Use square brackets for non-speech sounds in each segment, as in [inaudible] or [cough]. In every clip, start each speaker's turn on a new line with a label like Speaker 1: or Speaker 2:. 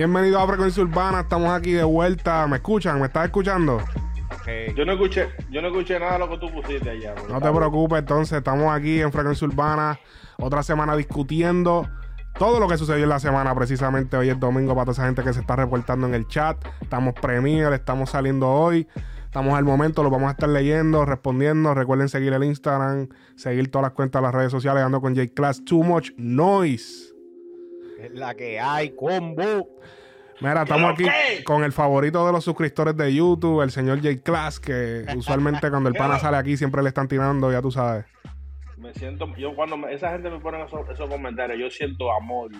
Speaker 1: Bienvenido a Frecuencia Urbana, estamos aquí de vuelta. ¿Me escuchan? ¿Me estás escuchando?
Speaker 2: Yo no escuché, yo no escuché nada de lo que tú pusiste allá.
Speaker 1: No te preocupes, entonces estamos aquí en Frecuencia Urbana, otra semana discutiendo todo lo que sucedió en la semana. Precisamente hoy es domingo para toda esa gente que se está reportando en el chat. Estamos premier, estamos saliendo hoy. Estamos al momento, lo vamos a estar leyendo, respondiendo. Recuerden seguir el Instagram, seguir todas las cuentas de las redes sociales, ando con J-Class Too Much Noise.
Speaker 3: Es la que hay, combo.
Speaker 1: Mira, estamos aquí con el favorito de los suscriptores de YouTube, el señor J-Class, que [laughs] usualmente cuando el pana sale aquí siempre le están tirando, ya tú sabes.
Speaker 2: Me siento, yo cuando esa gente me pone esos, comentarios, yo siento amor.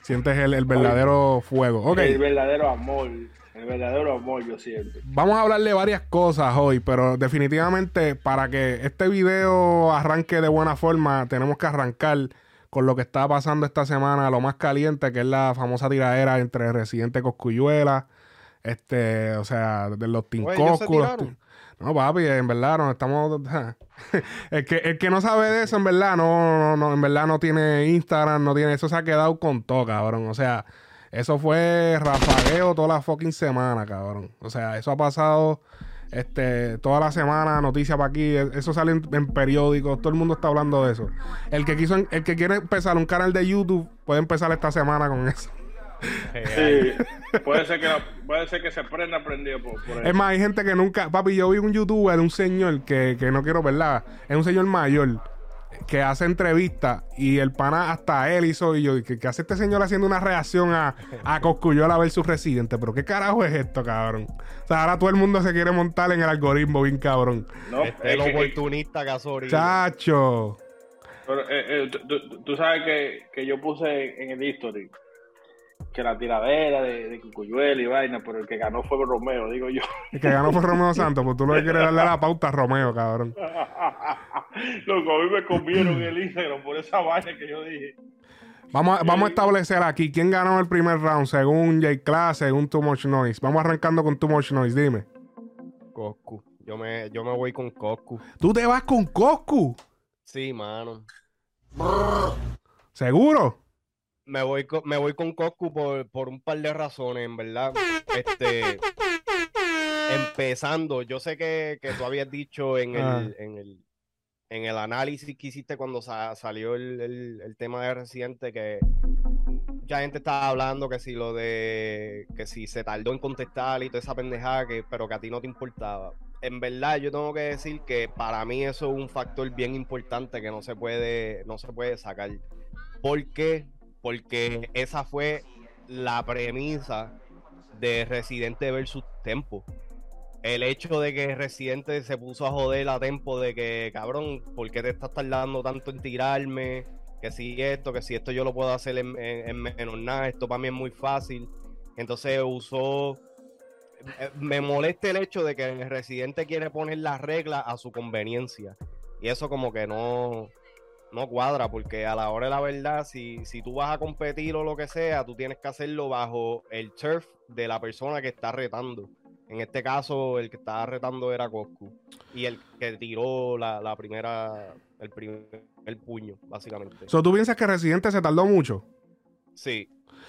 Speaker 1: Sientes el, verdadero fuego.
Speaker 2: El verdadero amor. El verdadero amor, yo siento.
Speaker 1: Vamos a hablar de varias cosas hoy, pero definitivamente para que este video arranque de buena forma, tenemos que arrancar con lo que está pasando esta semana, lo más caliente, que es la famosa tiradera entre Residente Coscuyuela, este, o sea, de los Tincoscos. No, papi, en verdad no estamos. [laughs] el, que, el que no sabe de eso, en verdad, no, no, en verdad no tiene Instagram, no tiene. Eso se ha quedado con todo, cabrón. O sea, eso fue rafagueo toda la fucking semana, cabrón. O sea, eso ha pasado este, toda la semana, noticias para aquí, e, eso sale en, periódicos, todo el mundo está hablando de eso. El que quiso, el que quiere empezar un canal de YouTube puede empezar esta semana con eso.
Speaker 2: Sí, [laughs] puede ser que, puede ser que se prenda prendido por,
Speaker 1: Es más, hay gente que nunca, papi, yo vi un youtuber, un señor que, que no quiero verla, es un señor mayor que hace entrevistas y el pana hasta él hizo y yo, que, hace este señor haciendo una reacción a, a Coscuyola versus Residente. Pero qué carajo es esto, cabrón. O sea, ahora todo el mundo se quiere montar en el algoritmo, bien cabrón.
Speaker 3: No, este el oportunista que
Speaker 1: Chacho.
Speaker 2: Pero eh, eh, tú, sabes que, que yo puse en el history que la tiradera de, de y vaina, pero el que ganó fue Romeo, digo yo. [laughs]
Speaker 1: El que ganó fue Romeo Santos, pues tú lo que quieres darle la pauta a Romeo, cabrón. [laughs]
Speaker 2: Loco, a mí me comieron el Instagram por esa vaina que yo dije.
Speaker 1: Vamos a, vamos a establecer aquí quién ganó el primer round según J Class, según Too Much Noise. Vamos arrancando con Too Much Noise, dime.
Speaker 3: Coscu. Yo me, yo me voy con Coscu.
Speaker 1: ¿Tú te vas con Coscu?
Speaker 3: Sí, mano.
Speaker 1: ¿Seguro?
Speaker 3: Me voy con, me voy con Coscu por, por un par de razones, en verdad. Este empezando, yo sé que, que tú habías dicho en el, en el en el análisis que hiciste cuando salió el, tema de Residente, que mucha gente estaba hablando que si lo de que si se tardó en contestar y toda esa pendejada, que, pero que a ti no te importaba. En verdad, yo tengo que decir que para mí eso es un factor bien importante que no se puede, no se puede sacar. ¿Por qué? Porque esa fue la premisa de Residente versus Tempo el hecho de que Residente se puso a joder a tiempo de que, cabrón, ¿por qué te estás tardando tanto en tirarme? Que si esto, que si esto yo lo puedo hacer en, menos nada, esto para mí es muy fácil. Entonces usó. Eh, me molesta el hecho de que el Residente quiere poner las reglas a su conveniencia. Y eso, como que no, no cuadra, porque a la hora de la verdad, si, si tú vas a competir o lo que sea, tú tienes que hacerlo bajo el turf de la persona que está retando. En este caso, el que estaba retando era Coscu. Y el que tiró la, primera, el primer el puño, básicamente.
Speaker 1: So, ¿Tú piensas que Residente se tardó mucho?
Speaker 3: Sí.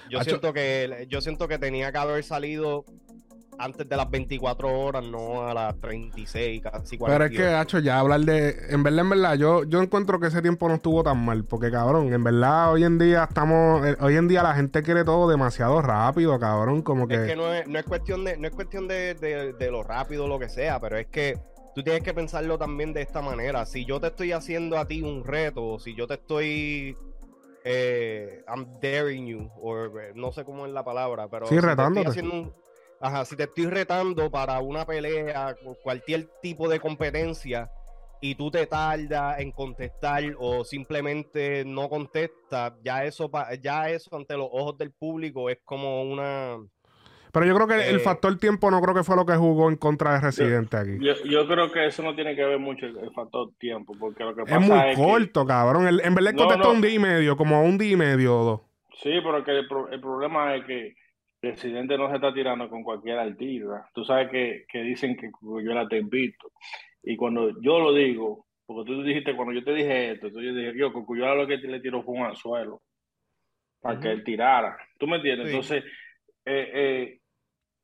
Speaker 3: Yo siento que yo siento que tenía que haber salido antes de las 24 horas, no a las 36, casi 40.
Speaker 1: Pero es que, Hacho, ya hablar de. En verdad, en verdad, yo, yo encuentro que ese tiempo no estuvo tan mal. Porque, cabrón, en verdad, hoy en día estamos. Eh, hoy en día la gente quiere todo demasiado rápido, cabrón. Como que.
Speaker 3: Es que no es, no es cuestión de, no es cuestión de, de, lo rápido o lo que sea, pero es que tú tienes que pensarlo también de esta manera. Si yo te estoy haciendo a ti un reto, si yo te estoy eh, I'm daring you, o eh, no sé cómo es la palabra, pero
Speaker 1: sí,
Speaker 3: si
Speaker 1: retándote.
Speaker 3: Te estoy haciendo un, Ajá, si te estoy retando para una pelea, cualquier tipo de competencia, y tú te tardas en contestar o simplemente no contestas, ya eso, ya eso ante los ojos del público es como una...
Speaker 1: Pero yo creo que el eh, factor tiempo no creo que fue lo que jugó en contra de Residente aquí.
Speaker 2: Yo, creo que eso no tiene que ver mucho el, factor tiempo, porque lo que pasa
Speaker 1: es muy corto, cabrón. en verdad contestó un día y medio, como un día y medio o dos.
Speaker 2: Sí, pero que el problema es que presidente no se está tirando con cualquier artista. Tú sabes que, que dicen que yo la te invito. Y cuando yo lo digo, porque tú dijiste, cuando yo te dije esto, tú yo dije, yo, Cucuyola lo que le tiró fue un anzuelo. para que él tirara. ¿Tú me entiendes? Entonces, eh, eh,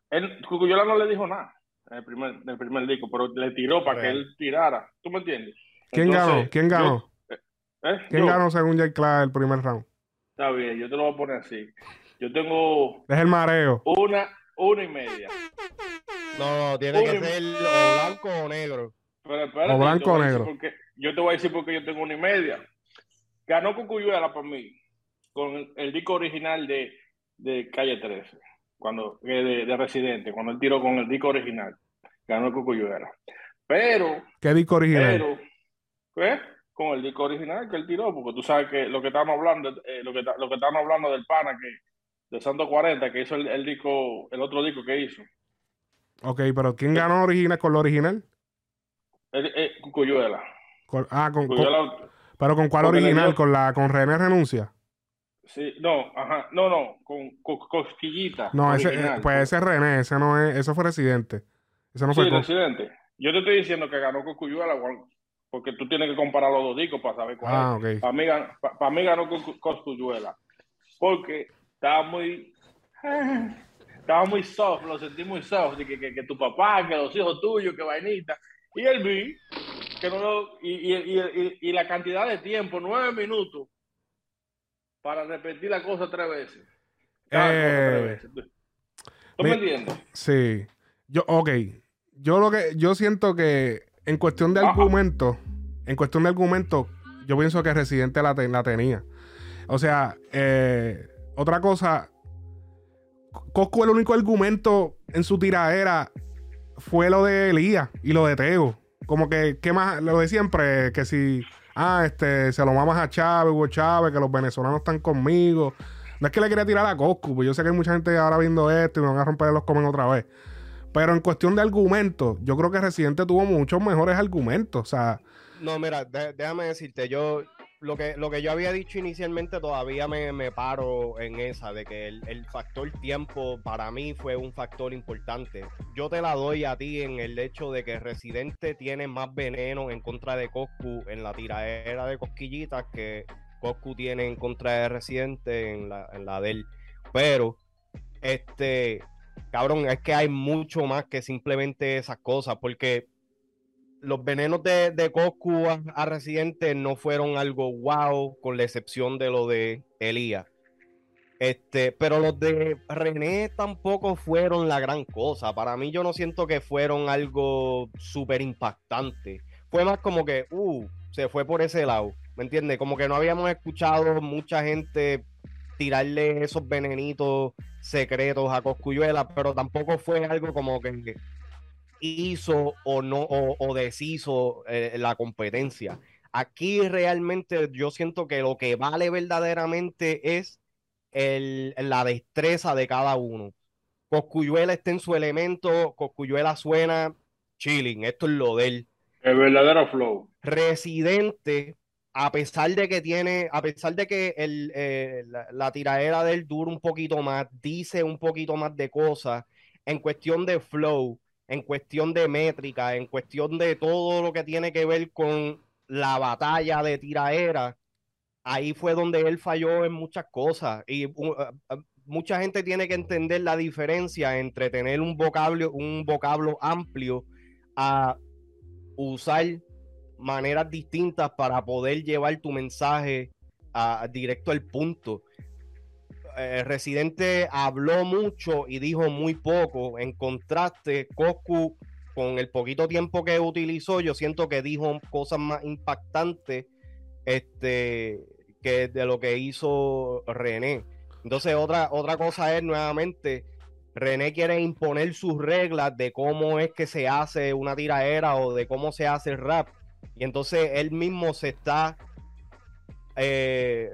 Speaker 2: él, Cucuyola no le dijo nada en el primer, en el primer disco, pero le tiró para que él tirara. ¿Tú me entiendes?
Speaker 1: ¿Quién ganó? ¿Quién ganó? Eh, ¿eh? ¿Quién ganó según Jay Clark el primer round?
Speaker 2: Está bien, yo te lo voy a poner así. Yo tengo.
Speaker 1: Es el mareo.
Speaker 2: Una, una y media.
Speaker 3: No, no, tiene que ser o blanco o negro.
Speaker 1: o blanco o negro.
Speaker 2: yo te voy a decir porque yo tengo una y media. Ganó Cucuyuela para mí con el, disco original de, de Calle 13, cuando, de, de, Residente, cuando él tiró con el disco original. Ganó Cucuyuela. Pero.
Speaker 1: ¿Qué disco original?
Speaker 2: Pero, ¿qué? Con el disco original que él tiró, porque tú sabes que lo que estamos hablando, eh, lo, que, lo que estamos hablando del pana que de Santo 40, que hizo el, disco, el otro disco que hizo.
Speaker 1: Ok, pero ¿quién ganó original con lo original?
Speaker 2: El, eh, Cuyuela.
Speaker 1: ah, con, pero con cuál original, con la con René Renuncia.
Speaker 2: Sí, no, ajá, no, no, con, Cosquillita.
Speaker 1: No, ese, eh, pues ese es René, ese no es, eso fue Residente. Ese no fue
Speaker 2: sí, Residente. Yo te estoy diciendo que ganó con Cuyuela, porque tú tienes que comparar los dos discos para saber cuál
Speaker 1: ah,
Speaker 2: es. Para mí, para mí ganó con porque estaba muy. Estaba muy soft, lo sentí muy soft. Que, que, que, tu papá, que los hijos tuyos, que vainita. Y él vi que no lo, y, y, y, la cantidad de tiempo, nueve minutos, para repetir la cosa tres veces.
Speaker 1: Eh,
Speaker 2: ¿Tú me, entiendes?
Speaker 1: Sí. Yo, ok. Yo lo que, yo siento que en cuestión de argumento, en cuestión de argumento, yo pienso que Residente la, la tenía. O sea, eh, otra cosa, Cosco el único argumento en su tiradera fue lo de Elías y lo de Tego. Como que, ¿qué más? Lo de siempre, que si, ah, este, se lo mamas a Chávez, Hugo Chávez, que los venezolanos están conmigo. No es que le quería tirar a Cosco, pues yo sé que hay mucha gente ahora viendo esto y me van a romper los comen otra vez. Pero en cuestión de argumentos, yo creo que Residente tuvo muchos mejores argumentos. O sea.
Speaker 3: No, mira, déjame decirte, yo, lo que, lo que yo había dicho inicialmente todavía me, paro en esa, de que el, factor tiempo para mí fue un factor importante. Yo te la doy a ti en el hecho de que Residente tiene más veneno en contra de Coscu en la tiradera de cosquillitas que Coscu tiene en contra de Residente en la, en la de él. Pero, este, cabrón, es que hay mucho más que simplemente esas cosas, porque los venenos de, de Coscu a, Residente no fueron algo wow, con la excepción de lo de Elías. Este, pero los de René tampoco fueron la gran cosa. Para mí, yo no siento que fueron algo súper impactante. Fue más como que, uh, se fue por ese lado. ¿Me entiendes? Como que no habíamos escuchado mucha gente tirarle esos venenitos secretos a Coscuyuela, pero tampoco fue algo como que hizo o no o, deshizo eh, la competencia. Aquí realmente yo siento que lo que vale verdaderamente es el, la destreza de cada uno. Coscuyuela está en su elemento, Coscuyuela suena chilling, esto es lo de él.
Speaker 2: El verdadero flow.
Speaker 3: Residente, a pesar de que tiene, a pesar de que el, eh, la, la, tiradera de él dura un poquito más, dice un poquito más de cosas, en cuestión de flow, en cuestión de métrica, en cuestión de todo lo que tiene que ver con la batalla de tiraera, ahí fue donde él falló en muchas cosas. Y uh, uh, uh, mucha gente tiene que entender la diferencia entre tener un vocablo, un vocablo amplio a usar maneras distintas para poder llevar tu mensaje a, directo al punto. Eh, Residente habló mucho y dijo muy poco. En contraste, Coscu, con el poquito tiempo que utilizó, yo siento que dijo cosas más impactantes este, que de lo que hizo René. Entonces, otra, otra cosa es nuevamente. René quiere imponer sus reglas de cómo es que se hace una tiraera o de cómo se hace el rap. Y entonces él mismo se está eh,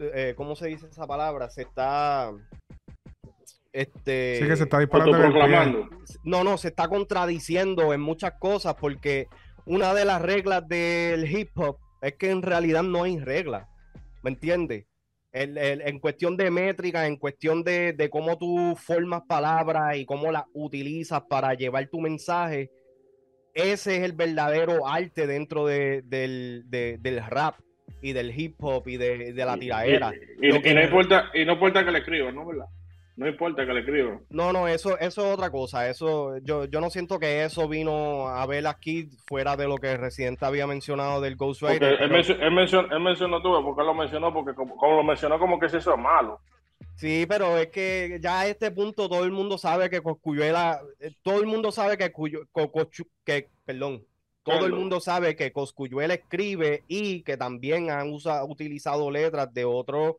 Speaker 3: eh, ¿cómo se dice esa palabra? Se está este
Speaker 1: sí que se está disparando
Speaker 3: no no se está contradiciendo en muchas cosas porque una de las reglas del hip hop es que en realidad no hay reglas ¿me entiendes? en cuestión de métrica en cuestión de, cómo tú formas palabras y cómo las utilizas para llevar tu mensaje ese es el verdadero arte dentro del rap y del hip hop y de, de la tiradera.
Speaker 2: Y, y, no importa, y no importa que le escriban, ¿no? ¿verdad? No importa que le escriban.
Speaker 3: No, no, eso, eso es otra cosa. Eso, yo, yo no siento que eso vino a ver aquí fuera de lo que el Residente había mencionado del Ghost Rider.
Speaker 2: Él, mencionó, él, mencionó, él mencionó, porque él lo mencionó, porque como, como, lo mencionó, como que eso es malo.
Speaker 3: Sí, pero es que ya a este punto todo el mundo sabe que Coscuyuela, eh, todo el mundo sabe que, Cuyo, que perdón, todo el mundo sabe que Coscuyuela escribe y que también han usa, utilizado letras de otros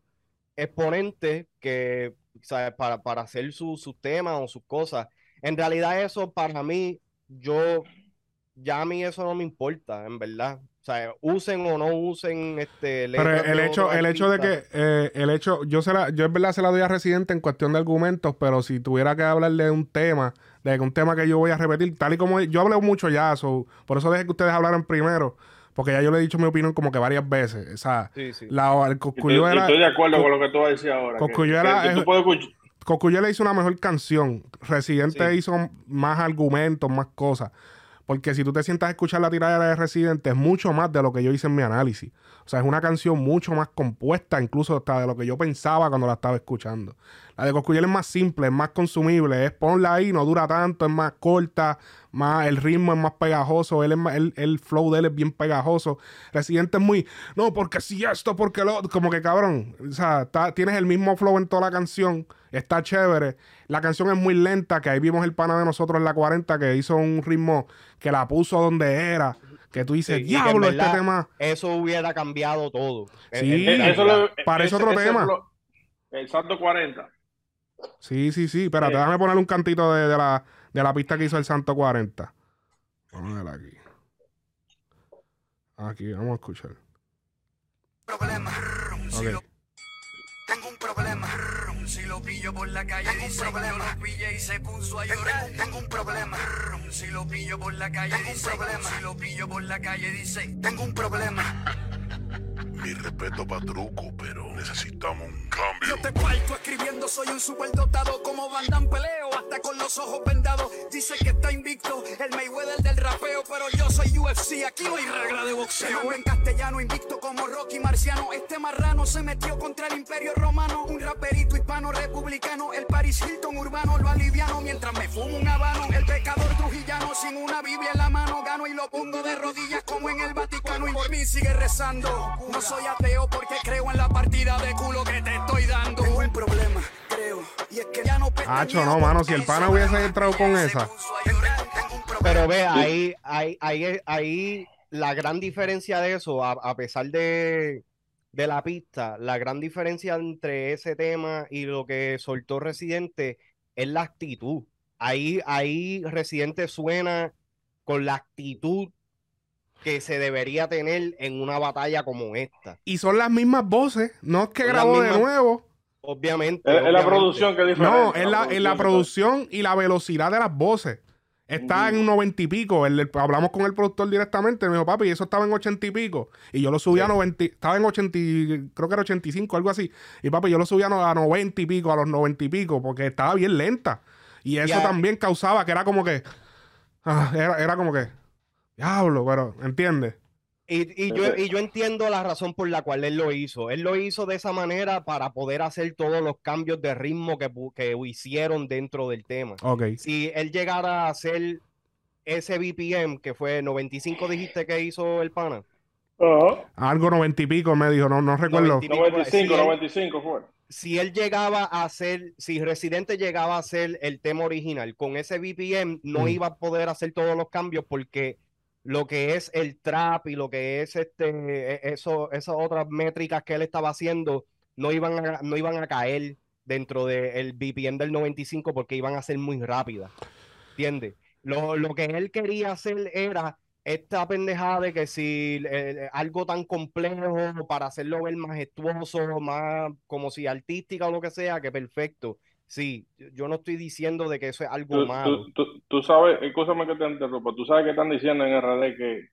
Speaker 3: exponentes que para, para hacer sus su temas o sus cosas. En realidad eso para mí, yo, ya a mí eso no me importa, en verdad. O sea, usen o no usen este
Speaker 1: Pero el hecho, el hecho de que eh, el hecho, yo se la, yo en verdad se la doy a Residente en cuestión de argumentos, pero si tuviera que hablarle de un tema, de un tema que yo voy a repetir, tal y como yo hablé mucho ya, por eso dejé que ustedes hablaran primero. Porque ya yo le he dicho mi opinión como que varias veces. O sea, La, el
Speaker 2: Coscuyuela. Estoy, de acuerdo con lo que tú vas a decir ahora.
Speaker 1: Coscuyuela, hizo una mejor canción. Residente hizo más argumentos, más cosas. Porque si tú te sientas a escuchar la tirada de Residente, es mucho más de lo que yo hice en mi análisis. O sea, es una canción mucho más compuesta, incluso hasta de lo que yo pensaba cuando la estaba escuchando. La de Coscuyuela es más simple, es más consumible, es ponla ahí, no dura tanto, es más corta, más, el ritmo es más pegajoso, él el, flow de él es bien pegajoso. Residente es muy, no, porque si esto, porque lo, como que cabrón, o sea, tienes el mismo flow en toda la canción, está chévere. La canción es muy lenta, que ahí vimos el pana de nosotros en la 40 que hizo un ritmo que la puso donde era. Que tú dices, diablo, este tema.
Speaker 3: Eso hubiera cambiado todo.
Speaker 1: Sí, eso parece otro tema.
Speaker 2: el Santo 40.
Speaker 1: Sí, sí, sí. Espérate, déjame poner un cantito de, de, la, de la pista que hizo el Santo 40. Vamos a ver aquí. Aquí, vamos a escuchar.
Speaker 4: Problema. Okay. Tengo un problema. Si lo pillo por la calle, tengo un problema. Lo pillé y se puso a llorar. Tengo un problema. Si lo pillo por la calle, tengo un problema. Si lo pillo por la calle, dice, tengo un problema.
Speaker 5: Mi respeto para Truco, pero necesitamos un cambio.
Speaker 4: Yo te parto escribiendo, soy un superdotado como Van peleo, hasta con los ojos vendados. Dice que está invicto, el Mayweather del rapeo, pero yo soy UFC, aquí no hay regla de boxeo. En castellano invicto como Rocky Marciano, este marrano se metió contra el imperio romano, un raperito hispano republicano, el Paris Hilton urbano, lo aliviano, mientras me fumo un habano, el pecador trujillano sin una Biblia en la mano, gano y lo pongo de rodillas como en el Vaticano y por mí sigue rezando soy ateo porque creo en la partida de culo que te estoy dando. Tengo un problema, creo, y es que ya no
Speaker 1: Hacho, no, mano, si el pana hubiese entrado con esa.
Speaker 3: Pero ve, ahí, ahí, ahí, ahí la gran diferencia de eso, a, pesar de, de la pista, la gran diferencia entre ese tema y lo que soltó Residente es la actitud. Ahí, ahí Residente suena con la actitud que se debería tener en una batalla como esta.
Speaker 1: Y son las mismas voces, no es que grabó de nuevo.
Speaker 3: Obviamente.
Speaker 2: Es, la producción que diferente.
Speaker 1: No, es la, la producción y la velocidad de las voces. Está en un noventa y pico. hablamos con el productor directamente. Me dijo, papi, eso estaba en ochenta y pico. Y yo lo subí a noventa. Estaba en ochenta creo que era ochenta y cinco, algo así. Y papi, yo lo subí a noventa y pico, a los noventa y pico, porque estaba bien lenta. Y eso también causaba que era como que. Ah, era, era como que. Diablo, pero, ¿entiendes?
Speaker 3: Y, y, yo, y yo entiendo la razón por la cual él lo hizo. Él lo hizo de esa manera para poder hacer todos los cambios de ritmo que, que hicieron dentro del tema.
Speaker 1: Okay.
Speaker 3: Si él llegara a hacer ese BPM, que fue 95, dijiste que hizo el pana.
Speaker 1: Algo 90 y pico me dijo, no, no recuerdo.
Speaker 2: 95, 95 fue.
Speaker 3: Si él llegaba a hacer, si Residente llegaba a hacer el tema original con ese BPM, no mm. iba a poder hacer todos los cambios porque lo que es el trap y lo que es este, e, eso, esas otras métricas que él estaba haciendo, no iban a, no iban a caer dentro del BPM del 95 porque iban a ser muy rápidas. ¿Entiendes? Lo, lo, que él quería hacer era esta pendejada de que si algo tan complejo para hacerlo ver majestuoso, más como si artística o lo que sea, que perfecto. Sí, yo no estoy diciendo de que eso es algo malo.
Speaker 2: Tú, sabes, escúchame que te interrumpa, tú sabes que están diciendo en RD que,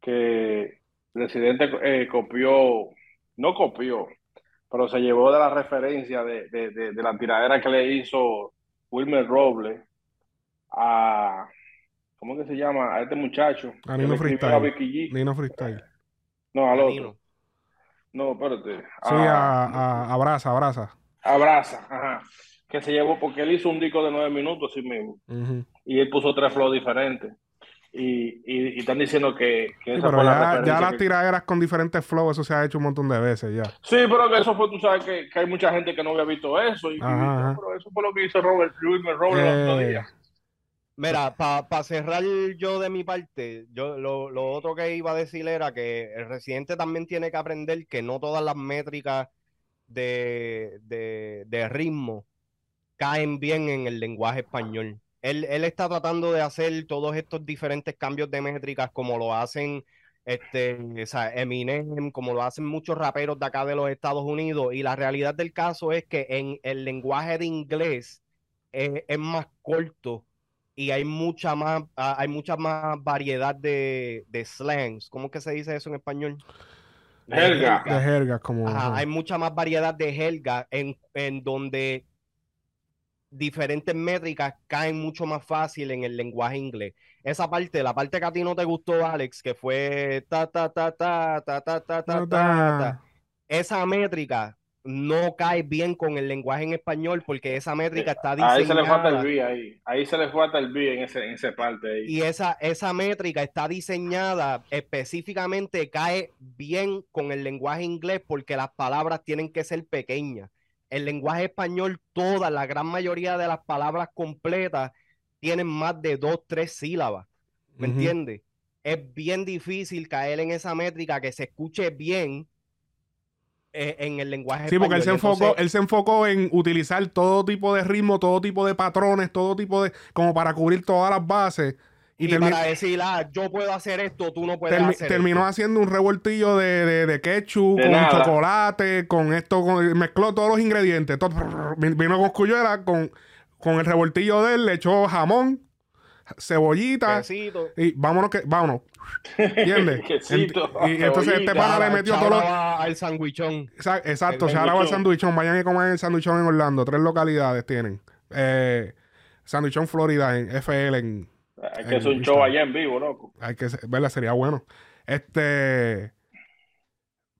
Speaker 2: que el presidente eh, copió, no copió, pero se llevó de la referencia de, de, la tiradera que le hizo Wilmer Roble a, ¿cómo que se llama? A este muchacho.
Speaker 1: A Nino Freestyle. Nino Freestyle.
Speaker 2: No, al otro. No, espérate.
Speaker 1: Sí, a, a, abraza, abraza.
Speaker 2: Abraza, ajá. Que se llevó porque él hizo un disco de nueve minutos sí mismo. Y él puso tres flows diferentes. Y, y, y están diciendo que, que
Speaker 1: Sí,
Speaker 2: esa
Speaker 1: pero
Speaker 2: fue la
Speaker 1: ya, ya las
Speaker 2: que-
Speaker 1: tiraderas con diferentes flows, eso se ha hecho un montón de veces ya.
Speaker 2: Sí, pero que eso fue, tú sabes que, que hay mucha gente que no había visto eso. Y,
Speaker 1: Ajá,
Speaker 2: pero eso fue lo que hizo Robert Louis Robert los otros
Speaker 1: Eh,
Speaker 2: días.
Speaker 3: Mira, para cerrar yo de mi parte, yo lo, lo otro que iba a decir era que el residente también tiene que aprender que no todas las métricas de, de, de ritmo caen bien en el lenguaje español. Él, él está tratando de hacer todos estos diferentes cambios de métricas como lo hacen este, o sea, Eminem, como lo hacen muchos raperos de acá de los Estados Unidos. Y la realidad del caso es que en el lenguaje de inglés es, es más corto y hay mucha más, hay mucha más variedad de, de slangs. ¿Cómo es que se dice eso en español? De
Speaker 2: Jerga.
Speaker 1: Como.
Speaker 3: Ajá,
Speaker 1: ajá.
Speaker 3: hay mucha más variedad de jerga en, en donde diferentes métricas caen mucho más fácil en el lenguaje inglés. Esa parte, la parte que a ti no te gustó, Alex, que fue ta ta ta ta ta ta ta ta ta, ta, esa métrica no cae bien con el lenguaje en español porque esa métrica está
Speaker 2: Ahí se le falta el
Speaker 3: diseñada
Speaker 2: B ahí. Ahí se le falta el B en ese, en esa parte ahí.
Speaker 3: y esa, esa métrica está diseñada específicamente, cae bien con el lenguaje inglés porque las palabras tienen que ser pequeñas. El lenguaje español, toda, la gran mayoría de las palabras completas tienen más de dos, tres sílabas. ¿Me
Speaker 1: Ujú.
Speaker 3: entiendes? Es bien difícil caer en esa métrica que se escuche bien eh, en el lenguaje
Speaker 1: Sí, porque él se
Speaker 3: español.
Speaker 1: enfocó,
Speaker 3: Entonces,
Speaker 1: él se enfocó en utilizar todo tipo de ritmo, todo tipo de patrones, todo tipo de. como para cubrir todas las bases. Y,
Speaker 3: y
Speaker 1: termi-
Speaker 3: para decir, ah, yo puedo hacer esto, tú no puedes
Speaker 1: termi-
Speaker 3: hacer
Speaker 1: terminó
Speaker 3: esto.
Speaker 1: haciendo un revoltillo de, de, de ketchup,
Speaker 2: De
Speaker 1: con
Speaker 2: nada.
Speaker 1: chocolate, con esto, con- mezcló todos los ingredientes. todo- vino con Cuyuela, con, con el revoltillo de él, le echó jamón, cebollita.
Speaker 3: Quesito.
Speaker 1: Y vámonos que, vámonos. ¿Entiendes? [laughs]
Speaker 2: Quesito,
Speaker 1: Ent- y entonces este pana le metió los.
Speaker 3: Chava al sandwichón.
Speaker 1: Exa- Exacto, se el
Speaker 2: sandwichón.
Speaker 1: sandwichón. Vayan y coman el sandwichón en Orlando. Tres localidades tienen. Eh, sandwichón Florida en FL. En,
Speaker 2: Hay que hacer un show allá en vivo, loco.
Speaker 1: Hay que verla, sería bueno. Este.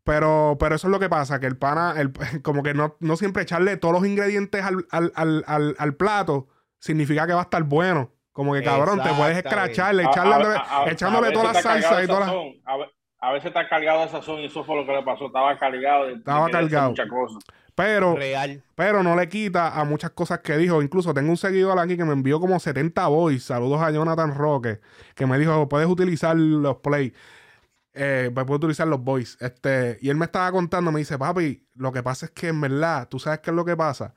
Speaker 1: Pero, pero eso es lo que pasa, que el pana, el, [laughs] como que no, no siempre echarle todos los ingredientes al, al, al, al, al plato significa que va a estar bueno. Como que cabrón, te puedes escracharle, echarle,
Speaker 2: a- a- a-
Speaker 1: echándole
Speaker 2: a veces
Speaker 1: toda la salsa y toda la...
Speaker 2: A ve- A veces está cargado de sazón y eso fue lo que le pasó. Estaba cargado de,
Speaker 1: Estaba cargado.
Speaker 2: muchas cosas.
Speaker 1: Pero,
Speaker 3: Real.
Speaker 1: pero no le quita a muchas cosas que dijo. Incluso tengo un seguidor aquí que me envió como 70 voice. Saludos a Jonathan Roque, que me dijo, puedes utilizar los play. Eh, puedes utilizar los voice. Este, y él me estaba contando, me dice, papi, lo que pasa es que en verdad, tú sabes qué es lo que pasa.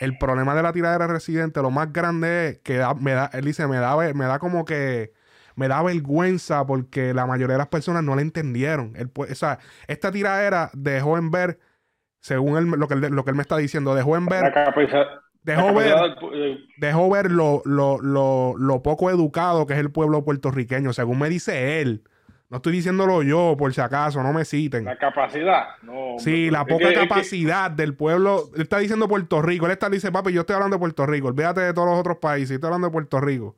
Speaker 1: El problema de la tiradera residente, lo más grande es que da- me da, él dice, me da, me da como que me da vergüenza porque la mayoría de las personas no la entendieron. Él, o sea, esta tiradera dejó en ver, según él, lo, que él, lo que él me está diciendo, dejó en ver, dejó ver,
Speaker 2: del-
Speaker 1: dejó ver lo, lo, lo, lo poco educado que es el pueblo puertorriqueño, según me dice él. No estoy diciéndolo yo, por si acaso, no me citen.
Speaker 2: la capacidad. No,
Speaker 1: Sí, la
Speaker 2: es
Speaker 1: poca
Speaker 2: que- es que-
Speaker 1: capacidad del pueblo. Él está diciendo Puerto Rico. Él está dice, papi, yo estoy hablando de Puerto Rico. Olvídate de todos los otros países. Estoy hablando de Puerto Rico.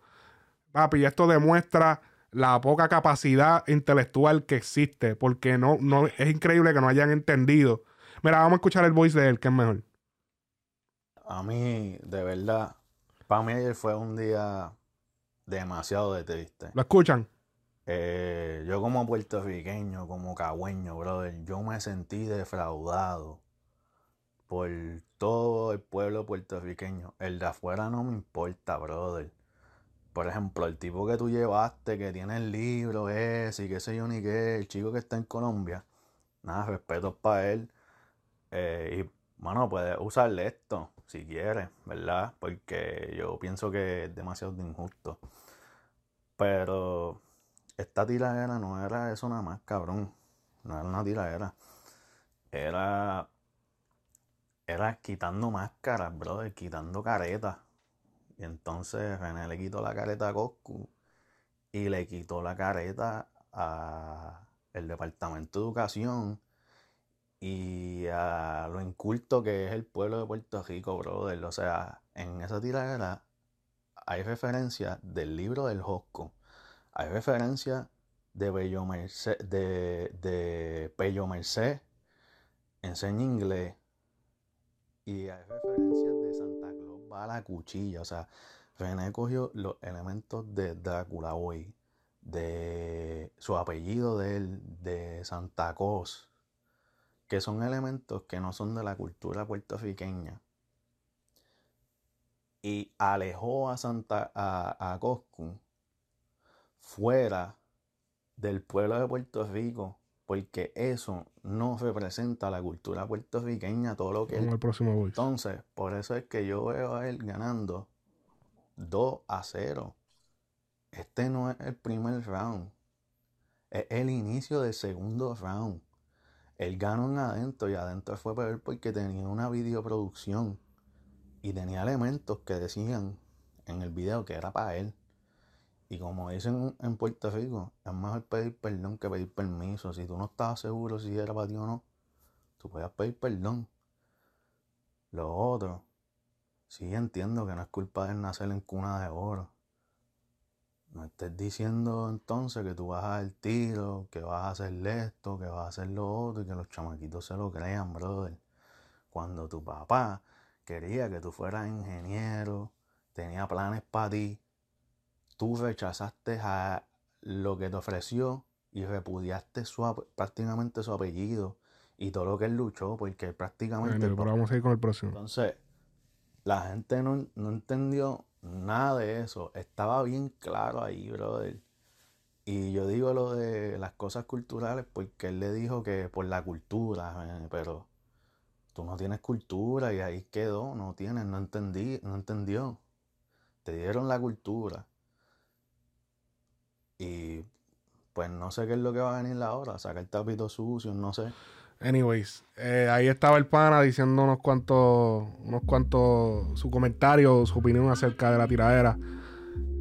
Speaker 1: Papi, esto demuestra la poca capacidad intelectual que existe. Porque no, no, es increíble que no hayan entendido. Mira, vamos a escuchar el voice de él, que es mejor.
Speaker 6: A mí, de verdad, para mí ayer fue un día demasiado de triste.
Speaker 1: ¿Lo escuchan?
Speaker 6: Eh, yo como puertorriqueño, como cagüeño, brother, yo me sentí defraudado por todo el pueblo puertorriqueño. El de afuera no me importa, brother. Por ejemplo, el tipo que tú llevaste, que tiene el libro ese y qué sé yo ni qué, el chico que está en Colombia, nada, respeto para él. Eh, y, bueno, puedes usarle esto si quieres, ¿verdad? Porque yo pienso que es demasiado injusto. Pero esta tiradera no era eso nada más, cabrón. No era una tiradera. Era. Era quitando máscaras, brother, quitando caretas. Y entonces René le quitó la careta a Coscu y le quitó la careta a el Departamento de Educación y a lo inculto que es el pueblo de Puerto Rico, brother. O sea, en esa tiradera hay referencia del libro del Josco. Hay referencia de Bello Merced, de, Pello Merced, enseña inglés y hay referencias de Santa Claus va a la cuchilla. O sea, René cogió los elementos de Drácula Boy, de su apellido de él, de Santa Claus, que son elementos que no son de la cultura puertorriqueña. Y alejó a Santa a, a Coscu fuera del pueblo de Puerto Rico porque eso no representa la cultura puertorriqueña, todo lo que
Speaker 1: Vamos al próximo voice.
Speaker 6: Entonces, por eso es que yo veo a él ganando 2 a 0. Este no es el primer round, es el inicio del segundo round. Él ganó en adentro y adentro fue peor porque tenía una videoproducción y tenía elementos que decían en el video que era para él. Y como dicen en Puerto Rico, es mejor pedir perdón que pedir permiso. Si tú no estabas seguro si era para ti o no, tú puedes pedir perdón. Lo otro, sí entiendo que no es culpa de nacer en cuna de oro. No estés diciendo entonces que tú vas a dar tiro, que vas a hacer esto, que vas a hacer lo otro y que los chamaquitos se lo crean, brother. Cuando tu papá quería que tú fueras ingeniero, tenía planes para ti, tú rechazaste a lo que te ofreció y repudiaste su, prácticamente su apellido y todo lo que él luchó, porque prácticamente...
Speaker 1: Pero vamos a ir con el próximo.
Speaker 6: entonces, la gente no, no entendió nada de eso. Estaba bien claro ahí, brother. Y yo digo lo de las cosas culturales porque él le dijo que por la cultura, eh, pero tú no tienes cultura y ahí quedó, no tienes, no entendí, no entendió. Te dieron la cultura. Y pues no sé qué es lo que va a venir ahora, sacar tapito sucio, no sé.
Speaker 1: Anyways, eh, ahí estaba el pana diciendo unos cuantos, unos cuantos, su comentario, su opinión acerca de la tiradera.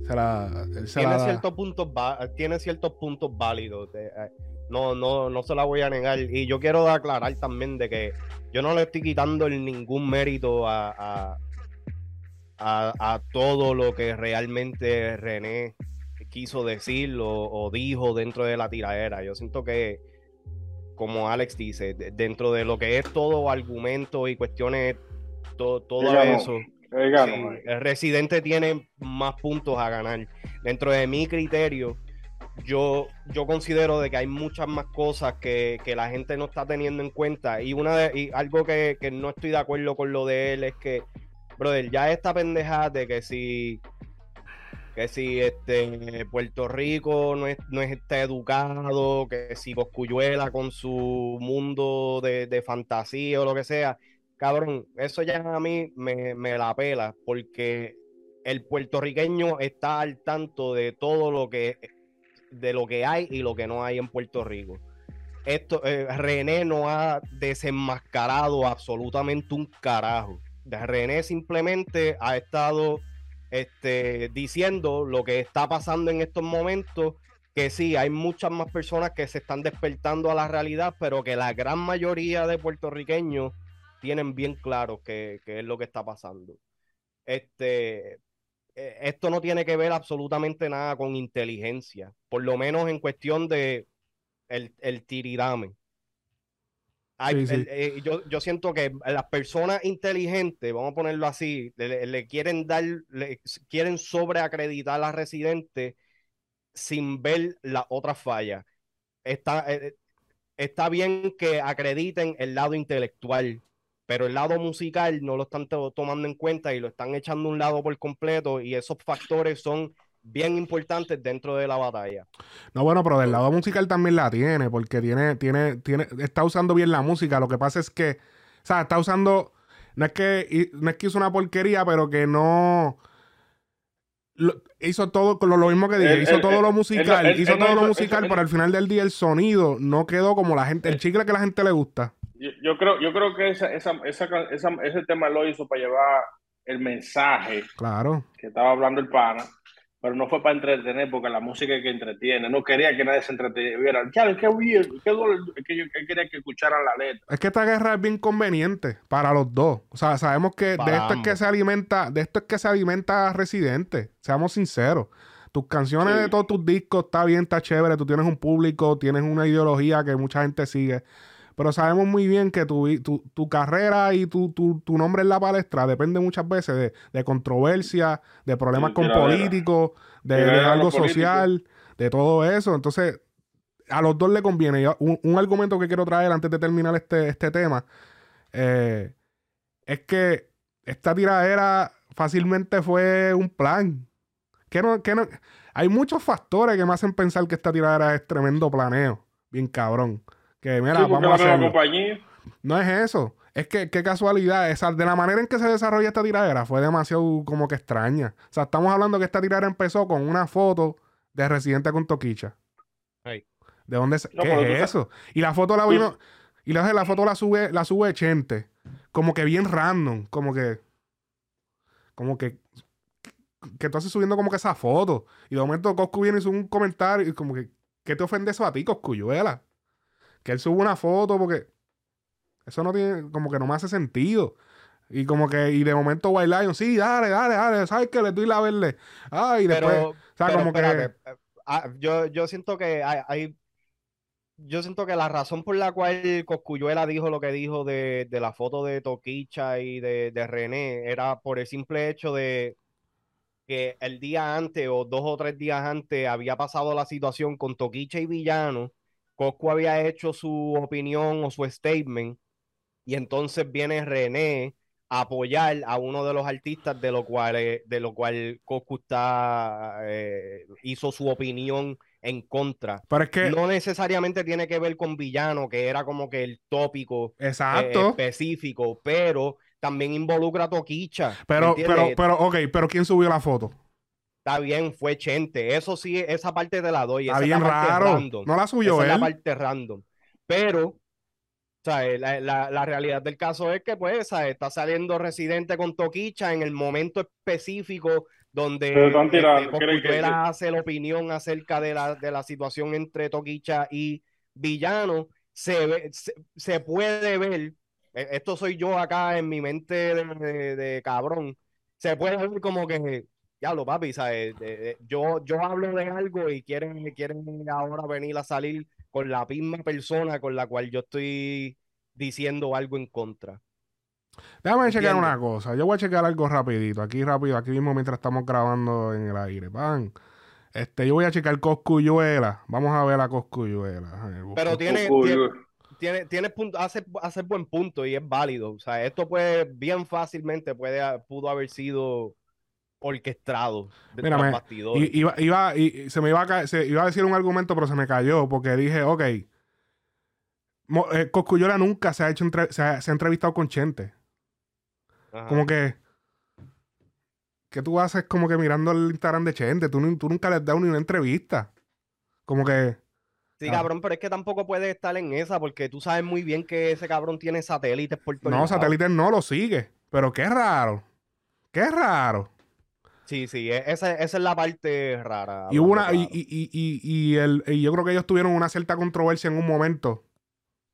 Speaker 1: Se la, él se
Speaker 3: tiene
Speaker 1: la-
Speaker 3: ciertos puntos tiene ciertos puntos válidos de- eh, no no no se la voy a negar. Y yo quiero aclarar también de que yo no le estoy quitando ningún mérito a, a, a- a todo lo que realmente René quiso decir o, o dijo dentro de la tiradera. Yo siento que como Alex dice de- dentro de lo que es todo argumento y cuestiones to- todo eso Sí, el residente tiene más puntos a ganar. Dentro de mi criterio, yo, yo considero de que hay muchas más cosas que, que la gente no está teniendo en cuenta. Y una de, y algo que, que no estoy de acuerdo con lo de él es que, brother, ya esta pendejada de que si que si este Puerto Rico no, es, no está educado, que si Coscuyuela con su mundo de, de fantasía o lo que sea, cabrón, eso ya a mí me, me la pela, porque el puertorriqueño está al tanto de todo lo que de lo que hay y lo que no hay en Puerto Rico. Esto, eh, René no ha desenmascarado absolutamente un carajo. René simplemente ha estado este, diciendo lo que está pasando en estos momentos, que sí, hay muchas más personas que se están despertando a la realidad, pero que la gran mayoría de puertorriqueños tienen bien claro qué es lo que está pasando. Este, eh, esto no tiene que ver absolutamente nada con inteligencia, por lo menos en cuestión de el, el. Hay-
Speaker 1: Sí, sí.
Speaker 3: el- eh, yo, yo siento que las personas inteligentes, vamos a ponerlo así, le, quieren dar, le quieren sobreacreditar a la residente sin ver las otras fallas. Está, eh, está bien que acrediten el lado intelectual, pero el lado musical no lo están to- tomando en cuenta y lo están echando a un lado por completo y esos factores son bien importantes dentro de la batalla.
Speaker 1: No, bueno, pero del lado musical también la tiene, porque tiene, tiene, tiene, está usando bien la música. Lo que pasa es que, o sea, está usando, no es que, y- no es que hizo una porquería, pero que no lo- hizo todo con lo, lo mismo que dije, hizo todo lo musical, hizo todo lo musical, pero al final del día el sonido no quedó como la gente, el chicle que la gente le gusta.
Speaker 2: Yo, yo creo, yo creo que esa, esa, esa, esa- ese tema lo hizo para llevar el mensaje
Speaker 1: Claro.
Speaker 2: que estaba hablando el pana, pero no fue para entretener, porque la música es que entretiene. No quería que nadie se entretuviera. Ya, qué weird, qué que yo quería que escucharan la letra.
Speaker 1: Es que esta guerra es bien conveniente para los dos. O sea, sabemos que de esto es que se alimenta, de esto es que se alimenta Residente. Seamos sinceros. Tus canciones
Speaker 2: Sí.
Speaker 1: de todos tus discos está bien, está chévere. Tú tienes un público, tienes una ideología que mucha gente sigue. Pero sabemos muy bien que tu, tu, tu carrera y tu, tu, tu nombre en la palestra depende muchas veces de, de controversia, de problemas
Speaker 2: Sí,
Speaker 1: con políticos, de, algo
Speaker 2: políticos.
Speaker 1: social, de todo eso. Entonces, a los dos le conviene. Un, un argumento que quiero traer antes de terminar este, este tema eh, es que esta tiradera fácilmente fue un plan. Que no, que no, hay muchos factores que me hacen pensar que esta tiradera es tremendo planeo. Bien cabrón. Que mira,
Speaker 2: Sí,
Speaker 1: vamos a hacerlo.
Speaker 2: compañía.
Speaker 1: No es eso. Es que qué casualidad. Esa, de la manera en que se desarrolla esta tiradera fue demasiado como que extraña. O sea, estamos hablando que esta tiradera empezó con una foto de Residente con Toquicha.
Speaker 3: Ay.
Speaker 1: ¿De dónde se-
Speaker 2: No,
Speaker 1: ¿Qué es eso? Y la foto la vino. Y la, la foto la sube, la sube Chente. Como que bien random. Como que. Como que. Que tú haces subiendo como que esa foto. Y de momento Coscu viene y sube un comentario. Y como que. ¿Qué te ofende eso a ti, Coscuyuela? Que él sube una foto porque. Eso no tiene. Como que no me hace sentido. Y como que. Y de momento White Lion. Sí, dale, dale, dale. ¿Sabes qué? Le doy la verde. Ah, y después.
Speaker 3: Pero,
Speaker 1: o sea,
Speaker 3: pero
Speaker 1: como que.
Speaker 3: espérate, eh, ah, yo, yo siento que hay, hay- yo siento que la razón por la cual Coscuyuela dijo lo que dijo de, de la foto de Toquicha y de, de René era por el simple hecho de que el día antes o dos o tres días antes había pasado la situación con Toquicha y Villano, Coscu había hecho su opinión o su statement y entonces viene René a apoyar a uno de los artistas de lo cual, eh, de lo cual Coscu está, eh, hizo su opinión en contra.
Speaker 1: Pero es que.
Speaker 3: No necesariamente tiene que ver con Villano, que era como que el tópico eh, específico, pero también involucra a Toquicha. ¿me
Speaker 1: pero, pero, pero, ok. Pero ¿quién subió la foto?
Speaker 3: Está bien, fue Chente. Eso sí, esa parte de la doy.
Speaker 1: Está
Speaker 3: esa es
Speaker 1: bien
Speaker 3: la
Speaker 1: raro.
Speaker 3: random.
Speaker 1: No la subió
Speaker 3: Esa es la
Speaker 1: él.
Speaker 3: parte random. Pero, o sea, eh, la, la- la realidad del caso es que, pues, ¿sabes? está saliendo Residente con Toquicha en el momento específico donde este,
Speaker 2: tirando, ¿creen que-
Speaker 3: Cosculluela hace la opinión acerca de la, de la situación entre Toquicha y Villano. Se, ve- se, se puede ver, eh, esto soy yo acá en mi mente de, de- de cabrón, se puede ver como que, diablo, papi, ¿sabes? De- de- yo, yo hablo de algo y quieren, quieren ahora venir a salir con la misma persona con la cual yo estoy diciendo algo en contra.
Speaker 1: Déjame checar
Speaker 3: Entiendo.
Speaker 1: una cosa. Yo voy a checar algo rapidito. Aquí rápido, aquí mismo mientras estamos grabando en el aire. Pan. Este, yo voy a checar Coscuyuela. Vamos a ver a Coscuyuela. A ver, busco-
Speaker 3: Pero tiene, tiene, tiene, tiene punto, hace, hace buen punto y es válido. O sea, esto puede, bien fácilmente puede, pudo haber sido orquestado de
Speaker 1: Mira, iba, iba, y se me iba a, se, iba a decir un argumento, pero se me cayó porque dije, ok. Mo- eh, Cosculluela nunca se ha hecho entre- se, ha, se ha entrevistado con Chente.
Speaker 3: Ajá.
Speaker 1: Como que. ¿Qué tú haces como que mirando el Instagram de Chente? Tú, tú nunca le has dado ni una entrevista. Como que.
Speaker 3: Sí,
Speaker 1: Ah.
Speaker 3: cabrón, pero es que tampoco puede estar en esa porque tú sabes muy bien que ese cabrón tiene satélites por todos
Speaker 1: No,
Speaker 3: lados.
Speaker 1: satélite no lo sigue. Pero qué raro. Qué raro.
Speaker 3: Sí, sí, e- esa, esa es la parte rara.
Speaker 1: Y hubo una. Y, y, y, y, y el, y yo creo que ellos tuvieron una cierta controversia en un momento.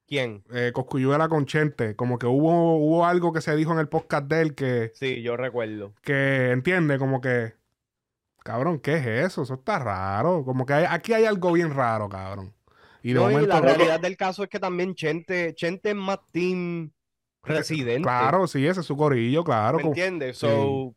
Speaker 3: ¿Quién?
Speaker 1: Eh, Coscuyuela con Chente. Como que hubo, hubo algo que se dijo en el podcast de él que,
Speaker 3: Sí, yo recuerdo.
Speaker 1: que entiende, como que. Cabrón, ¿qué es eso? Eso está raro. Como que hay- aquí hay algo bien raro, cabrón. Y de
Speaker 3: No, y
Speaker 1: momento.
Speaker 3: la realidad del caso es que también Chente, Chente es más team residente.
Speaker 1: Claro, sí, ese es su corillo, claro.
Speaker 3: ¿Me entiendes? So,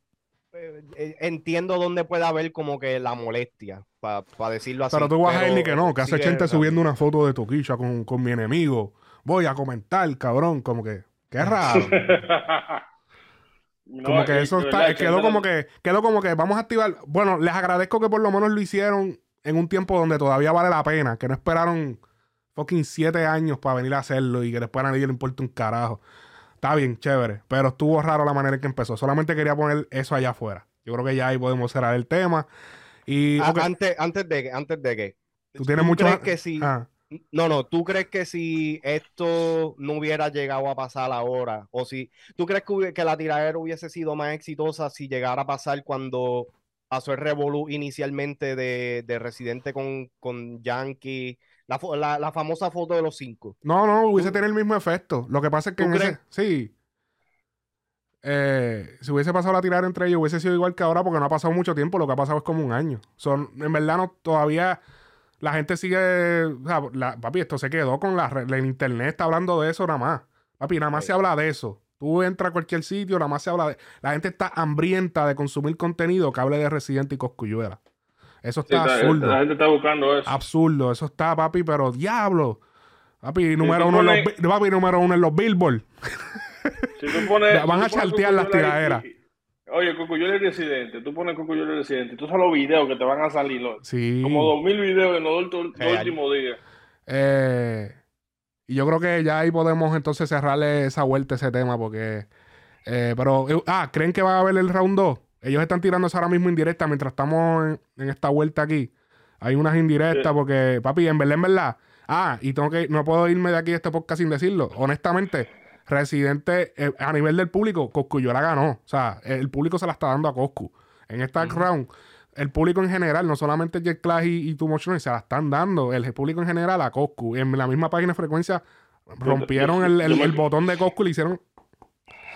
Speaker 3: eh, entiendo dónde puede haber como que la molestia, para decirlo así.
Speaker 1: Pero tú vas a ir ni que no, que hace
Speaker 3: sí
Speaker 1: Chente
Speaker 3: es
Speaker 1: subiendo una foto de Toquicha con, con mi enemigo. Voy a comentar, cabrón. Como que. Qué raro. [laughs]
Speaker 2: No,
Speaker 1: Como que eso está,
Speaker 2: verdad,
Speaker 1: quedó como que, quedó como que vamos a activar. Bueno, les agradezco que por lo menos lo hicieron en un tiempo donde todavía vale la pena, que no esperaron fucking siete años para venir a hacerlo y que después a nadie le importa un carajo. Está bien, chévere, pero estuvo raro la manera en que empezó. Solamente quería poner eso allá afuera. Yo creo que ya ahí podemos cerrar el tema. Y
Speaker 3: Ah, antes, antes de que, antes de que.
Speaker 1: tú tienes mucho.
Speaker 3: crees que si,
Speaker 1: Ah,
Speaker 3: no, no, tú crees que si esto no hubiera llegado a pasar ahora, o si, tú crees que, que la tiradera hubiese sido más exitosa si llegara a pasar cuando pasó el revolú inicialmente de, de Residente con, con Yankee, la, fo- la, la famosa foto de los cinco.
Speaker 1: No, no, hubiese
Speaker 3: ¿Tú-
Speaker 1: tenido el mismo efecto. Lo que pasa es que. Sí. Eh, si hubiese pasado la tirada entre ellos, hubiese sido igual que ahora porque no ha pasado mucho tiempo. Lo que ha pasado es como un año. Son, en verdad, no, todavía la gente sigue. o sea, la- papi, esto se quedó con la, re- el internet, está hablando de eso nada más. Papi, nada más
Speaker 3: Sí.
Speaker 1: se habla de eso. Tú entras a cualquier sitio, nada más se habla de. La gente está hambrienta de consumir contenido que hable de Residente y Coscuyuela. Eso
Speaker 2: Sí,
Speaker 1: está absurdo.
Speaker 2: la gente está buscando eso.
Speaker 1: Absurdo. Eso está, papi, pero diablo. Papi, número uno en los, papi, número uno en los Billboard. [laughs]
Speaker 2: Si tú pones,
Speaker 1: Ya, van a chartear las tiraderas.
Speaker 2: Oye, Cocuyuela es residente. Tú pones Cocuyuela es residente. Tú sabes los videos que te van a salir. los-
Speaker 1: Sí.
Speaker 2: Como dos mil videos en los dos, últimos días.
Speaker 1: Eh, y yo creo que ya ahí podemos entonces cerrarle esa vuelta a ese tema porque... eh, pero, eh, ah, ¿creen que va a haber el round 2? Ellos están tirándose ahora mismo indirecta mientras estamos en, en esta vuelta aquí. Hay unas indirectas
Speaker 2: Sí.
Speaker 1: porque, papi, en verdad, en verdad. Ah, y tengo que, no puedo irme de aquí de este podcast sin decirlo. Honestamente, Residente, eh, a nivel del público, Coscuyola ganó. O sea, el público se la está dando a Coscu. En esta round, el público en general, no solamente Jet Clash y, y Too Much Noise, se la están dando. El público en general a Coscu. En la misma página de frecuencia rompieron el, el- el botón de Coscu y le hicieron.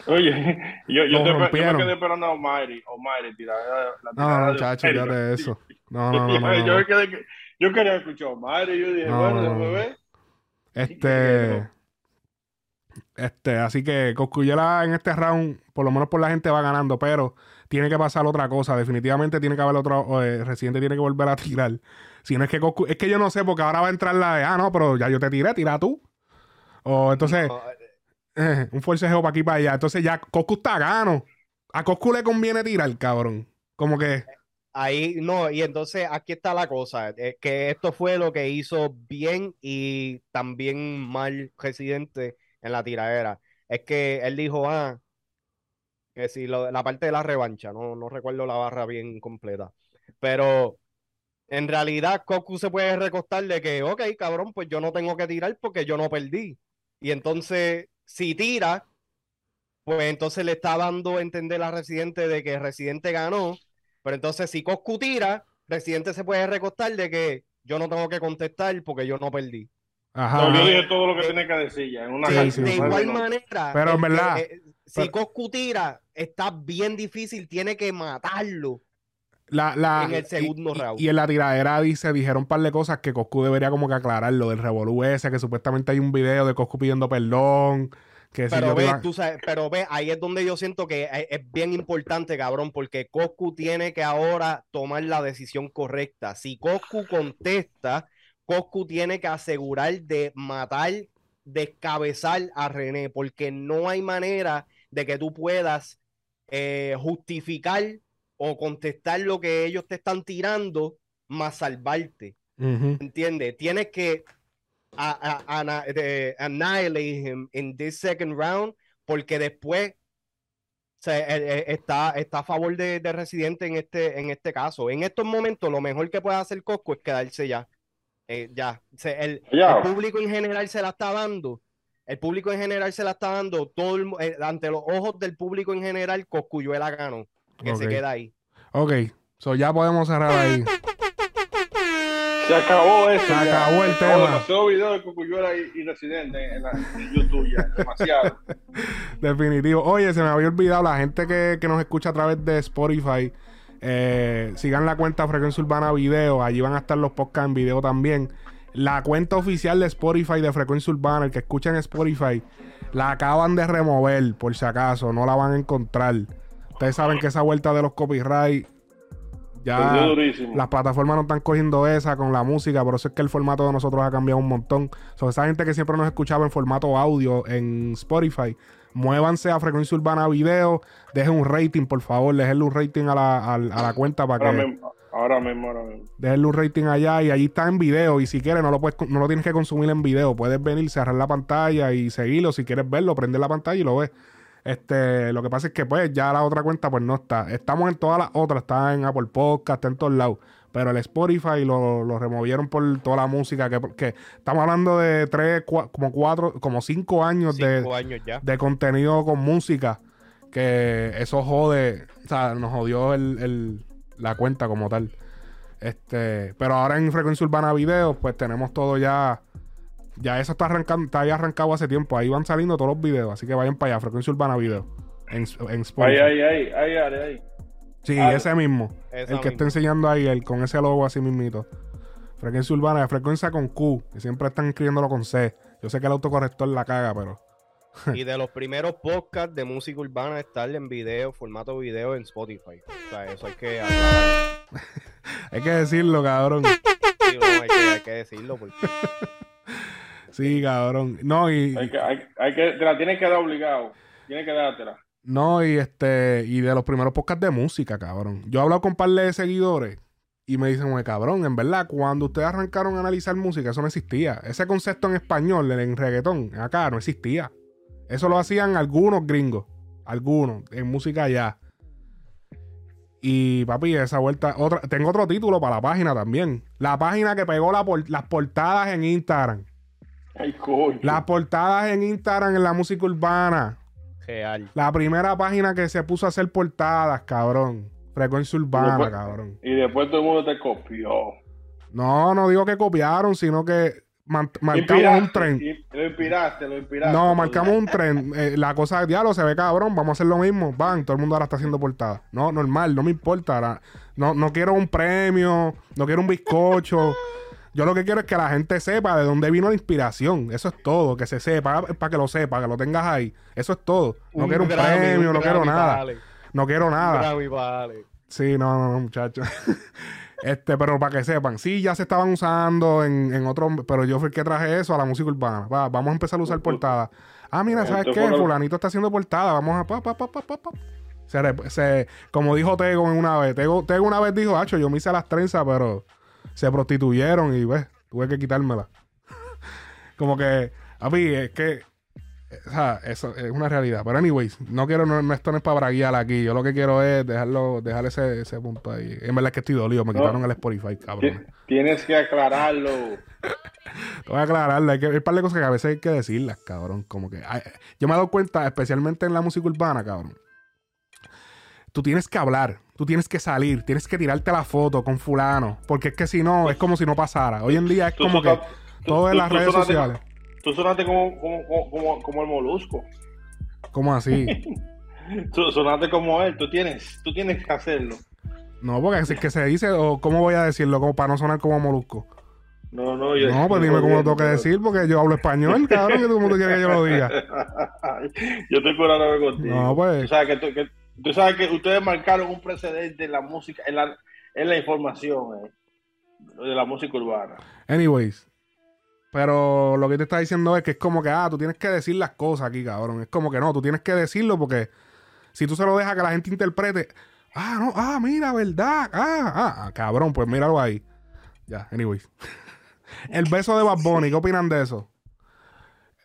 Speaker 2: Oye, yo, yo, te- yo me quedé esperando a Omari. Omari, tirar la
Speaker 1: No,
Speaker 2: tirada
Speaker 1: no,
Speaker 2: Omari.
Speaker 1: fíjate de eso. No, no, no. [laughs] no,
Speaker 2: yo,
Speaker 1: no.
Speaker 2: quedé quería escuchar a Omari. Yo dije,
Speaker 1: No,
Speaker 2: bueno,
Speaker 1: no, no.
Speaker 2: ver.
Speaker 1: Este. Este, así que Coscuyela en este round, por lo menos por la gente va ganando, pero tiene que pasar otra cosa. Definitivamente tiene que haber otro. eh, Residente tiene que volver a tirar. Si no es que Coscu- Es que yo no sé, porque ahora va a entrar la de. Ah, no, pero ya yo te tiré, tira tú. O entonces,
Speaker 3: No,
Speaker 1: eh, [laughs] un forcejeo para aquí para allá. Entonces ya Coscu está gano. A Coscu le conviene tirar, cabrón. Como que.
Speaker 3: Ahí, no, y entonces aquí está la cosa, es que esto fue lo que hizo bien y también mal Residente en la tiradera. Es que él dijo, ah, que si lo- la parte de la revancha, no, no recuerdo la barra bien completa, pero en realidad Goku se puede recostar de que, ok, cabrón, pues yo no tengo que tirar porque yo no perdí. Y entonces, si tira, pues entonces le está dando a entender a Residente de que Residente ganó. Pero entonces, si Coscu tira, Residente se puede recostar de que yo no tengo que contestar porque yo no perdí.
Speaker 1: Ajá.
Speaker 2: No, yo dije todo lo que tenía que decir ya en una
Speaker 1: Sí,
Speaker 3: de,
Speaker 2: canción.
Speaker 1: sí,
Speaker 3: de
Speaker 1: sí.
Speaker 3: igual
Speaker 2: No,
Speaker 3: manera,
Speaker 1: Pero en verdad,
Speaker 3: eh, si
Speaker 1: pero-
Speaker 3: Coscu tira, está bien difícil, tiene que matarlo.
Speaker 1: La, la,
Speaker 3: En el segundo
Speaker 1: y,
Speaker 3: round.
Speaker 1: Y en la tiradera dice, dijeron un par de cosas que Coscu debería como que aclarar lo del revolú ese, que supuestamente hay un video de Coscu pidiendo perdón, que si
Speaker 3: Pero
Speaker 1: yo te
Speaker 3: ve,
Speaker 1: iba-
Speaker 3: tú sabes, pero ve, ahí es donde yo siento que es, es bien importante, cabrón, porque Coscu tiene que ahora tomar la decisión correcta. Si Coscu contesta, Coscu tiene que asegurar de matar, descabezar a René, porque no hay manera de que tú puedas eh, justificar o contestar lo que ellos te están tirando, más salvarte.
Speaker 1: Ujú.
Speaker 3: ¿Entiendes? Tienes que a- a- ana- de- annihilate him in this second round porque después se, eh, eh, está, está a favor de, de Residente en este, en este caso. En estos momentos, lo mejor que puede hacer Cosco es quedarse ya. Eh, ya. Se- el, público en general se la está dando. El público en general se la está dando. Todo el eh, ante los ojos del público en general, Coscuyuela ganó. Que se queda ahí.
Speaker 1: Ok, so ya podemos cerrar ahí.
Speaker 2: Se acabó eso.
Speaker 1: Se
Speaker 2: ya.
Speaker 1: acabó el tema.
Speaker 2: demasiado video de Cocuyuela y, y Residente en, la, en YouTube ya. Demasiado. [laughs]
Speaker 1: Definitivo. Oye, se me había olvidado la gente que, que nos escucha a través de Spotify. eh, sigan la cuenta Frecuencia Urbana Video. Allí van a estar los podcasts en video también. La cuenta oficial de Spotify de Frecuencia Urbana, el que escucha en Spotify, la acaban de remover, por si acaso. No la van a encontrar. Ustedes saben que esa vuelta de los copyright ya las plataformas no están cogiendo esa con la música, por eso es que el formato de nosotros ha cambiado un montón. So, esa gente que siempre nos escuchaba en formato audio en Spotify, muévanse a Frecuencia Urbana Video, dejen un rating, por favor, déjenle un rating a la, a, a la cuenta para
Speaker 2: Ahora
Speaker 1: que
Speaker 2: mismo, ahora mismo, ahora mismo.
Speaker 1: déjenle un rating allá y allí está en video y si quieres no lo puedes no lo tienes que consumir en video, puedes venir, cerrar la pantalla y seguirlo, si quieres verlo, prender la pantalla y lo ves. Este, lo que pasa es que pues ya la otra cuenta pues no está. Estamos en todas las otras, está en Apple Podcast, está en todos lados. Pero el Spotify lo, lo removieron por toda la música que, que estamos hablando de tres, cua- como cuatro, como cinco años de,
Speaker 3: Cinco años ya.
Speaker 1: de contenido con música. Que eso jode, o sea, nos jodió el, el- la cuenta como tal. Este, pero ahora en Frecuencia Urbana Videos, pues tenemos todo ya. Ya eso está arrancando, está ya arrancado hace tiempo. Ahí van saliendo todos los videos. Así que vayan para allá, Frecuencia Urbana Videos. En, en Spotify.
Speaker 2: Ahí, ahí, ahí, ahí, ahí, ahí.
Speaker 1: Sí,
Speaker 2: Ah,
Speaker 1: ese mismo. el que está enseñando ahí, el con ese logo así mismito. Frecuencia urbana, frecuencia con Q, que siempre están escribiéndolo con C. Yo sé que el autocorrector la caga, pero. [laughs]
Speaker 3: y de los primeros podcasts de música urbana estar en video, formato video en Spotify. O sea, eso hay que [laughs]
Speaker 1: hay que decirlo, cabrón.
Speaker 3: Sí, no, hay, que, hay que decirlo porque... [laughs]
Speaker 1: Sí, cabrón. No, y.
Speaker 2: Hay que, hay, hay que, te la tienes que dar obligado. Tienes que dártela.
Speaker 1: No, y este, y de los primeros podcasts de música, cabrón. Yo he hablado con un par de seguidores y me dicen, güey, cabrón, en verdad, cuando ustedes arrancaron a analizar música, eso no existía. Ese concepto en español, en reggaetón, acá no existía. Eso lo hacían algunos gringos, algunos, en música allá. Y papi, esa vuelta, otra, tengo otro título para la página también. La página que pegó la las portadas en Instagram.
Speaker 2: Ay, coño.
Speaker 1: Las portadas en Instagram en la música urbana.
Speaker 3: Real.
Speaker 1: La primera página que se puso a hacer portadas, cabrón. Frecuencia urbana,
Speaker 2: después,
Speaker 1: cabrón.
Speaker 2: Y después todo el mundo te copió.
Speaker 1: No, no digo que copiaron, sino que marcamos un tren.
Speaker 2: Lo inspiraste, lo inspiraste.
Speaker 1: No, marcamos un tren. Eh, la cosa de diálogo se ve cabrón, vamos a hacer lo mismo. Van, todo el mundo ahora está haciendo portadas. No, normal, no me importa. Ahora, no, no quiero un premio, no quiero un bizcocho. Yo lo que quiero es que la gente sepa de dónde vino la inspiración. Eso es todo. Que se sepa, para que lo sepa, que lo tengas ahí. Eso es todo. No
Speaker 3: Un
Speaker 1: quiero un
Speaker 3: Grammy,
Speaker 1: premio,
Speaker 3: un
Speaker 1: no quiero nada.
Speaker 3: vale.
Speaker 1: No quiero nada.
Speaker 3: Grammy, vale.
Speaker 1: Sí, no, no, no, muchachos. [laughs] este, pero para que sepan, sí, ya se estaban usando en, en otros, pero yo fui el que traje eso a la música urbana. Va, vamos a empezar a usar portadas. Ah, mira, ¿sabes qué? Fulanito está haciendo portada. Vamos a pa, pa, pa, pa, pa, pa. Se, como dijo Tego una vez, Tego, Tego una vez dijo, Hacho, yo me hice las trenzas, pero se prostituyeron y ves, tuve que quitármela. como que, a mí, es que, o sea, eso es una realidad. Pero anyways, no quiero, no, no- esto no es para braguear aquí. Yo lo que quiero es dejarlo, dejar ese, ese punto ahí. En verdad es que estoy dolido, me
Speaker 2: No.
Speaker 1: quitaron el Spotify, cabrón.
Speaker 2: Ti- Tienes que aclararlo. [laughs]
Speaker 1: Voy a aclararla, hay, que, hay un par de cosas que a veces hay que decirlas, cabrón. Como que ay, yo me he dado cuenta, especialmente en la música urbana, cabrón. Tú tienes que hablar, tú tienes que salir, tienes que tirarte la foto con fulano, porque es que si no, es como si no pasara. Hoy en día es
Speaker 2: Tú
Speaker 1: como que
Speaker 2: tú-
Speaker 1: todo en
Speaker 2: tú-
Speaker 1: las
Speaker 2: tú
Speaker 1: redes sociales.
Speaker 2: Tú sonaste como, como, como, como, como el molusco.
Speaker 1: ¿Cómo así? [laughs]
Speaker 2: Tú sonaste como él. Tú tienes, tú tienes que hacerlo.
Speaker 1: No, porque es que se dice, o cómo voy a decirlo, como para no sonar como molusco.
Speaker 2: No, no, yo.
Speaker 1: No, pues dime cómo lo tengo que decir, porque yo hablo español, cabrón, que tú quieres que yo lo diga. [laughs]
Speaker 2: yo estoy curándome contigo.
Speaker 1: No, pues.
Speaker 2: Tú sabes que, tú, que- tú sabes que ustedes marcaron un precedente en la música, en la, en la información eh, de la música urbana.
Speaker 1: Anyways. Pero lo que te está diciendo es que es como que, ah, tú tienes que decir las cosas aquí, cabrón. Es como que no, tú tienes que decirlo porque si tú se lo dejas que la gente interprete, ah, no, ah, mira, verdad, ah, ah, ah, cabrón, pues míralo ahí. Ya, anyways. [laughs] El beso de Bad Bunny, ¿qué opinan de eso?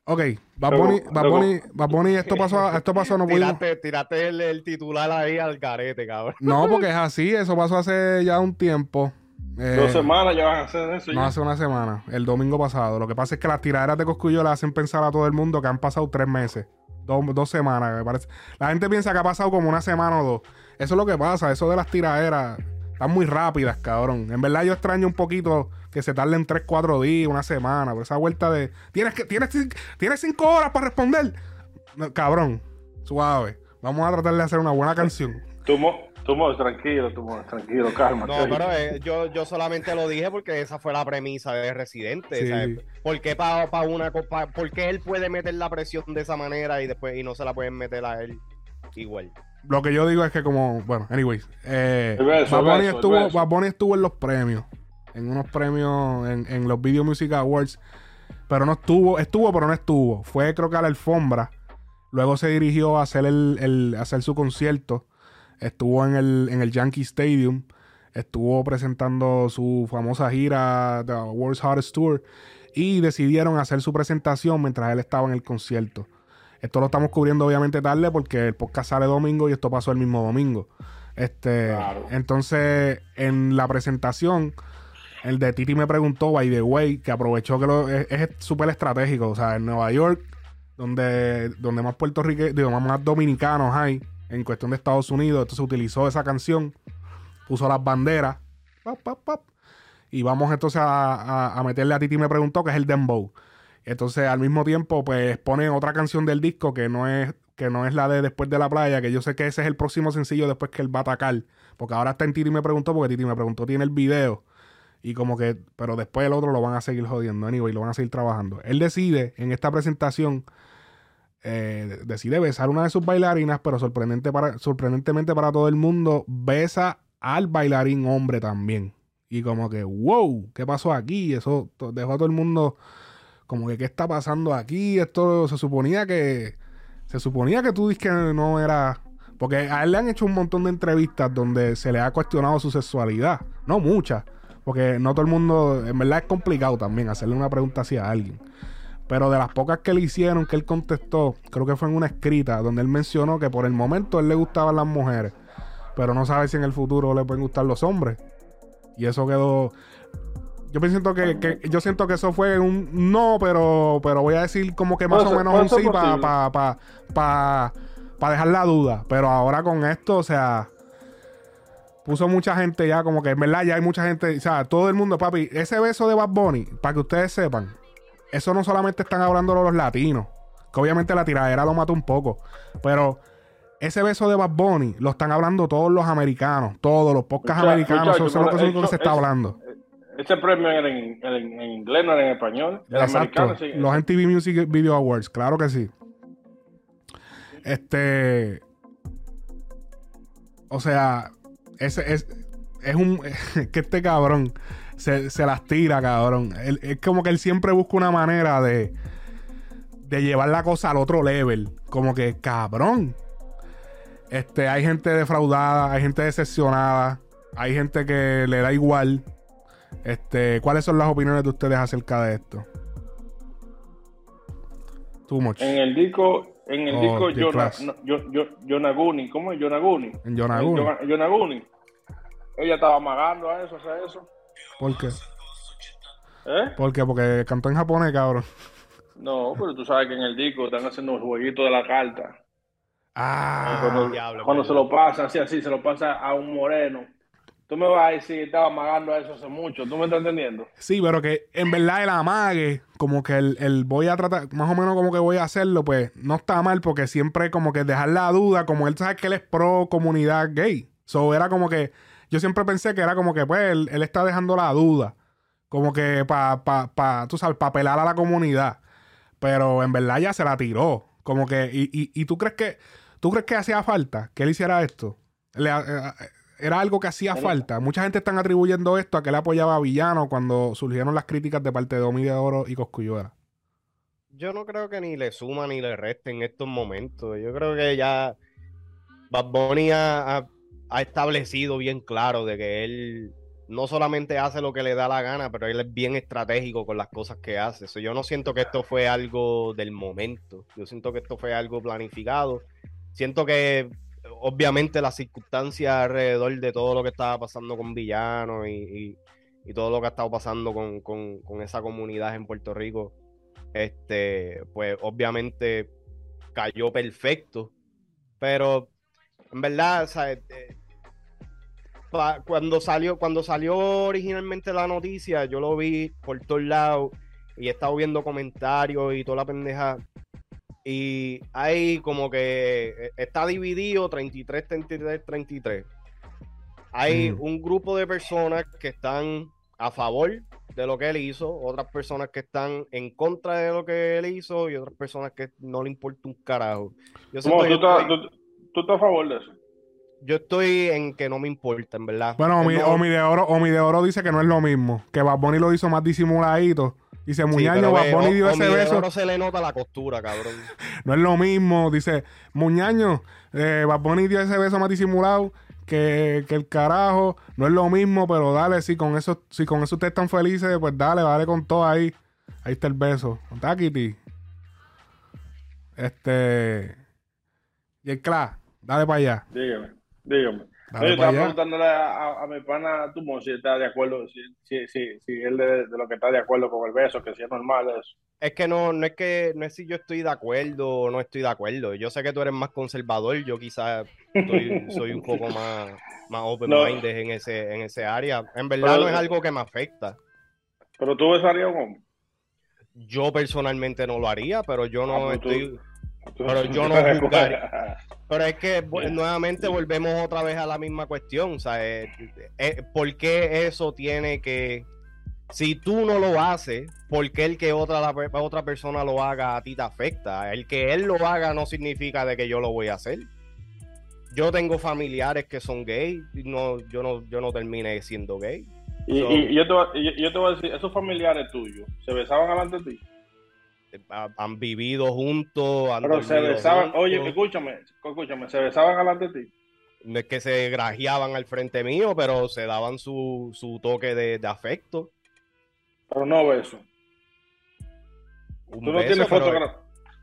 Speaker 1: Ok, Bad
Speaker 2: Luego-
Speaker 1: Bunny, Bad
Speaker 2: luego-
Speaker 1: Bunny, Bad Bunny, esto pasó, [laughs] esto pasó, no pudimos.
Speaker 3: Tírate, tírate el, el titular ahí al garete, cabrón.
Speaker 1: No, [laughs] porque es así, eso pasó hace ya un tiempo. Eh,
Speaker 2: Dos semanas ya van a hacer eso.
Speaker 1: No
Speaker 2: ya.
Speaker 1: hace una semana, el domingo pasado. Lo que pasa es que las tiraderas de Coscuyo le hacen pensar a todo el mundo que han pasado tres meses, dos, dos semanas, me parece. La gente piensa que ha pasado como una semana o dos. Eso es lo que pasa, eso de las tiraderas están muy rápidas, cabrón. En verdad yo extraño un poquito que se tarden tres, cuatro días, una semana, por esa vuelta de... Tienes, que, tienes, tienes cinco horas para responder. No, cabrón, suave. Vamos a tratar de hacer una buena canción.
Speaker 2: Tú, mo- tú, mo- tranquilo, tú, mo- tranquilo, calma.
Speaker 3: No, pero eh, yo, yo solamente lo dije porque esa fue la premisa de Residente.
Speaker 1: Sí.
Speaker 3: ¿sabes? ¿Por qué pa, pa una copa? ¿Por qué él puede meter la presión de esa manera y después y no se la pueden meter a él igual?
Speaker 1: Lo que yo digo es que como, bueno, anyways, eh, Bad Bunny estuvo. Bad Bunny estuvo en los premios, en unos premios, en, en los Video Music Awards, pero no estuvo, estuvo pero no estuvo, fue creo que a la alfombra, luego se dirigió a hacer el, el- hacer su concierto, estuvo en el, en el Yankee Stadium, estuvo presentando su famosa gira The World's Hottest Tour. Y decidieron hacer su presentación mientras él estaba en el concierto. Esto lo estamos cubriendo obviamente tarde porque el podcast sale domingo y esto pasó el mismo domingo. Este,
Speaker 2: Claro.
Speaker 1: entonces en la presentación el de Titi me preguntó by the way que aprovechó que lo, es es súper estratégico, o sea, en Nueva York donde donde más puertorriqueños, digo, más, dominicanos hay en cuestión de Estados Unidos, entonces utilizó esa canción, puso las banderas, pap, pap, pap, y vamos entonces a, a- a meterle a Titi me preguntó que es el dembow. Entonces, al mismo tiempo, pues pone otra canción del disco que no es que no es la de Después de la playa, que yo sé que ese es el próximo sencillo después que él va a atacar. Porque ahora está en Titi me preguntó, porque Titi me preguntó, tiene el video. Y como que, pero después el otro lo van a seguir jodiendo, anyway, lo van a seguir trabajando. Él decide en esta presentación, eh, decide besar una de sus bailarinas, pero sorprendente para, sorprendentemente para todo el mundo, besa al bailarín hombre también. Y como que, wow, ¿qué pasó aquí? Eso dejó a todo el mundo como que, ¿qué está pasando aquí? Esto se suponía que, se suponía que tú dices que no era... Porque a él le han hecho un montón de entrevistas donde se le ha cuestionado su sexualidad. No muchas. Porque no todo el mundo, en verdad es complicado también hacerle una pregunta así a alguien. Pero de las pocas que le hicieron, que él contestó, creo que fue en una escrita, donde él mencionó que por el momento él le gustaban las mujeres, pero no sabe si en el futuro le pueden gustar los hombres. Y eso quedó. Yo siento que, que- yo siento que eso fue un no, pero, pero voy a decir como que más o menos un sí para pa, pa, pa- pa dejar la duda. Pero ahora con esto, o sea, puso mucha gente ya, como que en verdad ya hay mucha gente, o sea, todo el mundo, papi, ese beso de Bad Bunny, para que ustedes sepan, eso no solamente están hablando los latinos, que obviamente la tiradera lo mata un poco, pero ese beso de Bad Bunny lo están hablando todos los americanos, todos los podcasts americanos, eso es lo que, se está
Speaker 2: es-
Speaker 1: hablando.
Speaker 2: Ese premio era en, era en- en inglés, no era en español. El
Speaker 1: Exacto.
Speaker 2: americano, sí.
Speaker 1: Los MTV Music Video Awards, claro que sí. Este. O sea, ese es, es un. [laughs] que este cabrón se, se las tira, cabrón. Él- es como que él siempre busca una manera de. de llevar la cosa al otro level. Como que, cabrón. Este, hay gente defraudada, hay gente decepcionada, hay gente que le da igual. Este, ¿cuáles son las opiniones de ustedes acerca de esto? Too much.
Speaker 2: En el disco, en el
Speaker 1: Oh,
Speaker 2: disco Yona- no, Yo- Yo- Yonaguni, ¿cómo es Yonaguni?
Speaker 1: En Yonaguni.
Speaker 2: En Yonaguni. Ella estaba amagando a eso, hacer eso.
Speaker 1: ¿Por qué?
Speaker 2: ¿Eh?
Speaker 1: ¿Por qué? Porque cantó en japonés, cabrón.
Speaker 2: No, pero tú sabes que en el disco están haciendo el jueguito de la carta.
Speaker 1: Ah,
Speaker 2: cuando
Speaker 3: diablo,
Speaker 2: cuando se lo pasa, así, así, se lo pasa a un moreno. Tú me vas a decir, estaba amagando a eso hace mucho. ¿Tú me estás entendiendo?
Speaker 1: sí, pero que en verdad el amague, como que el, el voy a tratar, más o menos como que voy a hacerlo, pues no está mal, porque siempre como que dejar la duda, como él sabe que él es pro comunidad gay. So era como que, yo siempre pensé que era como que, pues, él, él está dejando la duda. Como que para, pa, pa, tú sabes, para apelar a la comunidad. Pero en verdad ya se la tiró. Como que, y, y, y tú crees que, tú crees que hacía falta que él hiciera esto. Le- eh, era algo que hacía falta. Mucha gente están atribuyendo esto a que él apoyaba a Villano cuando surgieron las críticas de parte de Omi de Oro y Cosculluela.
Speaker 3: Yo no creo que ni le suma ni le reste en estos momentos. Yo creo que ya Bad Bunny ha, ha- ha establecido bien claro de que él no solamente hace lo que le da la gana, pero él es bien estratégico con las cosas que hace. So, yo no siento que esto fue algo del momento. Yo siento que esto fue algo planificado. Siento que obviamente las circunstancias alrededor de todo lo que estaba pasando con Villano y, y- todo lo que ha estado pasando con, con- esa comunidad en Puerto Rico, este, pues obviamente cayó perfecto. Pero en verdad, pa- cuando salió, cuando salió originalmente la noticia, yo lo vi por todos lados y he estado viendo comentarios y toda la pendeja. Y hay como que eh, está dividido 33, 33, 33. Hay
Speaker 1: Mm.
Speaker 3: un grupo de personas que están a favor de lo que él hizo, otras personas que están en contra de lo que él hizo y otras personas que no le importa un carajo. Yo,
Speaker 2: ¿Cómo? ¿Tú, estás,
Speaker 3: estoy-
Speaker 2: tú- tú estás a favor de eso?
Speaker 3: yo estoy en que no me importa, en verdad.
Speaker 1: Bueno, Omi,
Speaker 3: no-
Speaker 1: Omi de Oro, Omi de Oro dice que no es lo mismo. Que Bad Bunny lo hizo más disimuladito. Dice,
Speaker 3: Sí,
Speaker 1: Muñaño,
Speaker 3: pero
Speaker 1: Bad Bunny dio ese beso.
Speaker 3: no se le nota la costura, cabrón. [laughs]
Speaker 1: No es lo mismo. Dice, Muñaño, eh, Bad Bunny dio ese beso más disimulado que, que el carajo. No es lo mismo, pero dale, si con eso, si con eso ustedes están felices, pues dale, dale con todo ahí. Ahí está el beso. ¿Está Kitty? Este. Y el Cla, dale para allá.
Speaker 2: Dígame, dígame.
Speaker 1: Dale
Speaker 2: yo estaba
Speaker 1: allá.
Speaker 2: preguntándole a, a- a mi pana Tumo si está de acuerdo, si, si, si, si él de, de lo que está de acuerdo con el beso, que si es normal eso.
Speaker 3: Es que no, no es que no es si yo estoy de acuerdo o no estoy de acuerdo. Yo sé que tú eres más conservador, yo quizás soy un poco más, más open-minded en ese, en ese área. En verdad
Speaker 2: Pero-
Speaker 3: no es algo que me afecta.
Speaker 2: Pero tú besarías a un hombre.
Speaker 3: Yo personalmente no lo haría, pero yo
Speaker 2: Ah,
Speaker 3: no
Speaker 2: pues tú-
Speaker 3: estoy. Pero [laughs] yo no. Pero es que nuevamente volvemos otra vez a la misma cuestión. O sea, eh, eh, ¿por qué eso tiene que si tú no lo haces, ¿por qué el que otra, la, otra persona lo haga a ti te afecta? El que él lo haga no significa de que yo lo voy a hacer. Yo tengo familiares que son gay, y no, yo no, yo no terminé siendo gay.
Speaker 2: Y, yo, te, voy a decir, esos familiares tuyos, ¿se besaban delante de ti?
Speaker 3: Han, vivido juntos, han
Speaker 2: Pero se besaban, oye, escúchame, escúchame, ¿se besaban delante de ti?
Speaker 3: No es que se grajeaban al frente mío, pero se daban su, su toque de, de afecto.
Speaker 2: Pero no beso. tú no tienes foto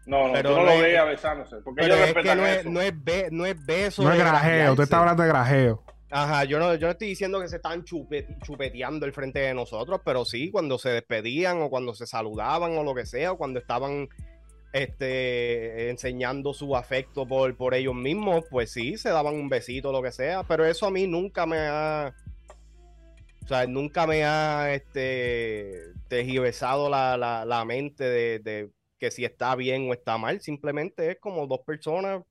Speaker 2: No, no, tú no, lo veías besándose. Porque pero es que
Speaker 3: no es, no, es no es beso.
Speaker 1: No es grajeo, usted está hablando de grajeo.
Speaker 3: Ajá, yo no, yo no estoy diciendo que se están chupeteando el frente de nosotros, pero sí, cuando se despedían o cuando se saludaban o lo que sea, o cuando estaban este, enseñando su afecto por, por ellos mismos, pues sí, se daban un besito o lo que sea, pero eso a mí nunca me ha o sea, nunca me ha este, tejiversado la, la, mente de, que si está bien o está mal. Simplemente es como dos personas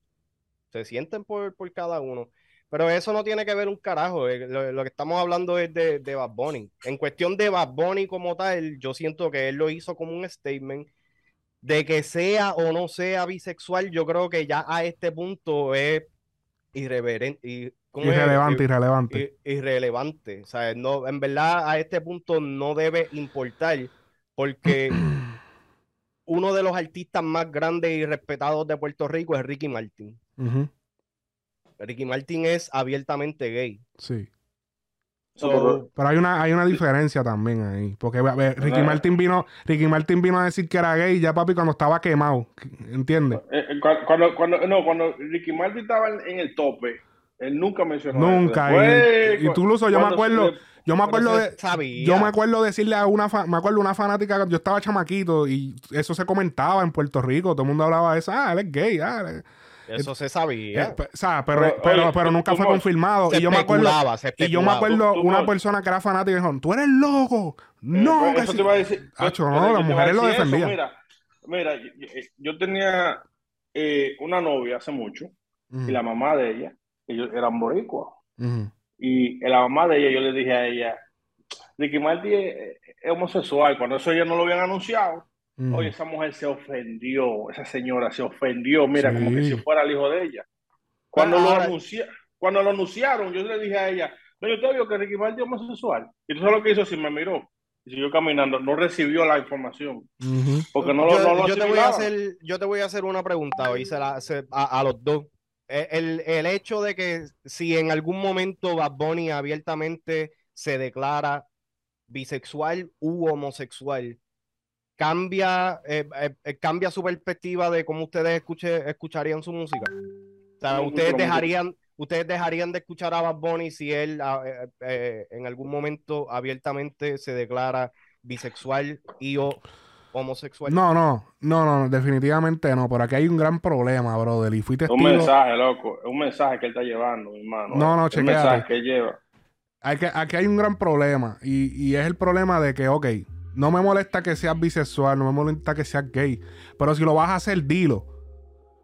Speaker 3: se sienten por, cada uno. Pero eso no tiene que ver un carajo. Eh, lo, que estamos hablando es de, de, Bad Bunny. En cuestión de Bad Bunny como tal, yo siento que él lo hizo como un statement. De que sea o no sea bisexual, yo creo que ya a este punto es irreverente,
Speaker 1: Irrelevante, irrelevante.
Speaker 3: Irrelevante. O sea, no, en verdad a este punto no debe importar porque [clears throat] uno de los artistas más grandes y respetados de Puerto Rico es Ricky Martin. Ricky Martin es abiertamente gay.
Speaker 1: Sí. pero hay una, hay una diferencia también ahí. Porque Ricky Martin vino, Ricky Martin vino a decir que era gay ya papi cuando estaba quemado. ¿Entiendes?
Speaker 2: Eh, eh, cuando, cuando, no, cuando Ricky Martin estaba en el tope, él nunca mencionó
Speaker 1: Nunca. y, tú incluso yo me acuerdo, yo me acuerdo de, yo me acuerdo decirle a una, me acuerdo una fanática, yo estaba chamaquito y eso se comentaba en Puerto Rico, todo el mundo hablaba de eso, ah, él es gay, ah,
Speaker 3: eso se sabía.
Speaker 1: Eh, pero, pero, pero, nunca fue confirmado. y yo me acuerdo, y yo me acuerdo una persona que era fanática y dijo, tú eres loco. No,
Speaker 2: eso te iba a decir.
Speaker 1: no, las mujeres lo defendían.
Speaker 2: Mira, mira, yo, tenía eh, una novia hace mucho y la mamá de ella ellos eran boricuas. Y la mamá de ella, yo le dije a ella, Ricky Martin es, homosexual. Cuando eso ella no lo habían anunciado, oye, esa mujer se ofendió, esa señora se ofendió, mira, como que si fuera el hijo de ella. Cuando, lo, cuando lo anunciaron, yo le dije a ella, no, yo te digo que Ricky Martin es homosexual. Y tú sabes lo que hizo, si me miró y siguió caminando, no recibió la información. Porque no,
Speaker 3: yo,
Speaker 2: lo,
Speaker 3: yo te voy a hacer Yo te voy a hacer una pregunta, hoy se la, a, a los dos. Eh, el, el, hecho de que si en algún momento Bad Bunny abiertamente se declara bisexual u homosexual, cambia, eh, eh, cambia su perspectiva de cómo ustedes escuche, escucharían su música. O sea, ustedes dejarían, ustedes dejarían de escuchar a Bad Bunny si él ah, en algún momento abiertamente se declara bisexual y o homosexual.
Speaker 1: No, no, no, no, definitivamente no. Por aquí hay un gran problema, brother. Y fui testigo.
Speaker 2: Un mensaje, loco. Es un mensaje que él está llevando, hermano. No,
Speaker 1: no,
Speaker 2: chequeate. Un mensaje que lleva.
Speaker 1: Hay que, aquí hay un gran problema. Y, y es el problema de que, ok, no me molesta que seas bisexual, no me molesta que seas gay. Pero si lo vas a hacer, dilo.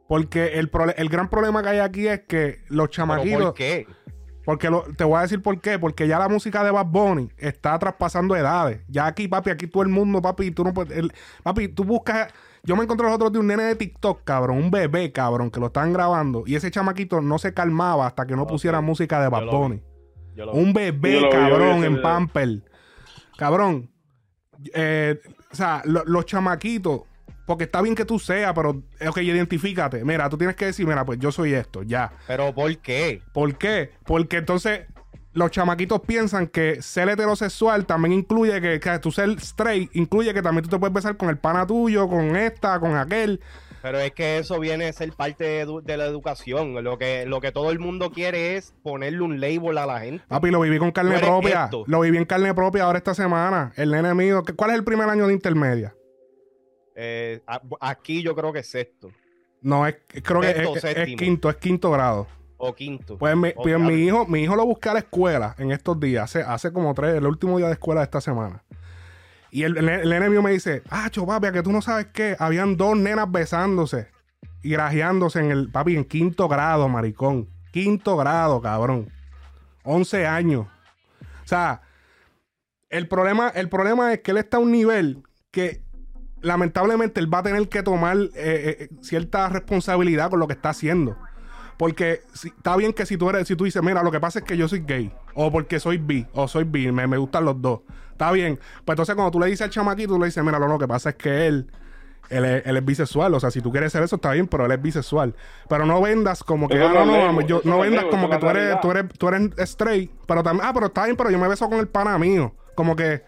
Speaker 1: Porque el, el gran problema que hay aquí es que los chamaquitos. ¿Por
Speaker 3: qué?
Speaker 1: Porque te voy a decir por qué. Porque ya la música de Bad Bunny está traspasando edades. Ya aquí, papi, aquí todo el mundo, papi, tú no puedes. papi, tú buscas. Yo me encontré los otros de un nene de TikTok, cabrón, un bebé, cabrón, que lo están grabando. Y ese chamaquito no se calmaba hasta que no pusiera música de Bad Bunny. Un bebé, cabrón, en Pamper. Cabrón. Eh, o sea, los chamaquitos porque está bien que tú seas, pero, ok, identifícate. Mira, tú tienes que decir, mira, pues yo soy esto, ya.
Speaker 3: Pero ¿por qué?
Speaker 1: ¿Por qué? Porque entonces los chamaquitos piensan que ser heterosexual también incluye que, que tú ser straight, incluye que también tú te puedes besar con el pana tuyo, con esta, con aquel.
Speaker 3: Pero es que eso viene a ser parte de, la educación. Lo que, lo que todo el mundo quiere es ponerle un label a la gente.
Speaker 1: Papi, lo viví con carne propia. Lo viví en carne propia ahora esta semana. El nene mío. ¿Cuál es el primer año de intermedia?
Speaker 3: Eh, aquí yo creo que es sexto.
Speaker 1: No, es, creo que es, quinto, es quinto grado.
Speaker 3: O quinto.
Speaker 1: Pues, mi, pues mi, hijo, mi hijo lo busqué a la escuela en estos días, hace, hace como tres, el último día de escuela de esta semana. Y el, el, enemigo me dice, ah, papi, que tú no sabes qué, habían dos nenas besándose. y grajeándose en el, papi, en quinto grado, maricón. Quinto grado, cabrón. 11 años. O sea, el problema, el problema es que él está a un nivel que lamentablemente él va a tener que tomar eh, eh, cierta responsabilidad con lo que está haciendo. Porque está bien que si tú eres, si tú dices, mira, lo que pasa es que yo soy gay, o porque soy bi, o soy bi, me, me gustan los dos. Está bien. Pues entonces cuando tú le dices al chamaquito, tú le dices, mira, lo, lo que pasa es que él él es, bisexual. O sea, si tú quieres ser eso, está bien, pero él es bisexual. Pero no vendas como que, ah, no, no, yo, no vendas como que tú eres, tú eres, tú eres straight, pero también, ah, pero está bien, pero yo me beso con el pana mío. Como que,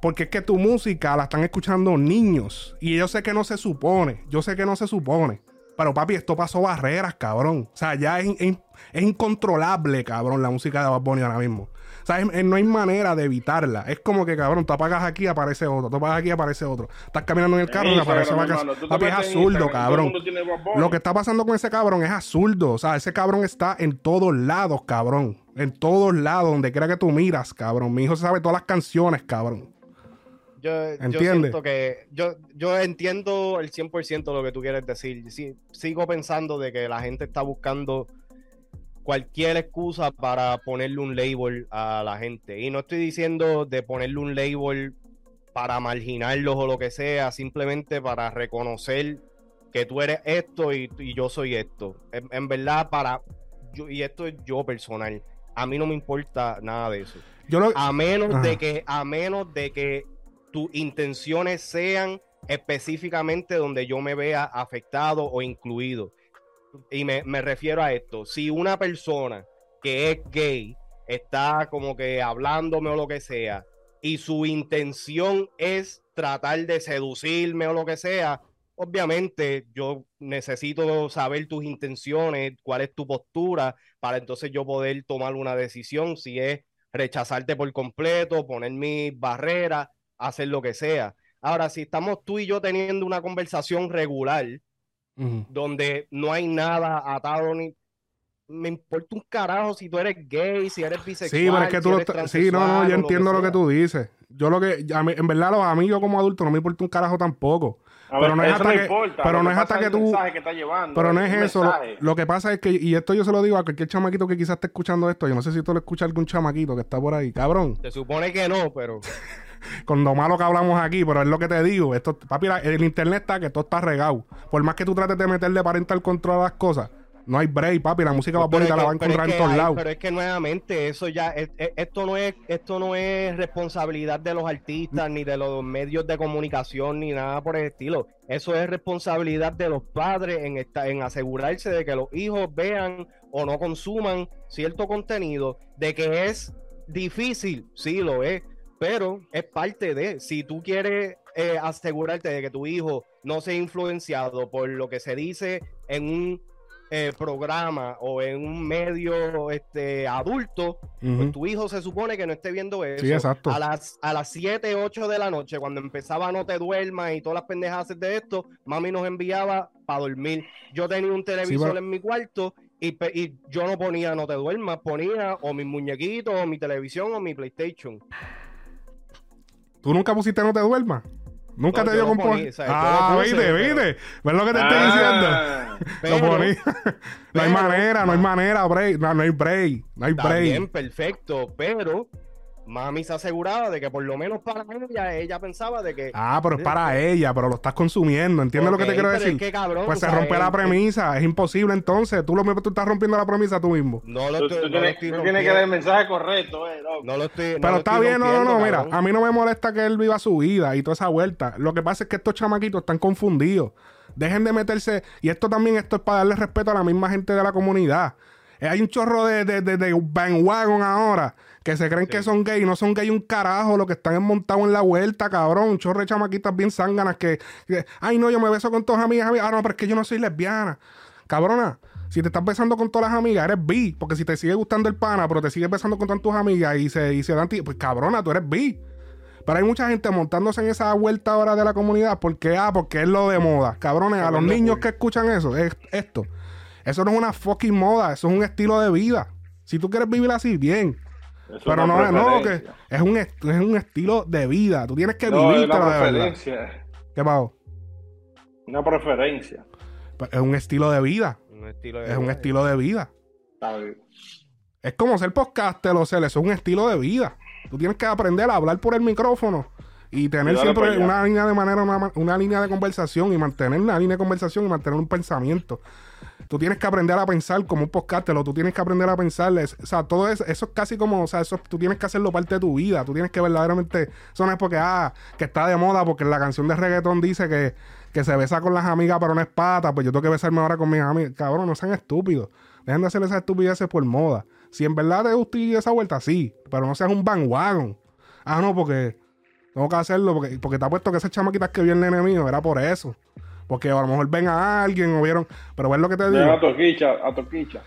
Speaker 1: porque es que tu música la están escuchando niños. Y yo sé que no se supone, yo sé que no se supone. Pero papi, esto pasó barreras, cabrón. O sea, ya es, es, incontrolable, cabrón, la música de Bad Bunny ahora mismo. O sea, no hay manera de evitarla. Es como que, cabrón, tú apagas aquí, aparece otro. Tú apagas aquí, aparece otro. Estás caminando en el carro y aparece una Papi, es absurdo, cabrón. Lo que está pasando con ese cabrón es absurdo. O sea, ese cabrón está en todos lados, cabrón. En todos lados, donde quiera que tú miras, cabrón. Mi hijo sabe todas las canciones, cabrón.
Speaker 3: Yo, yo que yo, yo entiendo el 100% lo que tú quieres decir. Sí, sigo pensando de que la gente está buscando cualquier excusa para ponerle un label a la gente. Y no estoy diciendo de ponerle un label para marginarlos o lo que sea, simplemente para reconocer que tú eres esto y, yo soy esto. En, verdad, para yo, y esto es yo personal, a mí no me importa nada de eso. A menos de que, a menos de que tus intenciones sean específicamente donde yo me vea afectado o incluido y me, refiero a esto, si una persona que es gay está como que hablándome o lo que sea, y su intención es tratar de seducirme o lo que sea, obviamente yo necesito saber tus intenciones, cuál es tu postura, para entonces yo poder tomar una decisión, si es rechazarte por completo, poner mis barreras, hacer lo que sea. Ahora, si estamos tú y yo teniendo una conversación regular, donde no hay nada atado ni me importa un carajo si tú eres gay, si eres bisexual. Sí, pero es que tú
Speaker 1: Sí, no, no, yo entiendo lo que, tú dices. Yo lo que. en verdad, los amigos como adulto no me importa un carajo tampoco. pero no es hasta que. pero no es hasta que tú. pero no es eso. Lo, que pasa es que. Y esto yo se lo digo a cualquier chamaquito que quizás esté escuchando esto. Yo no sé si tú lo escuchas algún chamaquito que está por ahí. Cabrón.
Speaker 3: Se supone que no, pero. [laughs]
Speaker 1: con lo malo que hablamos aquí, pero es lo que te digo. Esto, papi, el internet está que todo está regado. Por más que tú trates de meterle parental control a las cosas, no hay break, papi. La música va a poner la va a encontrar en todos lados.
Speaker 3: Pero es que nuevamente, eso ya, esto no es, esto no es responsabilidad de los artistas, ni de los medios de comunicación, ni nada por el estilo. Eso es responsabilidad de los padres en, en asegurarse de que los hijos vean o no consuman cierto contenido, de que es difícil, sí lo es, pero es parte de, si tú quieres eh, asegurarte de que tu hijo no sea influenciado por lo que se dice en un eh, programa o en un medio este, adulto, pues tu hijo se supone que no esté viendo eso.
Speaker 1: Sí, exacto.
Speaker 3: A las, a las 7, 8 de la noche, cuando empezaba No te duermas y todas las pendejas de esto, mami nos enviaba para dormir. Yo tenía un televisor en mi cuarto y, y, yo no ponía No te duermas, ponía o mis muñequitos, o mi televisión, o mi PlayStation.
Speaker 1: ¿Tú nunca pusiste No te duermas? Nunca te dio con Ah, viste, viste. ¿Ves lo que te estoy ah, diciendo? [laughs] lo poní. [laughs] no hay manera, no hay manera, break. No, no hay break. No hay break. Bien,
Speaker 3: perfecto. Pero mami se aseguraba de que por lo menos para ella, ella pensaba de que.
Speaker 1: Ah, pero es para ella, pero lo estás consumiendo. ¿Entiendes lo que te quiero decir? pues se rompe la premisa, es imposible entonces. Tú lo mismo tú estás rompiendo la premisa tú mismo.
Speaker 2: No lo estoy, tú, tienes, que dar el mensaje correcto, eh,
Speaker 3: no. lo estoy.
Speaker 1: pero está bien, no, no, no, mira, a mí no me molesta que él viva su vida y toda esa vuelta. Lo que pasa es que estos chamaquitos están confundidos. Dejen de meterse. Y esto también, esto es para darle respeto a la misma gente de la comunidad. Eh, hay un chorro de, de, de, de bandwagon ahora que se creen que son gay, no son gay un carajo, lo que están montados en la vuelta, cabrón, un chorro de chamaquitas bien zánganas que, ay no, yo me beso con todas las amigas, ah no, pero es que yo no soy lesbiana. Cabrona, si te estás besando con todas las amigas, eres bi, porque si te sigue gustando el pana, pero te sigues besando con todas tus amigas y se, y se dan pues cabrona, tú eres bi. Pero hay mucha gente montándose en esa vuelta ahora de la comunidad porque, ah, porque es lo de moda. Cabrones, a los niños que escuchan eso, es esto. Eso no es una fucking moda, eso es un estilo de vida. Si tú quieres vivir así, bien. Pero no, no, que es un, es un estilo de vida. Tú tienes que no, vivir
Speaker 2: una preferencia.
Speaker 1: ¿Qué pasó?
Speaker 2: Una preferencia.
Speaker 1: Pues Es un estilo de vida.
Speaker 3: Un estilo de
Speaker 1: Es un
Speaker 3: vida.
Speaker 1: estilo de vida.
Speaker 2: Está bien.
Speaker 1: Es como ser podcaster o ser, eso es un estilo de vida. Tú tienes que aprender a hablar por el micrófono y tener
Speaker 2: Y
Speaker 1: siempre una línea de manera, una, una línea de conversación y mantener una línea de conversación y mantener un pensamiento. Tú tienes que aprender a pensar como un podcaster, o tú tienes que aprender a pensar, es- o sea, todo eso, eso es casi como, o sea, eso tú tienes que hacerlo parte de tu vida, tú tienes que verdaderamente, eso no es porque, ah, que está de moda, porque la canción de reggaetón dice que, que se besa con las amigas, pero no es pata, pues yo tengo que besarme ahora con mis amigas, cabrón, no sean estúpidos, dejen de hacer esas estupideces por moda. Si en verdad te gusta esa vuelta, sí, pero no seas un bandwagon. Ah, no, porque tengo que hacerlo, porque, porque te ha puesto que esas chamaquitas que vio el nene mío era por eso. Porque a lo mejor ven a alguien o vieron. Pero ves lo que te digo.
Speaker 2: A Toquicha, a Toquicha.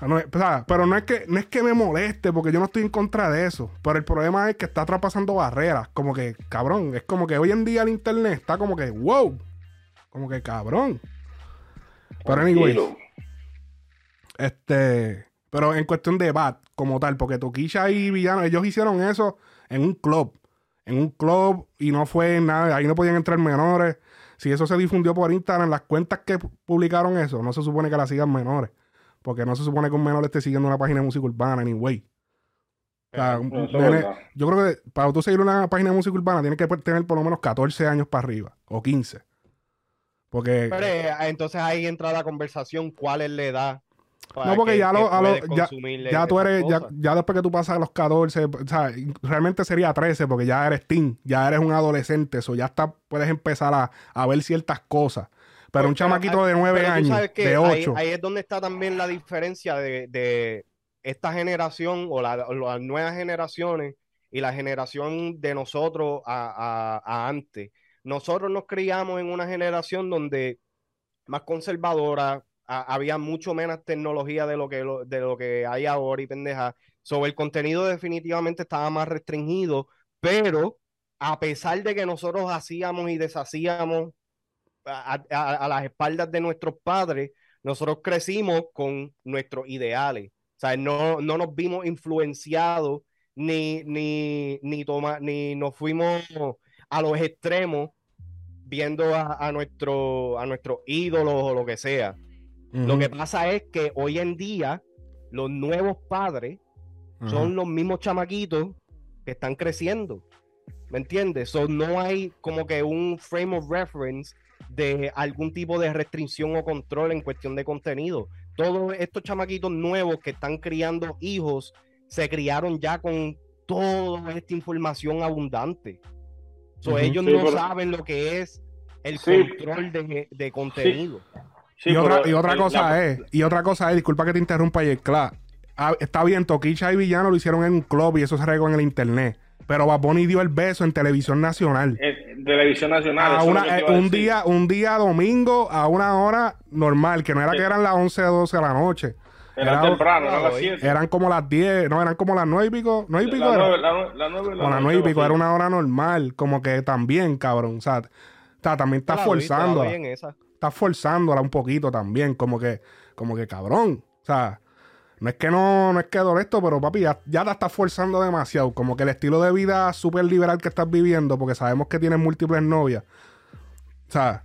Speaker 1: Ah, no es- o sea, pero no es que no es que me moleste, porque yo no estoy en contra de eso. Pero el problema es que está traspasando barreras. Como que, cabrón, es como que hoy en día el internet está como que, wow. Como que cabrón. Pero anyway,
Speaker 2: Tranquilo.
Speaker 1: este. Pero en cuestión de bat, como tal, porque Toquilla y Villano, ellos hicieron eso en un club. En un club y no fue nada, ahí no podían entrar menores. Si eso se difundió por Instagram, las cuentas que pu- publicaron eso, no se supone que las sigan menores. Porque no se supone que un menor esté siguiendo una página de música urbana, anyway. O sea, nene- yo creo que para tú seguir una página de música urbana tienes que tener por lo menos 14 años para arriba, o 15. Porque
Speaker 3: Pero eh, entonces ahí entra la conversación, ¿cuál es la edad?
Speaker 1: No, porque
Speaker 3: que-
Speaker 1: ya, lo, a ya, ya tú eres, ya, después que tú pasas los 14, o sea, realmente sería 13 porque ya eres teen, ya eres un adolescente, eso ya está, puedes empezar a, a ver ciertas cosas. Pero un
Speaker 3: Pues,
Speaker 1: chamaquito de 9
Speaker 3: pero tú
Speaker 1: años, de
Speaker 3: ahí-
Speaker 1: 8,
Speaker 3: Ahí, es donde está también la diferencia de, de esta generación o, la- o las nuevas generaciones y la generación de nosotros a, a- a antes. Nosotros nos criamos en una generación donde más conservadora, había mucho menos tecnología de lo que, lo- de lo que hay ahora y pendeja. Sobre el contenido definitivamente estaba más restringido, pero a pesar de que nosotros hacíamos y deshacíamos a, a- a las espaldas de nuestros padres, nosotros crecimos con nuestros ideales. O sea, no, no nos vimos influenciados ni, ni, ni, toma, ni nos fuimos a los extremos viendo a, a, nuestro, a nuestros ídolos o lo que sea. Lo que pasa es que hoy en día los nuevos padres son los mismos chamaquitos que están creciendo. ¿Me entiendes? So, no hay como que un frame of reference de algún tipo de restricción o control en cuestión de contenido. Todos estos chamaquitos nuevos que están criando hijos se criaron ya con toda esta información abundante. So. Ellos
Speaker 2: Sí,
Speaker 3: no
Speaker 2: pero-
Speaker 3: saben lo que es el
Speaker 2: Sí.
Speaker 3: control de, de contenido.
Speaker 2: Sí,
Speaker 1: y, otra, y otra
Speaker 2: el-
Speaker 1: cosa
Speaker 2: la-
Speaker 1: es, y otra cosa es, disculpa que te interrumpa, y claro, está bien, Toquicha y Villano lo hicieron en un club y eso se regó en el internet. Pero Bad Bunny dio el beso en televisión nacional.
Speaker 2: en televisión nacional.
Speaker 1: a una- eh,
Speaker 2: a
Speaker 1: un
Speaker 2: decir.
Speaker 1: día un día domingo a una hora normal, que no era
Speaker 2: Sí.
Speaker 1: que eran las 11 o 12 de la noche.
Speaker 2: Era
Speaker 1: Era-
Speaker 2: temprano, era a las
Speaker 3: Hoy.
Speaker 2: 7.
Speaker 1: Eran como las 10, no, eran como las 9 y pico. 9 y pico
Speaker 2: La
Speaker 1: era.
Speaker 2: nueve- la nue- la nueve- la
Speaker 1: o las
Speaker 2: noche,
Speaker 1: 9 y pico, era una hora normal. Como que también, cabrón. O sea, está, también está
Speaker 3: Te la doy, te la doy
Speaker 1: forzándola.
Speaker 3: en esa.
Speaker 1: Está forzándola un poquito también. Como que, como que cabrón. O sea, no es que no, no es que esto, pero papi, ya, ya la estás forzando demasiado. Como que el estilo de vida súper liberal que estás viviendo, porque sabemos que tienes múltiples novias. O sea,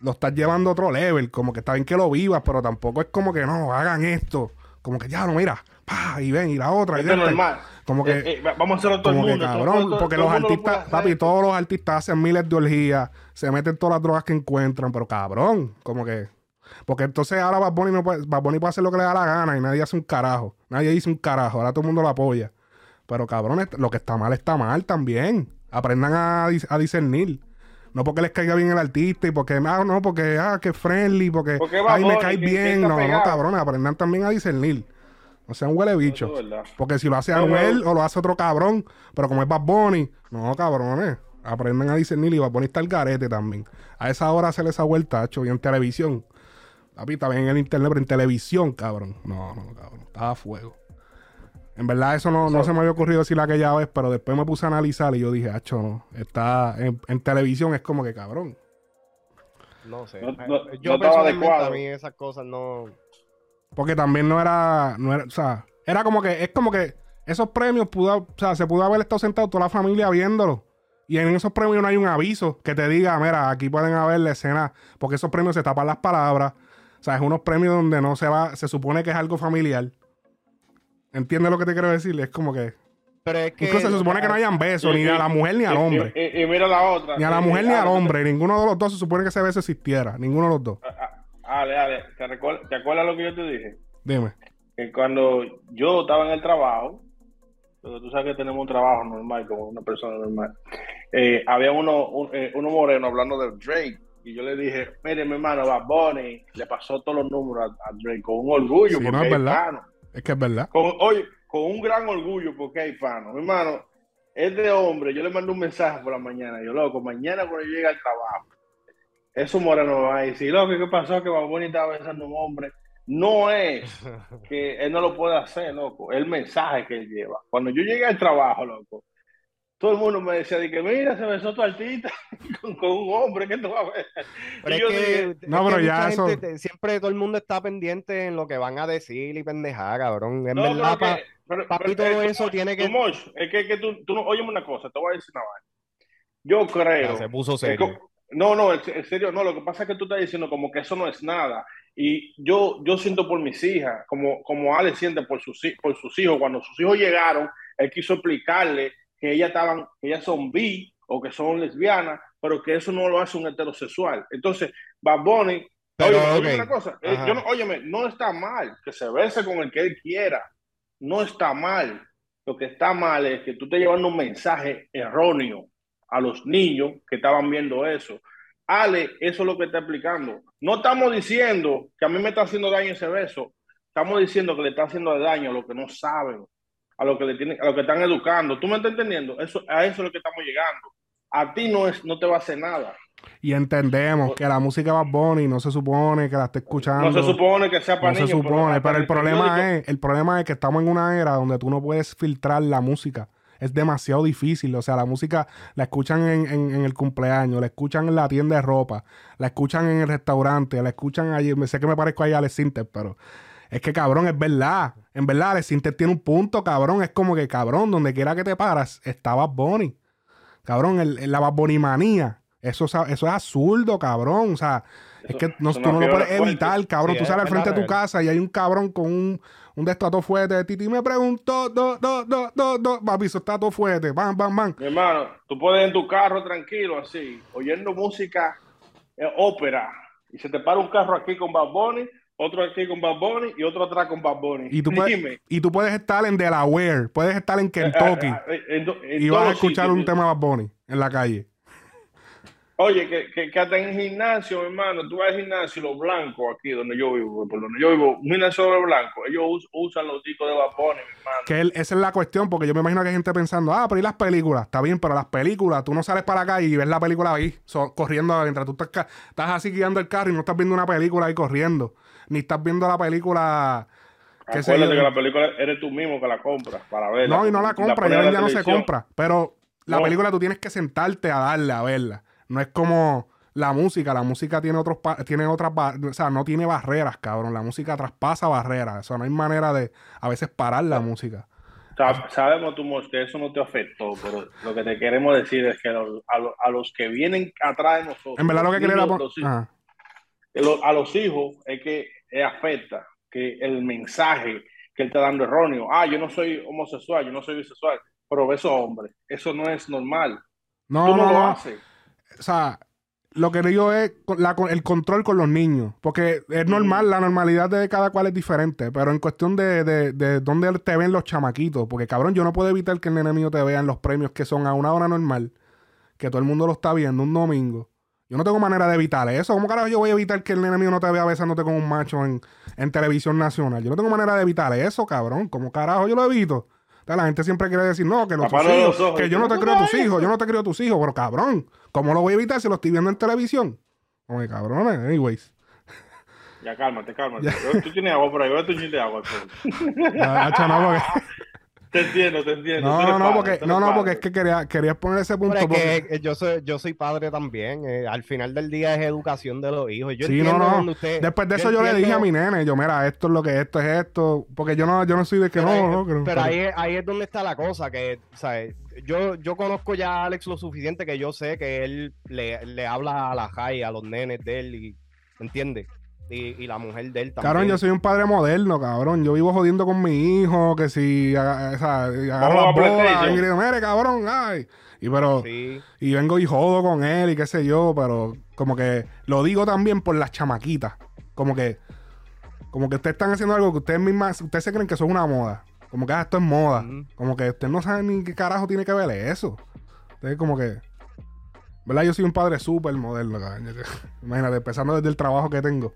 Speaker 1: lo estás llevando a otro level. Como que está bien que lo vivas, pero tampoco es como que no, hagan esto. Como que ya no, mira, pa, y ven, y la otra. y
Speaker 2: Esto es
Speaker 1: esta.
Speaker 2: normal.
Speaker 1: Como que,
Speaker 2: Eh, eh, vamos a hacerlo todo el
Speaker 1: como que
Speaker 2: mundo. todo-
Speaker 1: cabrón,
Speaker 2: todo-
Speaker 1: porque
Speaker 2: todo
Speaker 1: los
Speaker 2: el lo
Speaker 1: artistas,
Speaker 2: hacer.
Speaker 1: papi, todos los artistas hacen miles de orgías, se meten todas las drogas que encuentran, pero cabrón, como que. Porque entonces ahora Bad Bunny, no puede, Bad Bunny puede hacer lo que le da la gana y nadie hace un carajo. Nadie dice un carajo, ahora todo el mundo lo apoya. Pero cabrón, lo que está mal está mal también. Aprendan a, dis- a discernir. No porque les caiga bien el artista y porque, ah, no, porque, ah, que friendly, porque,
Speaker 2: Porque
Speaker 1: ay, me cae
Speaker 2: que- que
Speaker 1: bien. No, no, cabrón, aprendan también a discernir. No sean huele bicho. Porque si lo hace Anuel o lo hace otro cabrón, pero como es Bad Bunny, no, cabrones. Aprendan a discernir y Bad Bunny está el garete también. A esa hora hacerle esa vuelta, hecho, y en televisión. Papi, bien en el internet, pero en televisión, cabrón. No, no, cabrón. Estaba a fuego. En verdad, eso no, no se me había ocurrido decir aquella vez, pero después me puse a analizar y yo dije, hacho, no. Está en, en televisión, es como que cabrón.
Speaker 3: No sé.
Speaker 2: No-
Speaker 3: Eh,
Speaker 2: no-
Speaker 3: yo
Speaker 2: no estaba
Speaker 3: personalmente
Speaker 2: adecuado.
Speaker 3: a mí esas cosas no.
Speaker 1: Porque también no era, no era, o sea, era como que, es como que esos premios pudo, o sea, se pudo haber estado sentado toda la familia viéndolo. Y en esos premios no hay un aviso que te diga, mira, aquí pueden haber la escena, porque esos premios se tapan las palabras, sea, es unos premios donde no se va, se supone que es algo familiar. ¿Entiendes lo que te quiero decir? Es como que.
Speaker 3: Pero es que.
Speaker 1: Incluso se supone que no hayan besos, ni a la mujer ni al hombre.
Speaker 2: Y, y mira la otra.
Speaker 1: Ni a la mujer ni al hombre. Ninguno de los dos se supone que ese beso existiera. Ninguno de los dos.
Speaker 2: Ale, Ale, ¿te, ¿te acuerdas lo que yo te dije?
Speaker 1: Dime.
Speaker 2: Que cuando yo estaba en el trabajo, porque tú sabes que tenemos un trabajo normal, como una persona normal, eh, había uno, un, eh, uno moreno hablando de Drake. Y yo le dije, mire, mi hermano, Bad Bunny le pasó todos los números a, a Drake con un orgullo
Speaker 1: Sí,
Speaker 2: porque
Speaker 1: no, es verdad.
Speaker 2: pano.
Speaker 1: Es que es verdad.
Speaker 2: Con, oye, con un gran orgullo porque hay pano. Mi hermano, este hombre, yo le mandé un mensaje por la mañana. Yo, loco, mañana cuando yo llegue al trabajo, esos morenos me van a decir, loco, ¿qué pasó? Que Bad Bunny estaba besando a un hombre. No es [laughs] que él no lo puede hacer, loco. El mensaje que él lleva. Cuando yo llegué al trabajo, loco, todo el mundo me decía de que, mira, se besó tu artista [laughs] con, con un hombre, ¿qué tú vas a ver?
Speaker 3: Pero
Speaker 2: Y
Speaker 3: es
Speaker 2: yo
Speaker 3: que,
Speaker 2: dije,
Speaker 3: es
Speaker 1: No,
Speaker 3: que
Speaker 1: pero ya eso-
Speaker 3: gente siempre todo el mundo está pendiente en lo que van a decir y pendejar, cabrón. En
Speaker 2: No,
Speaker 3: verdad, pa-
Speaker 2: que- pero-
Speaker 3: papi,
Speaker 2: pero,
Speaker 3: todo eso
Speaker 2: tú-
Speaker 3: tiene que-
Speaker 2: es que, que tú, tú no, óyeme una cosa, te voy a decir una vaina. Yo creo.
Speaker 3: ya se puso serio.
Speaker 2: No, no, en serio, no. Lo que pasa es que tú estás diciendo como que eso no es nada. Y yo, yo siento por mis hijas, como, como Ale siente por sus, por sus hijos. Cuando sus hijos llegaron, él quiso explicarle que ellas estaban, que ellas son bi o que son lesbianas, pero que eso no lo hace un heterosexual. Entonces, Bad Bunny,
Speaker 3: Pero,
Speaker 2: una cosa, eh, yo no, óyeme, no está mal que se bese con el que él quiera. No está mal. Lo que está mal es que tú estás llevando un mensaje erróneo a los niños que estaban viendo eso. Ale, eso es lo que está explicando. No estamos diciendo que a mí me está haciendo daño ese beso. Estamos diciendo que le está haciendo daño a los que no saben, a los que le tienen, a los que están educando. ¿Tú me estás entendiendo? Eso, a eso es lo que estamos llegando. A ti no es, no te va a hacer nada.
Speaker 1: Y entendemos que la música va Bunny no se supone que la esté escuchando.
Speaker 2: No se supone que sea para
Speaker 1: No se
Speaker 2: niños.
Speaker 1: supone, pero el
Speaker 2: hasta
Speaker 1: problema es, el problema es que estamos en una era donde tú no puedes filtrar la música. Es demasiado difícil. O sea, la música la escuchan en, en- el cumpleaños, la escuchan en la tienda de ropa, la escuchan en el restaurante, la escuchan allí. Me sé que me parezco ahí a Alex Sinter, pero es que cabrón, es verdad. En verdad, Alex Sinter tiene un punto, cabrón. Es como que, cabrón, donde quiera que te paras, está Bad Bunny. Cabrón, el- la Bad Bunny manía. Eso, eso es absurdo, cabrón. O sea, es que no, tú
Speaker 2: no
Speaker 1: lo puedes
Speaker 2: fuerte.
Speaker 1: evitar, cabrón.
Speaker 3: Sí,
Speaker 1: tú
Speaker 3: es
Speaker 1: sales al frente de tu casa y hay un cabrón con un, un de estos todo fuerte de Titi. Me preguntó, do, do, do, do, do. Papi, eso está todo fuerte. Bam, bam, bam.
Speaker 2: Mi hermano, tú puedes en tu carro tranquilo, así, oyendo música, eh, ópera, y se te para un carro aquí con Bad Bunny, otro aquí con Bad Bunny y otro atrás con Bad Bunny.
Speaker 1: Y tú, puedes,
Speaker 2: Dime,
Speaker 1: y tú puedes estar en Delaware, puedes estar en Kentucky
Speaker 2: eh, eh, en en
Speaker 1: y vas a escuchar
Speaker 2: sitios.
Speaker 1: un tema de Bad Bunny en la calle.
Speaker 2: Oye, que, que, que hasta en gimnasio, hermano, tú vas al gimnasio, los blancos aquí donde yo vivo, por donde yo vivo, un gimnasio de blancos, ellos us- usan los discos de Bunny, mi hermano.
Speaker 1: Que esa es la cuestión, porque yo me imagino que hay gente pensando, ah, pero ¿y las películas? Está bien, pero las películas, tú no sales para acá y ves la película ahí, so- corriendo mientras tú estás, estás así guiando el carro y no estás viendo una película ahí corriendo. Ni estás viendo la película. sé
Speaker 2: Acuérdate que la película eres tú mismo que la compras para verla.
Speaker 1: No, y no la compra,
Speaker 2: pones
Speaker 1: ya no se compra. Pero la
Speaker 2: No.
Speaker 1: película tú tienes que sentarte a darle a verla. No es como la música. La música tiene otros tiene otras o sea, no tiene barreras, cabrón. La música traspasa barreras. O sea, no hay manera de a veces parar la música.
Speaker 2: Sab- Sabemos, tú, Mos, que eso no te afectó, pero lo que te queremos decir es que los- a, los- a los que vienen atrás de nosotros,
Speaker 1: En verdad lo que quería
Speaker 2: lo- a los hijos es que eh, afecta, que el mensaje que él está dando erróneo, ah, yo no soy homosexual, yo no soy bisexual, pero beso a hombres, eso no es normal,
Speaker 1: No,
Speaker 2: tú
Speaker 1: no,
Speaker 2: no, lo haces.
Speaker 1: O sea, lo que digo es la- el control con los niños. Porque es normal, la normalidad de cada cual es diferente. Pero en cuestión de, de, de dónde te ven los chamaquitos. Porque cabrón, yo no puedo evitar que el nene mío te vea en los premios que son a una hora normal. Que todo el mundo lo está viendo un domingo. Yo no tengo manera de evitar eso. ¿Cómo carajo yo voy a evitar que el nene mío no te vea besándote con un macho en, en televisión nacional? Yo no tengo manera de evitar eso, cabrón. ¿Cómo carajo yo lo evito? O sea, la gente siempre quiere decir, no, que los hijos, que yo no te creo a tus hijos, yo no te creo a tus hijos, pero cabrón, ¿cómo lo voy a evitar si lo estoy viendo en televisión? Oye, cabrones, anyways.
Speaker 2: Ya cálmate, cálmate. Yo- Tú tienes agua por ahí, bebe un chin de agua. [laughs]
Speaker 1: no, porque, [laughs]
Speaker 2: Te entiendo, te entiendo.
Speaker 1: no, no,
Speaker 2: padre,
Speaker 1: porque, no, no, porque es que quería, quería poner ese punto.
Speaker 3: Pero es
Speaker 1: porque-
Speaker 3: que eh, yo soy, yo soy padre también. eh, al final del día es educación de los hijos. Yo
Speaker 1: Sí,
Speaker 3: entiendo
Speaker 1: no, no.
Speaker 3: donde usted-
Speaker 1: Después de eso yo le dije a mi nene, yo, mira, esto es lo que esto es esto, porque yo no, yo no soy de que
Speaker 3: Pero,
Speaker 1: no,
Speaker 3: ahí,
Speaker 1: no, no,
Speaker 3: pero ahí, es- ahí es donde está la cosa, que, ¿sabes? Yo, yo conozco ya a Alex lo suficiente que yo sé que él le, le habla a la high, a los nenes de él, y ¿entiendes? Y, y la mujer de él también.
Speaker 1: Cabrón, yo soy un padre moderno, cabrón. Yo vivo jodiendo con mi hijo, que si o sea, agarro bolas y le digo, mire, cabrón, ay. Y pero,
Speaker 3: Sí.
Speaker 1: y vengo y jodo con él y qué sé yo, pero como que lo digo también por las chamaquitas. Como que, como que ustedes están haciendo algo que ustedes mismas, ustedes se creen que es una moda. Como que ah, esto es moda. Como que ustedes no saben ni qué carajo tiene que ver eso. Ustedes como que, ¿verdad? Yo soy un padre súper moderno, cabrón. [laughs] Imagínate, empezando desde el trabajo que tengo.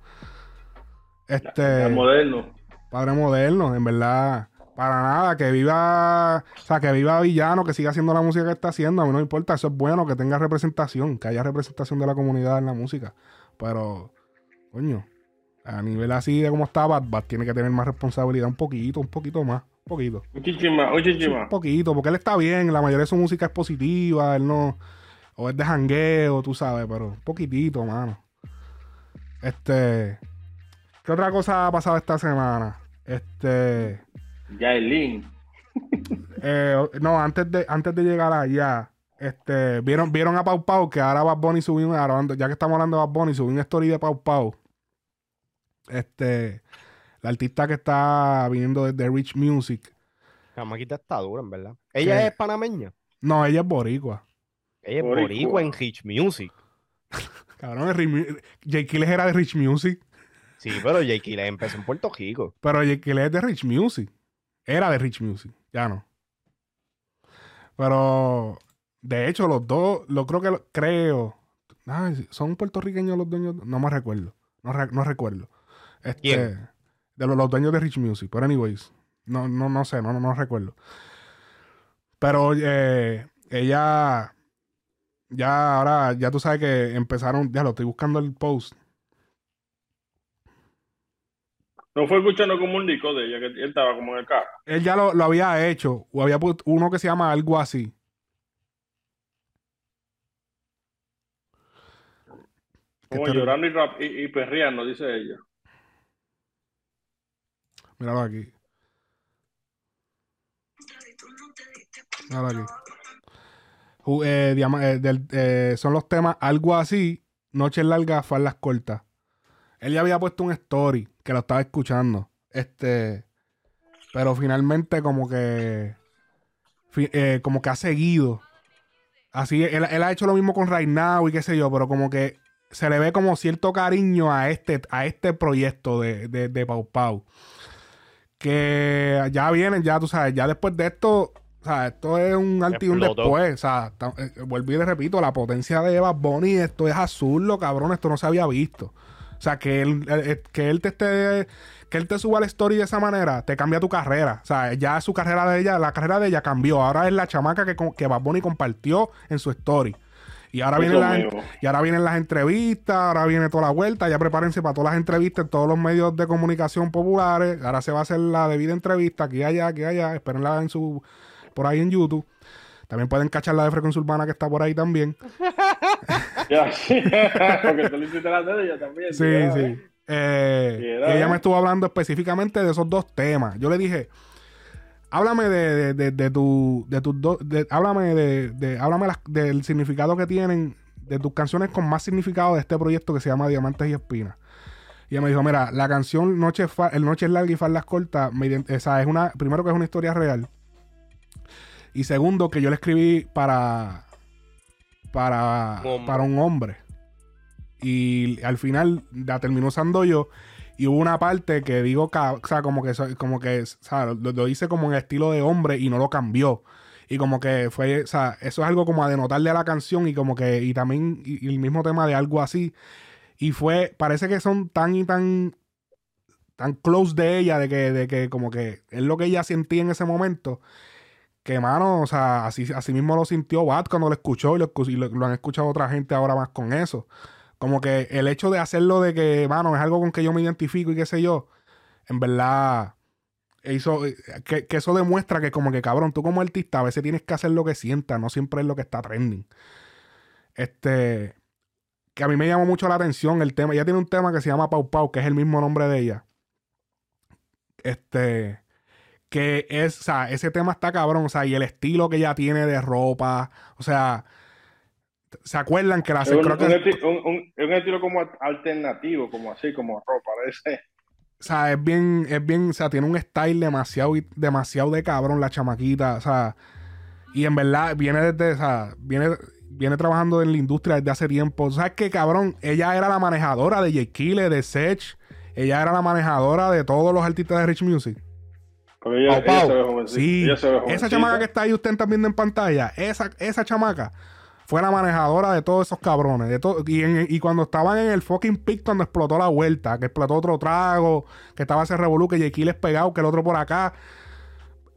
Speaker 1: Este
Speaker 2: El moderno.
Speaker 1: padre moderno, en verdad. Para nada, que viva, o sea, que viva Villano, que siga haciendo la música que está haciendo. A mí no me importa, eso es bueno, que tenga representación, que haya representación de la comunidad en la música. Pero, coño, a nivel así de cómo está Bad Bad, tiene que tener más responsabilidad, un poquito, un poquito más, poquito.
Speaker 2: Un chichi más, un
Speaker 1: poquito, porque él está bien, la mayoría de su música es positiva, él no, o es de jangueo, tú sabes, pero un poquitito, mano. Este, ¿qué otra cosa ha pasado esta semana? Este,
Speaker 2: Yailin.
Speaker 1: eh, no, antes de, antes de llegar allá, este, vieron, vieron a Pau Pau que ahora Bad Bunny subió, ahora ya que estamos hablando de Bad Bunny, subió una story de Pau Pau. Este, la artista que está viniendo desde Rich Music.
Speaker 3: La maquita está dura, en verdad. Ella
Speaker 1: ¿Qué?
Speaker 3: es panameña.
Speaker 1: No, ella es boricua.
Speaker 3: Ella es
Speaker 2: Boricua.
Speaker 3: boricua en Hitch Music. [laughs]
Speaker 1: Cabrón, Rich Jake Kiles era de Rich Music,
Speaker 3: Sí, pero Jake le empezó en Puerto Rico.
Speaker 1: pero Jake Kiles es de Rich Music. Era de Rich Music, ya no. Pero, de hecho, los dos, lo creo que, creo, ay, son puertorriqueños los dueños, no me recuerdo, no, re- no recuerdo. Este,
Speaker 3: ¿Quién?
Speaker 1: De los, los dueños de Rich Music, pero anyways, no, no, no sé, no, no, no recuerdo. Pero eh, ella, ya ahora, ya tú sabes que empezaron, ya lo estoy buscando el post.
Speaker 2: No fue escuchando como un disco de ella, que él estaba como en el carro.
Speaker 1: Él ya lo, lo había hecho, o había puesto uno que se llama algo así.
Speaker 2: Como llorando y, rap- y, y perreando, dice ella.
Speaker 1: Míralo aquí. Míralo aquí. Ju- eh, eh, eh, son los temas algo así, noches largas, faldas cortas. Él ya había puesto un story que lo estaba escuchando. Este. Pero finalmente, como que. eh, como que ha seguido. Así, él, él ha hecho lo mismo con Right y qué sé yo, pero como que se le ve como cierto cariño a este, a este proyecto de, de, de Pau Pau. Que ya vienen, ya tú sabes, ya después de esto, o sea, esto es un antes y un después. O sea, eh, vuelvo y le repito, la potencia de Eva Bonnie, esto es azul, lo cabrón, esto no se había visto. O sea, que él, eh, eh, que él te esté, que él te suba la story de esa manera, te cambia tu carrera. O sea, ya su carrera de ella, la carrera de ella cambió. Ahora es la chamaca que, que Bad Bunny compartió en su story. Y ahora, vienen las, y ahora vienen las entrevistas, ahora viene toda la vuelta. Ya prepárense para todas las entrevistas en todos los medios de comunicación populares. Ahora se va a hacer la debida entrevista aquí allá, aquí allá. Espérenla en su, por ahí en YouTube. También pueden cachar la de Frecuencia Urbana que está por ahí también. [laughs]
Speaker 2: Ya, sí. [laughs] Porque tú le hiciste la de ella también.
Speaker 1: Sí,
Speaker 2: ¿verdad?
Speaker 1: sí. Eh, ella me estuvo hablando específicamente de esos dos temas. Yo le dije, háblame de, de, de- tu, de tus dos, háblame de, de- háblame las- del significado que tienen de tus canciones con más significado de este proyecto que se llama Diamantes y Espinas. Y ella me dijo, mira, la canción Noche, el Noche es larga y faldas cortas, esa es una, primero que es una historia real. Y segundo, que yo le escribí para, para,
Speaker 3: Un
Speaker 1: para un hombre. Y al final la terminó usando yo. Y hubo una parte que digo, o sea, como que, como que, o sea, lo, lo hice como en estilo de hombre y no lo cambió. Y como que fue, o sea, eso es algo como a denotarle a la canción y como que, y también, y, el mismo tema de algo así. Y fue, parece que son tan y tan, tan close de ella, de que, de que como que es lo que ella sentía en ese momento. Que, mano, o sea, así, así mismo lo sintió Bat cuando lo escuchó y, lo, y lo han escuchado otra gente ahora más con eso. Como que el hecho de hacerlo de que, mano, es algo con que yo me identifico y qué sé yo, en verdad, hizo, eh, que, que eso demuestra que como que, cabrón, tú como artista a veces tienes que hacer lo que sientas, no siempre es lo que está trending. Este, que a mí me llamó mucho la atención el tema. Ella tiene un tema que se llama Pau Pau, que es el mismo nombre de ella. Este, que es, o sea, ese tema está cabrón, o sea, y el estilo que ella tiene de ropa, o sea, ¿Se acuerdan que la
Speaker 2: Es un,
Speaker 1: creo que-
Speaker 2: un esti- un- un- es un estilo como alternativo, como así, como rock, parece.
Speaker 1: O sea, es bien, es bien, o sea, tiene un style demasiado, demasiado de cabrón la chamaquita, o sea, y en verdad viene desde, o sea, viene, viene trabajando en la industria desde hace tiempo. ¿Sabes qué, cabrón? Ella era la manejadora de J. Kille, de Sech, ella era la manejadora de todos los artistas de Rich Music.
Speaker 2: Pero ella, se ve jovencita.
Speaker 1: Sí,
Speaker 2: ella se ve
Speaker 1: esa chamaca que está ahí usted viendo en pantalla, esa, esa chamaca fue la manejadora de todos esos cabrones. De y, cuando estaban en el fucking pick, cuando explotó la vuelta, que explotó otro trago, que estaba ese revolú, que J. les pegado, que el otro por acá.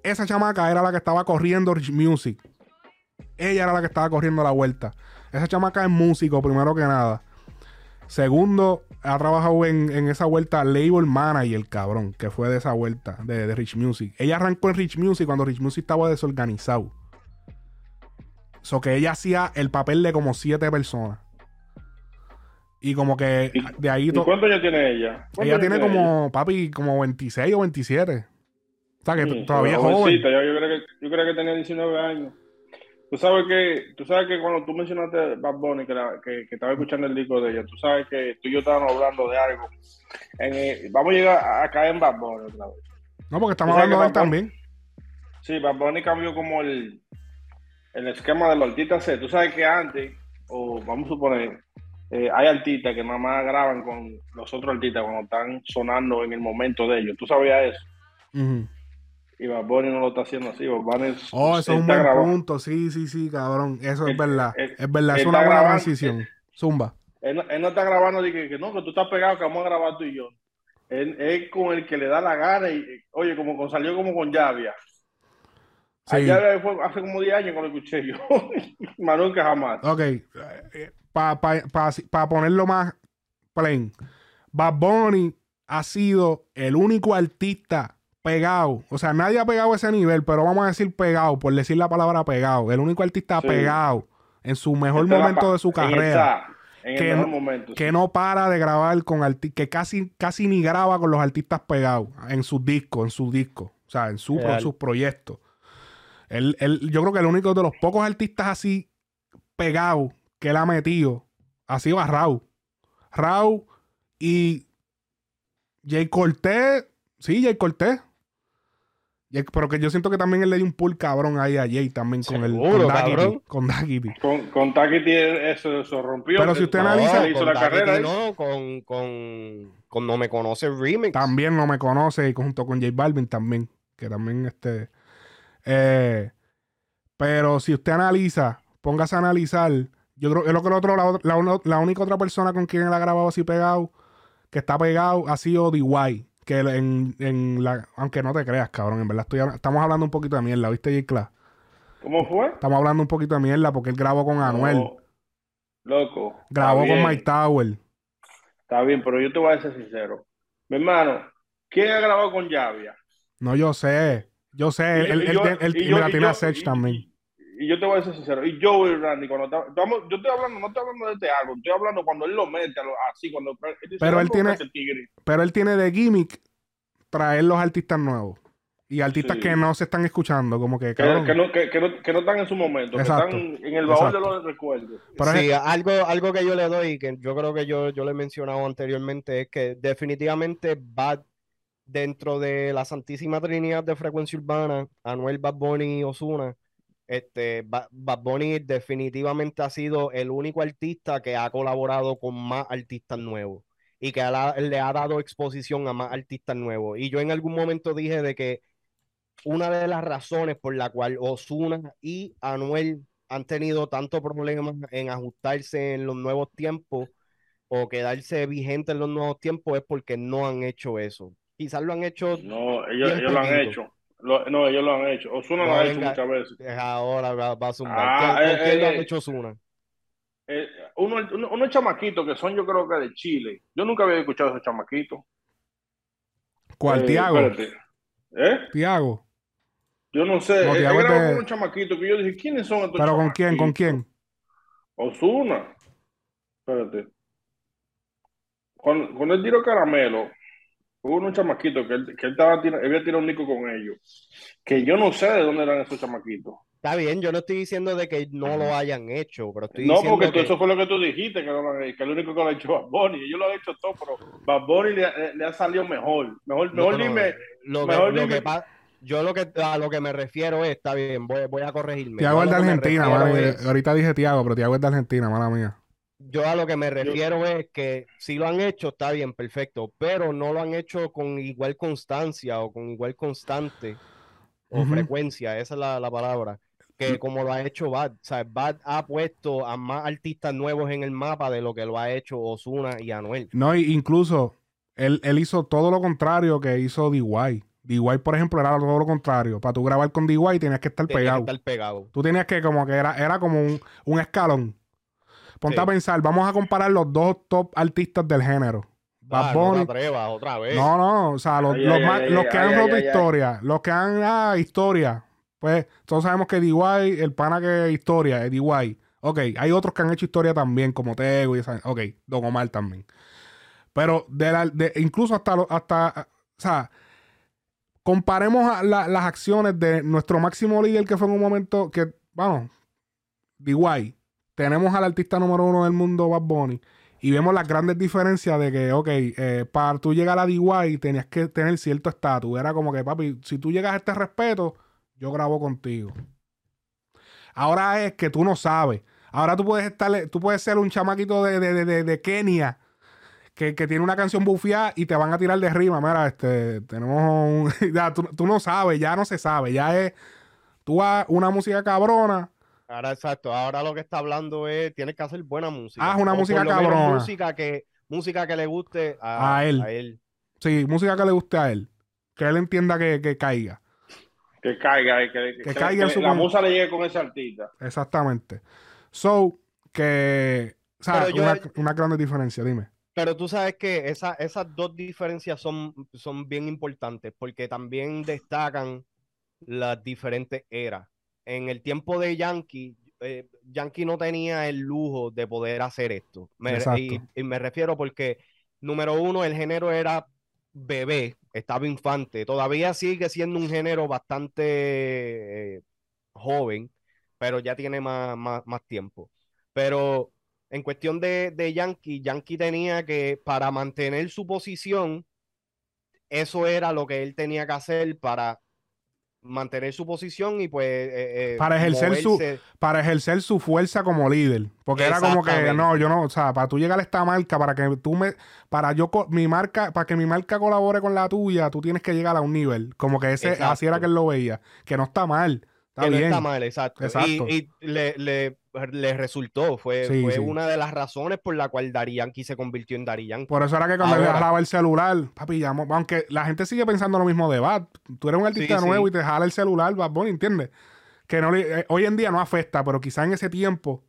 Speaker 1: Esa chamaca era la que estaba corriendo Rich Music. Ella era la que estaba corriendo la vuelta. Esa chamaca es músico, primero que nada. Segundo, ha trabajado en, en esa vuelta label manager, cabrón, que fue de esa vuelta de, de Rich Music. Ella arrancó en Rich Music cuando Rich Music estaba desorganizado. So que ella hacía el papel de como siete personas. Y como que
Speaker 2: ¿Y-
Speaker 1: de ahí
Speaker 2: ¿Y
Speaker 1: to-
Speaker 2: cuántos años tiene ella? ¿Cuántos
Speaker 1: ella tiene como, papi, como 26 o 27. O sea que
Speaker 2: Sí,
Speaker 1: t- todavía es joven.
Speaker 2: Yo, yo, creo que, yo creo que tenía 19 años. Tú sabes que, tú sabes que cuando tú mencionaste Bad Bunny, que, la- que, que estaba escuchando el disco de ella, tú sabes que tú y yo estábamos hablando de algo. En, eh, vamos a llegar a, a caer en Bad Bunny otra vez.
Speaker 1: No, porque estamos hablando de él también.
Speaker 2: Sí, Bad Bunny cambió como el, el esquema de los artistas. Tú sabes que antes, o vamos a suponer, eh, hay artistas que nada más graban con los otros artistas cuando están sonando en el momento de ellos. ¿Tú sabías eso? Y Bad Bunny no lo está haciendo así. Bad Bunny es-
Speaker 1: Oh, eso es un buen
Speaker 2: grabando-
Speaker 1: punto. Sí, sí, sí, cabrón. Eso es verdad. es verdad. Es una buena
Speaker 2: grabando-
Speaker 1: transición. Zumba.
Speaker 2: Él, no- él no está grabando de que, que no, que tú estás pegado, que vamos a grabar tú y yo. Él es con el que le da la gana y, oye, como con, salió como con Llavia.
Speaker 1: Sí.
Speaker 2: Fue hace como 10 años que lo escuché yo. [laughs] Más nunca jamás.
Speaker 1: Ok. Para ponerlo más plain. Bad Bunny ha sido el único artista pegado. O sea, nadie ha pegado ese nivel, pero vamos a decir pegado, por decir la palabra pegado. El único artista
Speaker 2: Sí.
Speaker 1: pegado en su mejor momento
Speaker 2: pa-
Speaker 1: de su
Speaker 2: en
Speaker 1: carrera.
Speaker 2: esa- En
Speaker 1: Que
Speaker 2: el mejor
Speaker 1: no-
Speaker 2: momento.
Speaker 1: que
Speaker 2: sí.
Speaker 1: no para de grabar con artistas, que casi, casi ni graba con los artistas pegados en sus discos, en sus discos, o sea, en, su, en sus proyectos. Él, él- yo creo que el único de los pocos artistas así pegados que él ha metido ha sido a Raúl. Raúl y Jay Cortés, sí, Jay Cortés. Jay- pero que yo siento que también él le dio un pull cabrón ahí a Jay también con el con Daquiti, con Daquiti.
Speaker 2: Con, con eso, eso rompió.
Speaker 1: Pero si usted
Speaker 2: No,
Speaker 1: analiza-
Speaker 2: hizo
Speaker 3: con
Speaker 2: la
Speaker 3: Daquiti
Speaker 2: carrera. ¿eh?
Speaker 3: no, con, con, con No Me Conoce Remix.
Speaker 1: También no me conoce, y junto con J Balvin también, que también este... eh, pero si usted analiza, póngase a analizar, yo creo que lo que el otro, la, la, única otra persona con quien él ha grabado así pegado, que está pegado, ha sido DY, que en, en la, aunque no te creas, cabrón, en verdad estoy, estamos hablando un poquito de mierda, ¿viste, J Class?
Speaker 2: ¿Cómo fue?
Speaker 1: Estamos hablando un poquito de mierda porque él grabó con Anuel,
Speaker 2: No, loco.
Speaker 1: grabó con Mike Tower.
Speaker 2: Está bien, pero yo te voy a ser sincero. Mi hermano, ¿quién ha grabado con Llavia?
Speaker 1: No, yo sé, yo sé, él,
Speaker 2: Y-
Speaker 1: él,
Speaker 2: y
Speaker 1: él-
Speaker 2: yo-
Speaker 1: él- él-
Speaker 2: y
Speaker 1: y
Speaker 2: yo-
Speaker 1: mira,
Speaker 2: y
Speaker 1: tiene a
Speaker 2: yo-
Speaker 1: Sech
Speaker 2: y-
Speaker 1: también.
Speaker 2: Y yo te voy a ser sincero. Y Joey Randy, cuando está- estamos- yo estoy hablando, no estoy hablando de este álbum, estoy hablando cuando él lo mete a lo- así, cuando él dice,
Speaker 1: Pero él
Speaker 2: "Vamos
Speaker 1: tiene-
Speaker 2: tigre".
Speaker 1: pero él tiene de gimmick traer los artistas nuevos y artistas
Speaker 2: Sí.
Speaker 1: que no se están escuchando, como que,
Speaker 2: que, que no, que, que no, que no están en su momento,
Speaker 1: Exacto.
Speaker 2: que están en el baúl
Speaker 1: Exacto.
Speaker 2: de los recuerdos.
Speaker 1: Pero es-
Speaker 3: Sí, algo, algo que yo le doy, que yo creo que yo, yo le he mencionado anteriormente, es que definitivamente Bad, dentro de la Santísima Trinidad de Frecuencia Urbana, Anuel, Bad Bunny y Ozuna, este, Ba- Bad Bunny definitivamente ha sido el único artista que ha colaborado con más artistas nuevos y que le ha dado exposición a más artistas nuevos. Y yo en algún momento dije de que una de las razones por la cual Ozuna y Anuel han tenido tanto problemas en ajustarse en los nuevos tiempos o quedarse vigentes en los nuevos tiempos es porque no han hecho eso. Quizás lo han hecho
Speaker 2: No, ellos, lo han hecho. Lo- no, ellos lo han hecho. Osuna lo ha hecho muchas veces.
Speaker 3: eh, ahora va, va a zumbar.
Speaker 2: Ah,
Speaker 3: ¿Quién- con
Speaker 2: eh,
Speaker 3: lo
Speaker 2: eh,
Speaker 3: han hecho Ozuna?
Speaker 2: Eh, uno, uno- unos chamaquitos que son, yo creo que de Chile. Yo nunca había escuchado a esos chamaquitos.
Speaker 1: ¿Cuál?
Speaker 2: Eh,
Speaker 1: Tiago.
Speaker 2: espérate. ¿Eh?
Speaker 1: Tiago.
Speaker 2: Yo no sé.
Speaker 1: No, Tiago
Speaker 2: grabó
Speaker 1: de-
Speaker 2: con unos chamaquitos que yo dije, ¿quiénes son estos
Speaker 1: ¿Pero con quién? ¿Con quién?
Speaker 2: Osuna. Espérate. Cuando, cuando él tiró caramelo, Hubo unos chamaquitos que él, que él estaba él había tirado un nico con ellos. Que yo no sé de dónde eran esos chamaquitos.
Speaker 3: Está bien, yo no estoy diciendo de que no lo hayan hecho, pero estoy
Speaker 2: No,
Speaker 3: diciendo
Speaker 2: porque tú-
Speaker 3: que
Speaker 2: eso fue lo que tú dijiste, que, no lo han- que el único que lo ha hecho Bad Bunny. Ellos lo han hecho todo, pero Bad Bunny le, ha salido mejor. Mejor,
Speaker 3: No,
Speaker 2: mejor
Speaker 3: no,
Speaker 2: dime.
Speaker 3: lo que,
Speaker 2: mejor
Speaker 3: lo
Speaker 2: dime-
Speaker 3: que pa- yo lo que a lo que me refiero es, está bien, voy, voy a corregirme.
Speaker 1: Tiago es de Argentina,
Speaker 3: es-
Speaker 1: Ahorita dije Tiago, pero Tiago es de Argentina, mala mía.
Speaker 3: Yo a lo que me refiero es que si lo han hecho, está bien, perfecto, pero no lo han hecho con igual constancia o con igual constante o frecuencia, esa es la, la palabra, que como lo ha hecho Bad. O sea, Bad ha puesto a más artistas nuevos en el mapa de lo que lo ha hecho Ozuna y Anuel.
Speaker 1: No, y incluso él, él hizo todo lo contrario que hizo DY. DY, por ejemplo, era todo lo contrario. Para tú grabar con DY tenías que estar
Speaker 3: Tenía que
Speaker 1: pegado.
Speaker 3: estar pegado.
Speaker 1: Tú tenías que, como que era, era como un, un escalón. Ponte
Speaker 3: Sí.
Speaker 1: a pensar, vamos a comparar los dos top artistas del género. Bad
Speaker 3: Ah, no te
Speaker 1: Bunny.
Speaker 3: atrevas otra vez.
Speaker 1: No, no, o sea, los,
Speaker 2: Ay,
Speaker 1: los
Speaker 2: ay,
Speaker 1: más-
Speaker 2: ay,
Speaker 1: los
Speaker 2: ay,
Speaker 1: que
Speaker 2: ay,
Speaker 1: han
Speaker 2: ay,
Speaker 1: roto
Speaker 2: ay, ay.
Speaker 1: historia, los que han, ah, historia, pues todos sabemos que DY, el pana que historia, es DY. Ok, hay otros que han hecho historia también, como Tego y esa, ok, Don Omar también. Pero de la, de- incluso hasta, lo- hasta, o sea, comparemos a la- las acciones de nuestro máximo líder que fue en un momento que, vamos, DY, tenemos al artista número uno del mundo, Bad Bunny, y vemos las grandes diferencias de que, ok, eh, para tú llegar a DY tenías que tener cierto estatus. Era como que, papi, si tú llegas a este respeto, yo grabo contigo. Ahora es que tú no sabes. Ahora tú puedes estar, tú puedes ser un chamaquito de, de, de- de- Kenia que, que tiene una canción bufiada y te van a tirar de rima. Mira, este, tenemos un- [laughs] ya, tú, tú no sabes, ya no se sabe. Ya es, tú vas una música cabrona.
Speaker 3: Ahora, exacto, ahora lo que está hablando es, tienes que hacer buena música.
Speaker 1: Haz una
Speaker 3: O
Speaker 1: música cabrona.
Speaker 3: música que, música que le guste a,
Speaker 1: A él.
Speaker 3: a él.
Speaker 1: Sí, música que le guste a él. Que él entienda que, que caiga.
Speaker 2: Que caiga, y que,
Speaker 1: Que caiga en su
Speaker 2: la musa le llegue con ese artista.
Speaker 1: Exactamente. So, que. O sea,
Speaker 3: yo-
Speaker 1: una, una gran diferencia, dime.
Speaker 3: Pero tú sabes que esa- esas dos diferencias son, son bien importantes porque también destacan las diferentes eras. En el tiempo de Yankee, eh, Yankee no tenía el lujo de poder hacer esto. Me-
Speaker 1: Exacto.
Speaker 3: y, y me refiero porque, número uno, el género era bebé, estaba infante. Todavía sigue siendo un género bastante eh, joven, pero ya tiene más, más, más tiempo. Pero en cuestión de, de Yankee, Yankee tenía que, para mantener su posición, eso era lo que él tenía que hacer para mantener su posición y pues eh, eh,
Speaker 1: Para ejercer su-. Para ejercer su fuerza como líder. Porque era como que, no, yo no, o sea, para tú llegar a esta marca, para que tú me, para yo, mi marca, para que mi marca colabore con la tuya, tú tienes que llegar a un nivel. Como que ese,
Speaker 3: Exacto.
Speaker 1: así era que él lo veía. Que no está mal. Está
Speaker 3: que no
Speaker 1: bien.
Speaker 3: está mal, exacto.
Speaker 1: Exacto.
Speaker 3: Y, y le, le, le resultó, fue,
Speaker 1: Sí,
Speaker 3: fue
Speaker 1: sí.
Speaker 3: una de las razones por la cual Daddy Yankee se convirtió en Daddy Yankee.
Speaker 1: Por eso era que cuando
Speaker 3: Ahora-
Speaker 1: jalaba el celular, papi, llamo, aunque la gente sigue pensando lo mismo de Bad. Tú eres un artista
Speaker 3: Sí,
Speaker 1: nuevo y te jala el celular, Bad Bunny, ¿entiendes? Que no le- eh, hoy en día no afecta, pero quizá en ese tiempo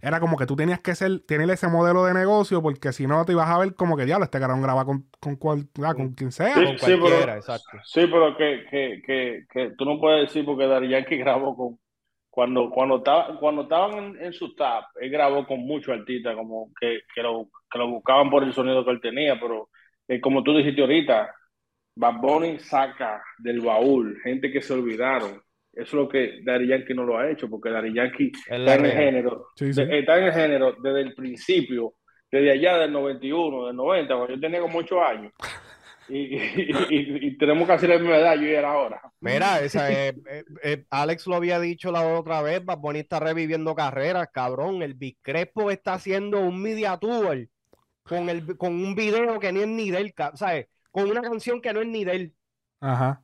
Speaker 1: era como que tú tenías que ser, tener ese modelo de negocio, porque si no te ibas a ver como que diablo, este cabrón graba con, con, cual- ah, con quien sea.
Speaker 2: Sí,
Speaker 3: Con
Speaker 2: sí, pero-
Speaker 3: exacto.
Speaker 2: Sí, pero que, que, que, que tú no puedes decir porque Daddy Yankee grabó con. Cuando, cuando, estaba, cuando estaban en, en su tap, él grabó con muchos artistas como que, que, lo, que lo buscaban por el sonido que él tenía, pero eh, como tú dijiste ahorita, Bad Bunny saca del baúl gente que se olvidaron. Eso es lo que Daddy Yankee no lo ha hecho, porque Daddy Yankee está en el género,
Speaker 1: Sí, sí.
Speaker 2: de- está en el género desde el principio, desde allá del 91, del 90, cuando yo tenía como 8 años. Y, y- y- y tenemos la misma edad, yo y él ahora.
Speaker 3: Mira, esa, eh, eh, eh, Alex lo había dicho la otra vez, Bad Bunny está reviviendo carreras, cabrón. El Big Crespo está haciendo un media tour con, el, con un video que ni es ni del, ¿sabes? Con una canción que no es ni de él.
Speaker 1: Ajá.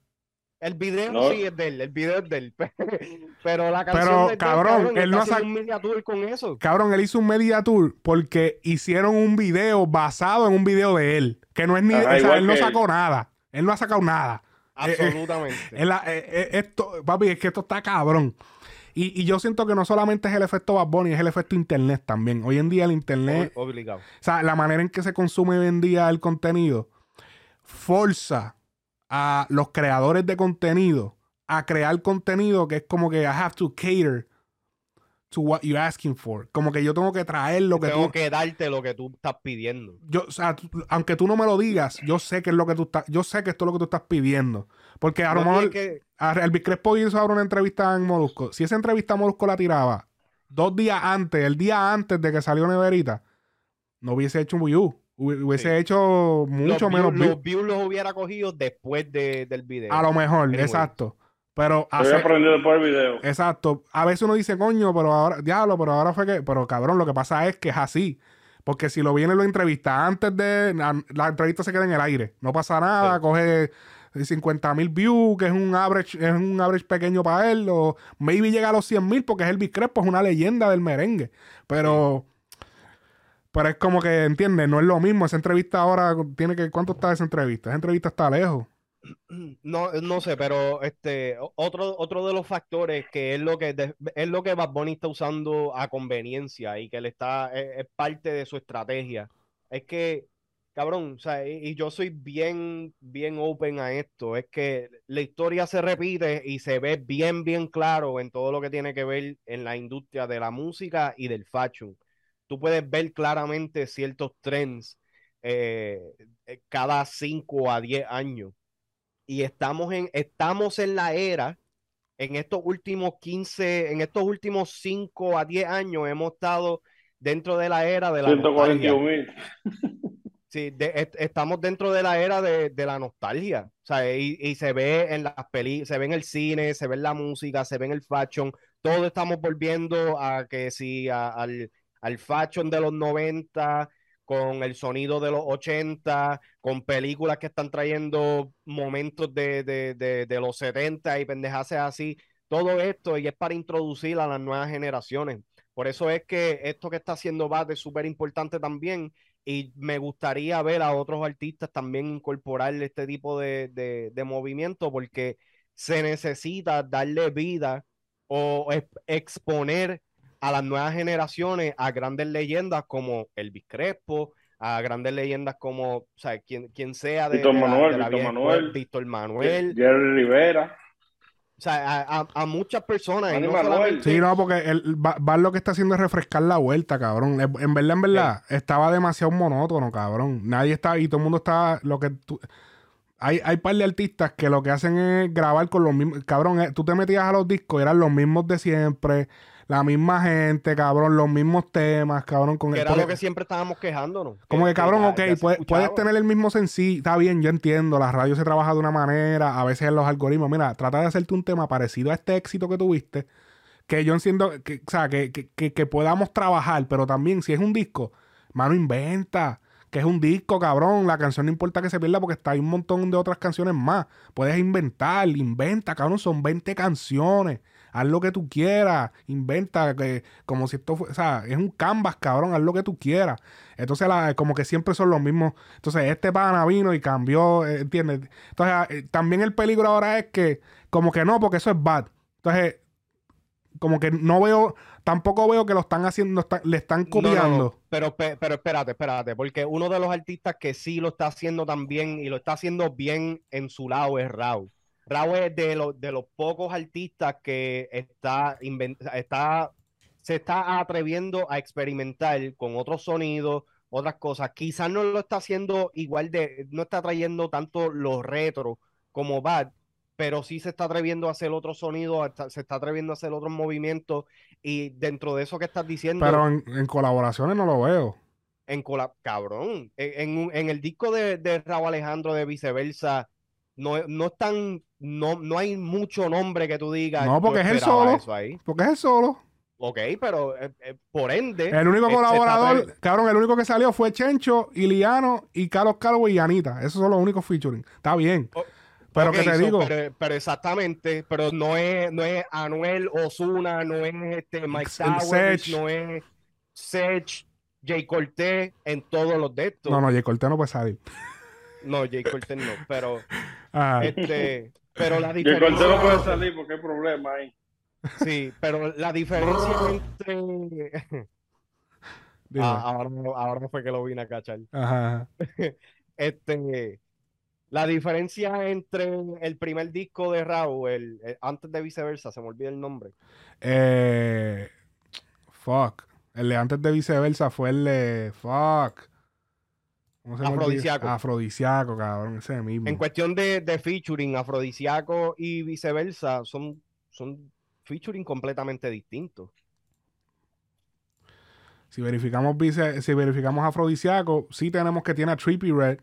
Speaker 3: El video
Speaker 2: No.
Speaker 3: sí es de él, el video es de él. [laughs] Pero la canción
Speaker 1: Pero,
Speaker 3: de él,
Speaker 1: cabrón, él no
Speaker 3: está
Speaker 1: ha
Speaker 3: haciendo un media tour con eso.
Speaker 1: Cabrón, él hizo un media tour porque hicieron un video basado en un video de él. Que no es ni.
Speaker 2: Ajá,
Speaker 1: o sea, él no
Speaker 2: que él.
Speaker 1: sacó nada. Él no ha sacado nada. Eh, eh,
Speaker 3: Absolutamente.
Speaker 1: Eh, eh, esto, papi, es que esto está cabrón. Y, y yo siento que no solamente es el efecto Bad Bunny, es el efecto internet también. Hoy en día el internet,
Speaker 3: Ob- Obligado.
Speaker 1: o sea, la manera en que se consume hoy en día el contenido, forza a los creadores de contenido a crear contenido que es como que I have to cater to what you're asking for. Como que yo tengo que traer lo que
Speaker 3: Tengo
Speaker 1: tú...
Speaker 3: que darte lo que tú estás pidiendo.
Speaker 1: Yo, o sea, aunque tú no me lo digas, yo sé que es lo que tú estás... Yo sé que esto es lo que tú estás pidiendo. Porque a lo mejor...
Speaker 3: que-
Speaker 1: a Elvis Crespo hizo ahora una entrevista en Molusco. Si esa entrevista Molusco la tiraba dos días antes, el día antes de que salió Neverita, no hubiese hecho un view. Hubi- Hubiese
Speaker 3: Sí.
Speaker 1: hecho mucho
Speaker 3: los
Speaker 1: menos
Speaker 3: views,
Speaker 1: view.
Speaker 3: los views los hubiera cogido después de- del video.
Speaker 1: A lo mejor,
Speaker 3: Anyway.
Speaker 1: exacto. Pero hace-
Speaker 2: aprendiendo por el video.
Speaker 1: Exacto. A veces uno dice, coño, pero ahora, diablo, pero ahora fue que. Pero cabrón, lo que pasa es que es así. Porque si lo viene lo entrevista antes de. La, la entrevista se queda en el aire. No pasa nada,
Speaker 3: Sí.
Speaker 1: coge 50 mil views, que es un average, es un average pequeño para él. O maybe llega a los 100 mil porque es Elvis Crespo, es una leyenda del merengue. Pero. Pero es como que, ¿entiendes? No es lo mismo. Esa entrevista ahora tiene que. ¿Cuánto está esa entrevista? Esa entrevista está lejos. [clears throat]
Speaker 3: No, no sé, pero este otro, otro de los factores que es lo que es lo que Bad Bunny está usando a conveniencia y que le está es, es parte de su estrategia. Es que, cabrón, o sea, y, y yo soy bien, bien open a esto. Es que la historia se repite y se ve bien, bien claro en todo lo que tiene que ver en la industria de la música y del fashion. Tú puedes ver claramente ciertos trends eh, eh, cada 5 a 10 años y estamos en, estamos en la era, en estos últimos 15, en estos últimos 5 a 10 años hemos estado dentro de la era de la
Speaker 2: 141
Speaker 3: nostalgia.
Speaker 2: mil. [laughs]
Speaker 3: Sí, de- est- estamos dentro de la era de, de la nostalgia. O sea, y, y se ve en las películas, se ve en el cine, se ve en la música, se ve en el fashion. Todo estamos volviendo a que sí, a- al, al fashion de los 90, con el sonido de los 80, con películas que están trayendo momentos de, de, de, de los 70 y pendejadas así. Todo esto y es para introducir a las nuevas generaciones. Por eso es que esto que está haciendo Bad es súper importante también y me gustaría ver a otros artistas también incorporar este tipo de, de, de movimiento porque se necesita darle vida o ex- exponer a las nuevas generaciones a grandes leyendas como Elvis Crespo, a grandes leyendas como, o sea, quien, quien sea de,
Speaker 2: Víctor Manuel,
Speaker 3: de la
Speaker 2: Víctor Manuel.
Speaker 3: Víctor Manuel,
Speaker 2: Jerry Rivera.
Speaker 3: o sea, a, a- a muchas personas y no solamente-
Speaker 1: Sí, no, porque el, va lo que está haciendo es refrescar la vuelta, cabrón. En verdad, en verdad, estaba demasiado monótono, cabrón. Nadie está, y todo el mundo está, lo que tú- hay, hay par de artistas que lo que hacen es grabar con los mismos, cabrón, eh, tú te metías a los discos, eran los mismos de siempre, la misma gente, cabrón, los mismos temas, cabrón, con
Speaker 3: que
Speaker 1: el-
Speaker 3: era
Speaker 1: porque-
Speaker 3: lo que siempre estábamos quejándonos.
Speaker 1: como que, cabrón, ok, puedes, tener el mismo sencillo, está bien, yo entiendo, la radio se trabaja de una manera, a veces los algoritmos, mira, trata de hacerte un tema parecido a este éxito que tuviste, que yo entiendo, que, o sea, que, que, que- que podamos trabajar, pero también si es un disco, mano, inventa, que es un disco, cabrón, la canción no importa que se pierda porque está hay un montón de otras canciones más, puedes inventar, inventa, cabrón, son 20 canciones, haz lo que tú quieras, inventa, que, como si esto fue, o sea, es un canvas, cabrón, haz lo que tú quieras. Entonces, la- como que siempre son los mismos. Entonces, este pana vino y cambió, eh, ¿entiendes? Entonces, eh, también el peligro ahora es que, como que no, porque eso es bad. Entonces, como que no veo, tampoco veo que lo están haciendo, está- le están
Speaker 3: No, no, no,
Speaker 1: copiando.
Speaker 3: Pero, pe- pero espérate, espérate, porque uno de los artistas que sí lo está haciendo también y lo está haciendo bien en su lado es Rao. Rao es de los, de los pocos artistas que está, está, se está atreviendo a experimentar con otros sonidos, otras cosas. Quizás no lo está haciendo igual de, no está trayendo tanto los retro como Bad, pero sí se está atreviendo a hacer otros sonidos, se está atreviendo a hacer otros movimientos y dentro de eso que estás diciendo
Speaker 1: Pero en, en colaboraciones no lo veo.
Speaker 3: en cola, cabrón, en, en en el disco de, de Raúl Alejandro de viceversa, no, no están, no, no hay mucho nombre que tú digas.
Speaker 1: No, porque es
Speaker 3: esperaba
Speaker 1: solo. Porque es el solo.
Speaker 3: Ok, pero eh, eh, por ende.
Speaker 1: El único colaborador, cabrón, el único que salió fue Chencho, Iliano y Carlos Calvo y Anita. Esos son los únicos featuring. Está bien.
Speaker 3: O-
Speaker 1: Pero
Speaker 3: Ok,
Speaker 1: que te
Speaker 3: so,
Speaker 1: digo,
Speaker 3: pero, pero exactamente, pero no es, no es Anuel Osuna, no es este Mike
Speaker 1: El
Speaker 3: Towers, no es Sech, Jay Cortez en todos los de estos.
Speaker 1: no, no, Jay Cortez no puede salir.
Speaker 3: No, Jay Cortez no, pero [laughs]
Speaker 1: Ah,
Speaker 3: este, pero la [laughs]
Speaker 2: Y el
Speaker 3: diferencia.
Speaker 2: puede salir porque hay problema ahí.
Speaker 3: Sí, pero la diferencia [laughs] entre. [laughs] Ah, ahora, ahora fue que lo vine a cachar.
Speaker 1: Ajá.
Speaker 3: Este, la diferencia entre el primer disco de Raúl, el, el- antes de viceversa, se me olvida el nombre.
Speaker 1: Eh, Fuck. El de antes de viceversa fue el de. Fuck. ¿Cómo se?
Speaker 3: Afrodisíaco.
Speaker 1: Afrodisíaco, cabrón. Ese mismo.
Speaker 3: En cuestión de, de featuring, afrodisíaco y viceversa, son, son featuring completamente distintos.
Speaker 1: Si verificamos vice- si verificamos afrodisíaco, sí tenemos que tiene a Trippy Red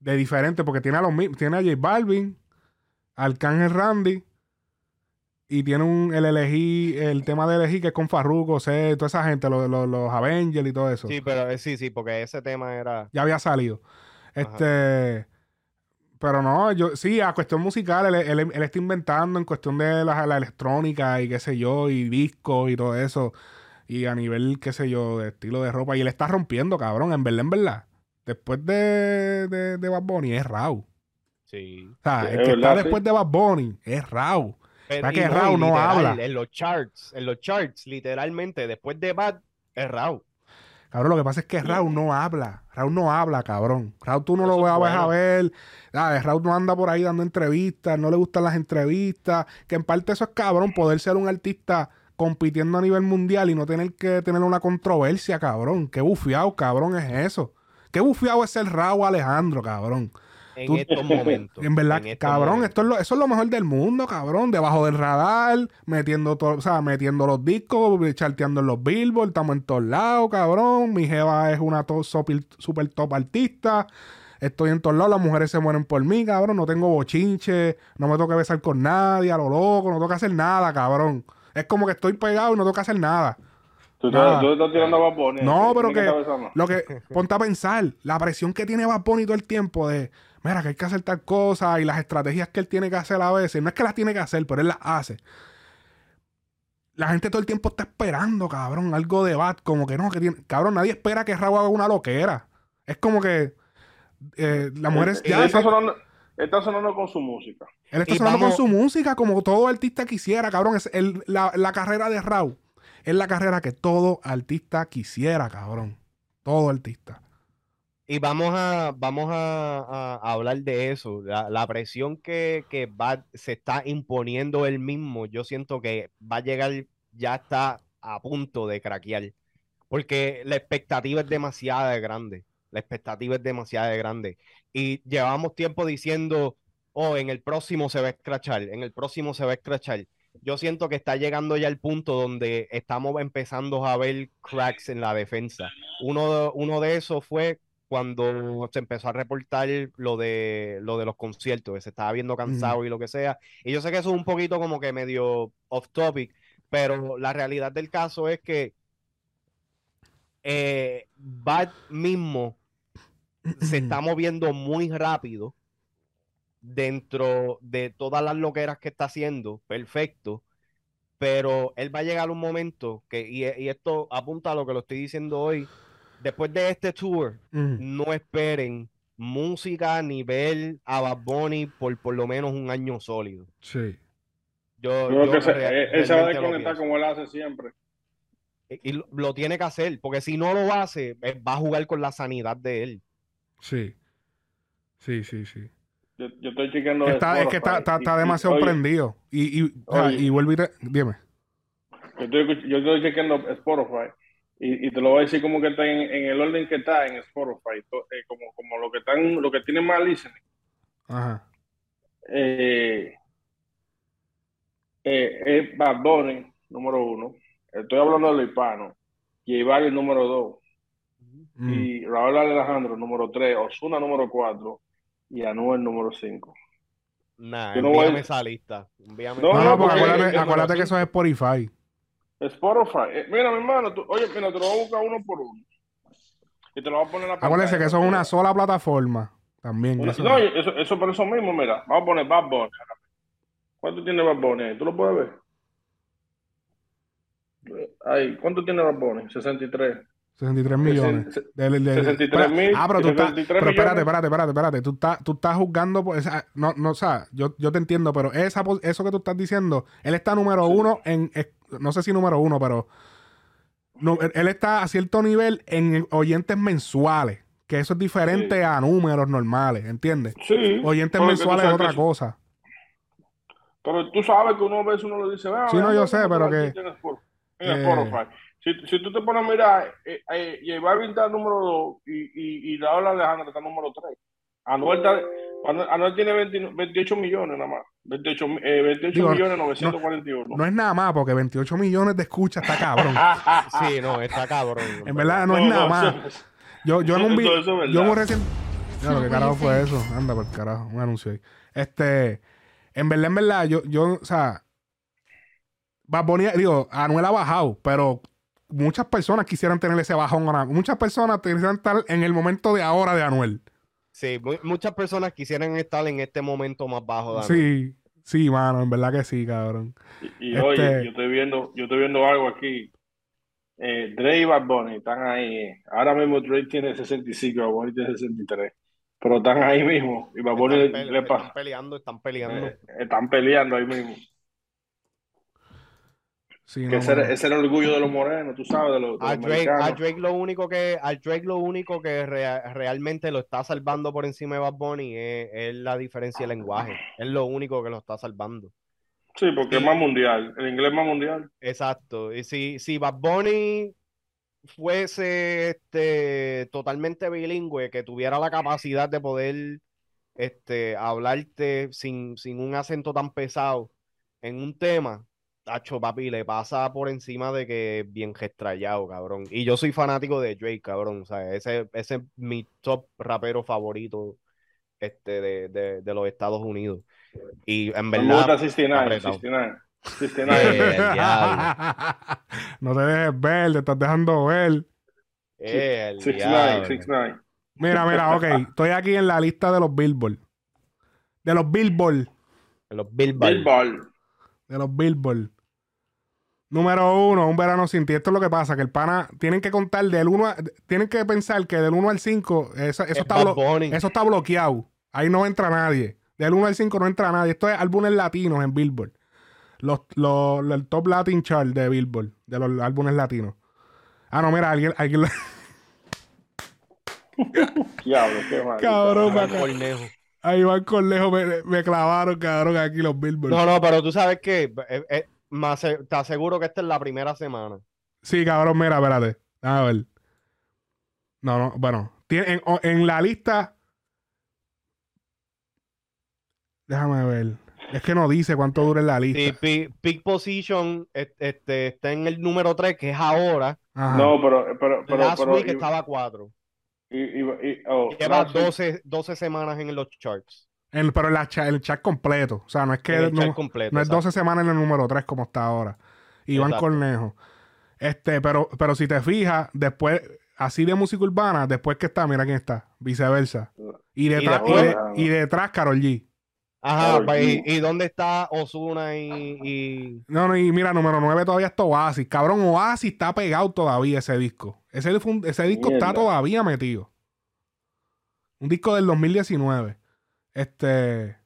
Speaker 1: de diferente, porque tiene a los tiene a J Balvin, al Arcángel Randy, y tiene un el elegí, el tema de elegí que es con Farruko, sé, toda esa gente, los, los, los Avengers y todo eso.
Speaker 3: Sí, pero eh, sí, sí, porque ese tema era.
Speaker 1: Ya había salido. Este. Pero no, yo sí, a cuestión musical, él, él- él está inventando en cuestión de la, la electrónica y qué sé yo, y discos y todo eso. Y a nivel, qué sé yo, de estilo de ropa. Y él está rompiendo, cabrón, en verdad, en verdad. Después de, de, de Bad Bunny es Raw.
Speaker 3: Sí.
Speaker 1: O sea,
Speaker 2: Sí,
Speaker 1: el
Speaker 2: es
Speaker 1: que está
Speaker 2: sí.
Speaker 1: después de Bad Bunny es Raw.
Speaker 3: Pero,
Speaker 1: que Raúl
Speaker 3: y
Speaker 1: no
Speaker 3: literal,
Speaker 1: habla.
Speaker 3: En los charts, en los charts, literalmente, después de Bad, es Raúl.
Speaker 1: Cabrón, lo que pasa es que Raúl no habla. Raúl no habla, cabrón. Raúl tú no
Speaker 3: Eso
Speaker 1: lo vas a ver. ¿sabes? Raúl no anda por ahí dando entrevistas, no le gustan las entrevistas. Que en parte eso es cabrón, poder ser un artista compitiendo a nivel mundial y no tener que tener una controversia, cabrón. Qué bufiado, cabrón, es eso. Qué bufiado es ser Raúl Alejandro, cabrón.
Speaker 3: En
Speaker 1: Tú-
Speaker 3: estos momentos.
Speaker 1: En verdad,
Speaker 3: en
Speaker 1: cabrón,
Speaker 3: momentos.
Speaker 1: esto es lo, eso es lo mejor del mundo, cabrón. Debajo del radar, metiendo todo, o sea, metiendo los discos, charteando en los billboards, estamos en todos lados, cabrón. Mi jeva es una to- super, super top artista. Estoy en todos lados, las mujeres se mueren por mí, cabrón. No tengo bochinche, no me toca besar con nadie, a lo loco, no toca hacer nada, cabrón. Es como que estoy pegado y no toca hacer nada.
Speaker 2: Tú,
Speaker 1: Nada.
Speaker 2: estás- tú estás tirando a Bad Bunny,
Speaker 1: No, pero
Speaker 2: ¿Quién
Speaker 1: que
Speaker 2: besando?
Speaker 1: lo que ponte a pensar, la presión que tiene Bad Bunny todo el tiempo de, mira, que hay que hacer tal cosa y las estrategias que él tiene que hacer a veces, no es que las tiene que hacer, pero él las hace. La gente todo el tiempo está esperando, cabrón, algo de Bad, como que no, que tiene, cabrón, nadie espera que Raúl haga una loquera. Es como que eh, las mujeres
Speaker 2: Él
Speaker 1: ya
Speaker 2: está sonando, está sonando con su música.
Speaker 1: él está
Speaker 3: Y
Speaker 1: sonando
Speaker 3: vamos-
Speaker 1: con su música como todo artista quisiera, cabrón. Es el- la, la carrera de Raúl es la carrera que todo artista quisiera, cabrón. Todo artista.
Speaker 3: Y vamos a, vamos a, hablar de eso. La, presión que, que Bad se está imponiendo él mismo, yo siento que va a llegar, ya está a punto de craquear. Porque la expectativa es demasiado grande. La expectativa es demasiado grande. Y llevamos tiempo diciendo, oh, en el próximo se va a escrachar, en el próximo se va a escrachar. Yo siento que está llegando ya el punto donde estamos empezando a ver cracks en la defensa. Uno de, uno de esos fue cuando se empezó a reportar lo de, lo de los conciertos, que se estaba viendo cansado y lo que sea. Y yo sé que eso es un poquito como que medio off topic, pero la realidad del caso es que eh, Bad mismo se está moviendo muy rápido dentro de todas las loqueras que está haciendo, perfecto, pero él va a llegar un momento que, y, y esto apunta a lo que lo estoy diciendo hoy, después de este tour,
Speaker 1: Mm.
Speaker 3: no esperen música a nivel a Bad Bunny por por lo menos un año sólido.
Speaker 1: Sí.
Speaker 3: Yo,
Speaker 2: Yo que se- él, se va a desconectar como él hace siempre.
Speaker 3: Y y lo, lo tiene que hacer, porque si no lo hace, eh, va a jugar con la sanidad de él.
Speaker 1: Sí. Sí, sí, sí.
Speaker 2: Yo, yo estoy chequeando
Speaker 1: Está, es que está, está, está demasiado prendido. Y, y,
Speaker 2: oye.
Speaker 1: y vuelvo y te... Dime.
Speaker 2: Yo estoy, escuch- yo estoy chequeando Spotify y, y te lo voy a decir como que está en, en el orden que está en Spotify, to- eh, como, como lo que están, lo que tienen más listening.
Speaker 1: Ajá.
Speaker 2: Eh, eh, es Bad Bunny, número uno. Estoy hablando de lo hispano. J Balvin, número dos.
Speaker 1: Mm.
Speaker 2: Y Raúl Alejandro, número tres. Osuna, número cuatro. Y Anuel, número cinco.
Speaker 3: Nah,
Speaker 2: Yo no voy
Speaker 3: envíame esa lista. Envíame
Speaker 2: No,
Speaker 1: No, porque
Speaker 2: porque-
Speaker 1: acuérdate, acuérdate que eso es Spotify.
Speaker 2: Spotify. Eh, mira, mi hermano, tú- oye, mira, te lo voy a buscar uno por uno. Y te lo voy a poner la
Speaker 1: Acuérdense que eso es una sola plataforma. También.
Speaker 2: Una-
Speaker 1: eso-
Speaker 2: no, eso, eso por eso mismo, mira. Vamos a poner Bad Bunny. ¿Cuánto tiene Bad Bunny ahí? ¿Tú lo puedes ver? Ahí, ¿cuánto tiene Bad Bunny? 63.
Speaker 1: 63 millones.
Speaker 2: Se- se-
Speaker 1: Del- del-
Speaker 2: 63 mil,
Speaker 1: Ah, pero tú estás.
Speaker 2: 63
Speaker 1: Pero espérate, espérate, espérate, espérate. Tú estás, tú estás juzgando por esa. No, no, o sea, yo, yo te entiendo, pero esa, eso que tú estás diciendo, él está número uno en. No sé si número uno, pero. no, él- está a cierto nivel en oyentes mensuales. Que eso es diferente
Speaker 2: Sí.
Speaker 1: a números normales, ¿entiendes?
Speaker 2: Sí.
Speaker 1: Oyentes mensuales es otra cosa.
Speaker 2: Pero tú sabes que uno a veces uno le dice, "Vea,
Speaker 1: Sí, no, yo sé, pero que-
Speaker 2: en Spotify". Si, si tú te pones a mirar, eh, eh, Balvin está número 2 y, y, y Raúl Alejandro está número 3. Anuel, está, Anuel, tiene 20 28 millones nada más. 28, eh, 28
Speaker 1: Digo,
Speaker 2: millones 941.
Speaker 1: No es nada más, porque 28 millones de escuchas está cabrón. [laughs]
Speaker 3: Sí, no, está cabrón.
Speaker 1: En verdad, no, es nada más.
Speaker 2: eso-
Speaker 1: Yo, yo en un video. Yo muy recién. Claro, ¿qué carajo fue eso? Anda, por carajo, un anuncio ahí. Este. En verdad, en verdad, yo, yo, o sea. Bad Bunny, digo, Anuel ha bajado, pero muchas personas quisieran tener ese bajón ahora. Muchas personas quisieran estar en el momento de ahora de Anuel.
Speaker 3: Sí, mu- muchas personas quisieran estar en este momento más bajo. de Anuel.
Speaker 1: Sí, sí, mano, en verdad que sí, cabrón.
Speaker 2: Y, y
Speaker 1: Este-
Speaker 2: oye, yo estoy viendo, yo estoy viendo algo aquí. Eh, Dre y Bad Bunny están ahí. eh. Ahora mismo Dre tiene 65, Bad Bunny tiene 63. Pero están ahí mismo. Y Bad Bunny
Speaker 3: Están,
Speaker 2: le
Speaker 3: peleando, están peleando.
Speaker 2: eh, están peleando ahí mismo.
Speaker 1: Sí,
Speaker 2: Que
Speaker 1: no,
Speaker 2: ese, era,
Speaker 1: mano.
Speaker 2: ese era el orgullo de los morenos, tú sabes, de los, de
Speaker 3: A
Speaker 2: los
Speaker 3: Drake, a
Speaker 2: americanos.
Speaker 3: Drake lo único que, a Drake lo único que rea- realmente lo está salvando por encima de Bad Bunny es, es la diferencia de lenguaje. Es lo único que lo está salvando.
Speaker 2: Sí, porque es más mundial. El inglés es más mundial.
Speaker 3: Exacto. Y si, si Bad Bunny fuese este, totalmente bilingüe, que tuviera la capacidad de poder este, hablarte sin, sin un acento tan pesado en un tema, tacho, papi, le pasa por encima de que es bien gestrallado, cabrón. Y yo soy fanático de Drake, cabrón. O sea, ese, ese es mi top rapero favorito este, de, de, de los Estados Unidos. Y en
Speaker 2: Me gusta
Speaker 3: verdad,
Speaker 2: 69,
Speaker 3: apretado.
Speaker 2: 69. 69. [laughs]
Speaker 3: eh, [laughs]
Speaker 1: no te dejes ver, te estás dejando ver.
Speaker 3: eh, el
Speaker 2: 69,
Speaker 3: diablo.
Speaker 2: 69.
Speaker 1: Mira, mira, ok. [laughs] Estoy aquí en la lista de los Billboard. De los Billboard.
Speaker 3: Los Billboard.
Speaker 2: Billboard.
Speaker 1: De los Billboard. Número uno, un verano sin ti. Esto es lo que pasa, que el pana tienen que contar del 1 a, tienen que pensar que del 1 al 5, eso, eso
Speaker 3: Es
Speaker 1: está, eso está bloqueado. Ahí no entra nadie. Del 1 al 5 no entra nadie. Esto es álbumes latinos en Billboard. Los, los, el top Latin chart de Billboard, de los álbumes latinos. Ah, no, mira, alguien, alguien lo- [laughs]
Speaker 2: Diablo, qué mal.
Speaker 1: Cabrón.
Speaker 3: Cornejo.
Speaker 1: Ahí van con lejos, me, me clavaron, cabrón, aquí los Billboard.
Speaker 3: No, no, pero tú sabes que más te aseguro que esta es la primera semana.
Speaker 1: Sí, cabrón, mira, espérate. A ver. No, no, bueno. Tiene, en, en la lista. Déjame ver. Es que no dice cuánto dura en la
Speaker 3: Sí,
Speaker 1: lista.
Speaker 3: pi- Peak Position este, está en el número 3, que es ahora.
Speaker 1: Ajá.
Speaker 2: No, pero, pero, pero,
Speaker 3: Last
Speaker 2: pero,
Speaker 3: week
Speaker 2: y-
Speaker 3: estaba 4.
Speaker 2: y- y- y- oh,
Speaker 3: Lleva
Speaker 2: last week-
Speaker 3: 12, 12 semanas en los charts.
Speaker 1: En- pero en la cha- el chat completo. O sea, no es que
Speaker 3: el
Speaker 1: no,
Speaker 3: completo.
Speaker 1: no es
Speaker 3: exacto.
Speaker 1: 12 semanas en el número 3 como está ahora. Iván
Speaker 3: Exacto.
Speaker 1: Cornejo. Este, pero, pero si te fijas, después, así de música urbana, después que está, mira quién está. Viceversa. Y detrás, y,
Speaker 3: después-
Speaker 1: de- y detrás, Carol G.
Speaker 3: Ajá, y,
Speaker 2: G.
Speaker 3: y dónde está Ozuna y, y-
Speaker 1: No, no, y mira, número 9 todavía está Oasis. Cabrón, Oasis está pegado todavía ese disco. Ese, disco está todavía metido. Un disco del 2019. Este.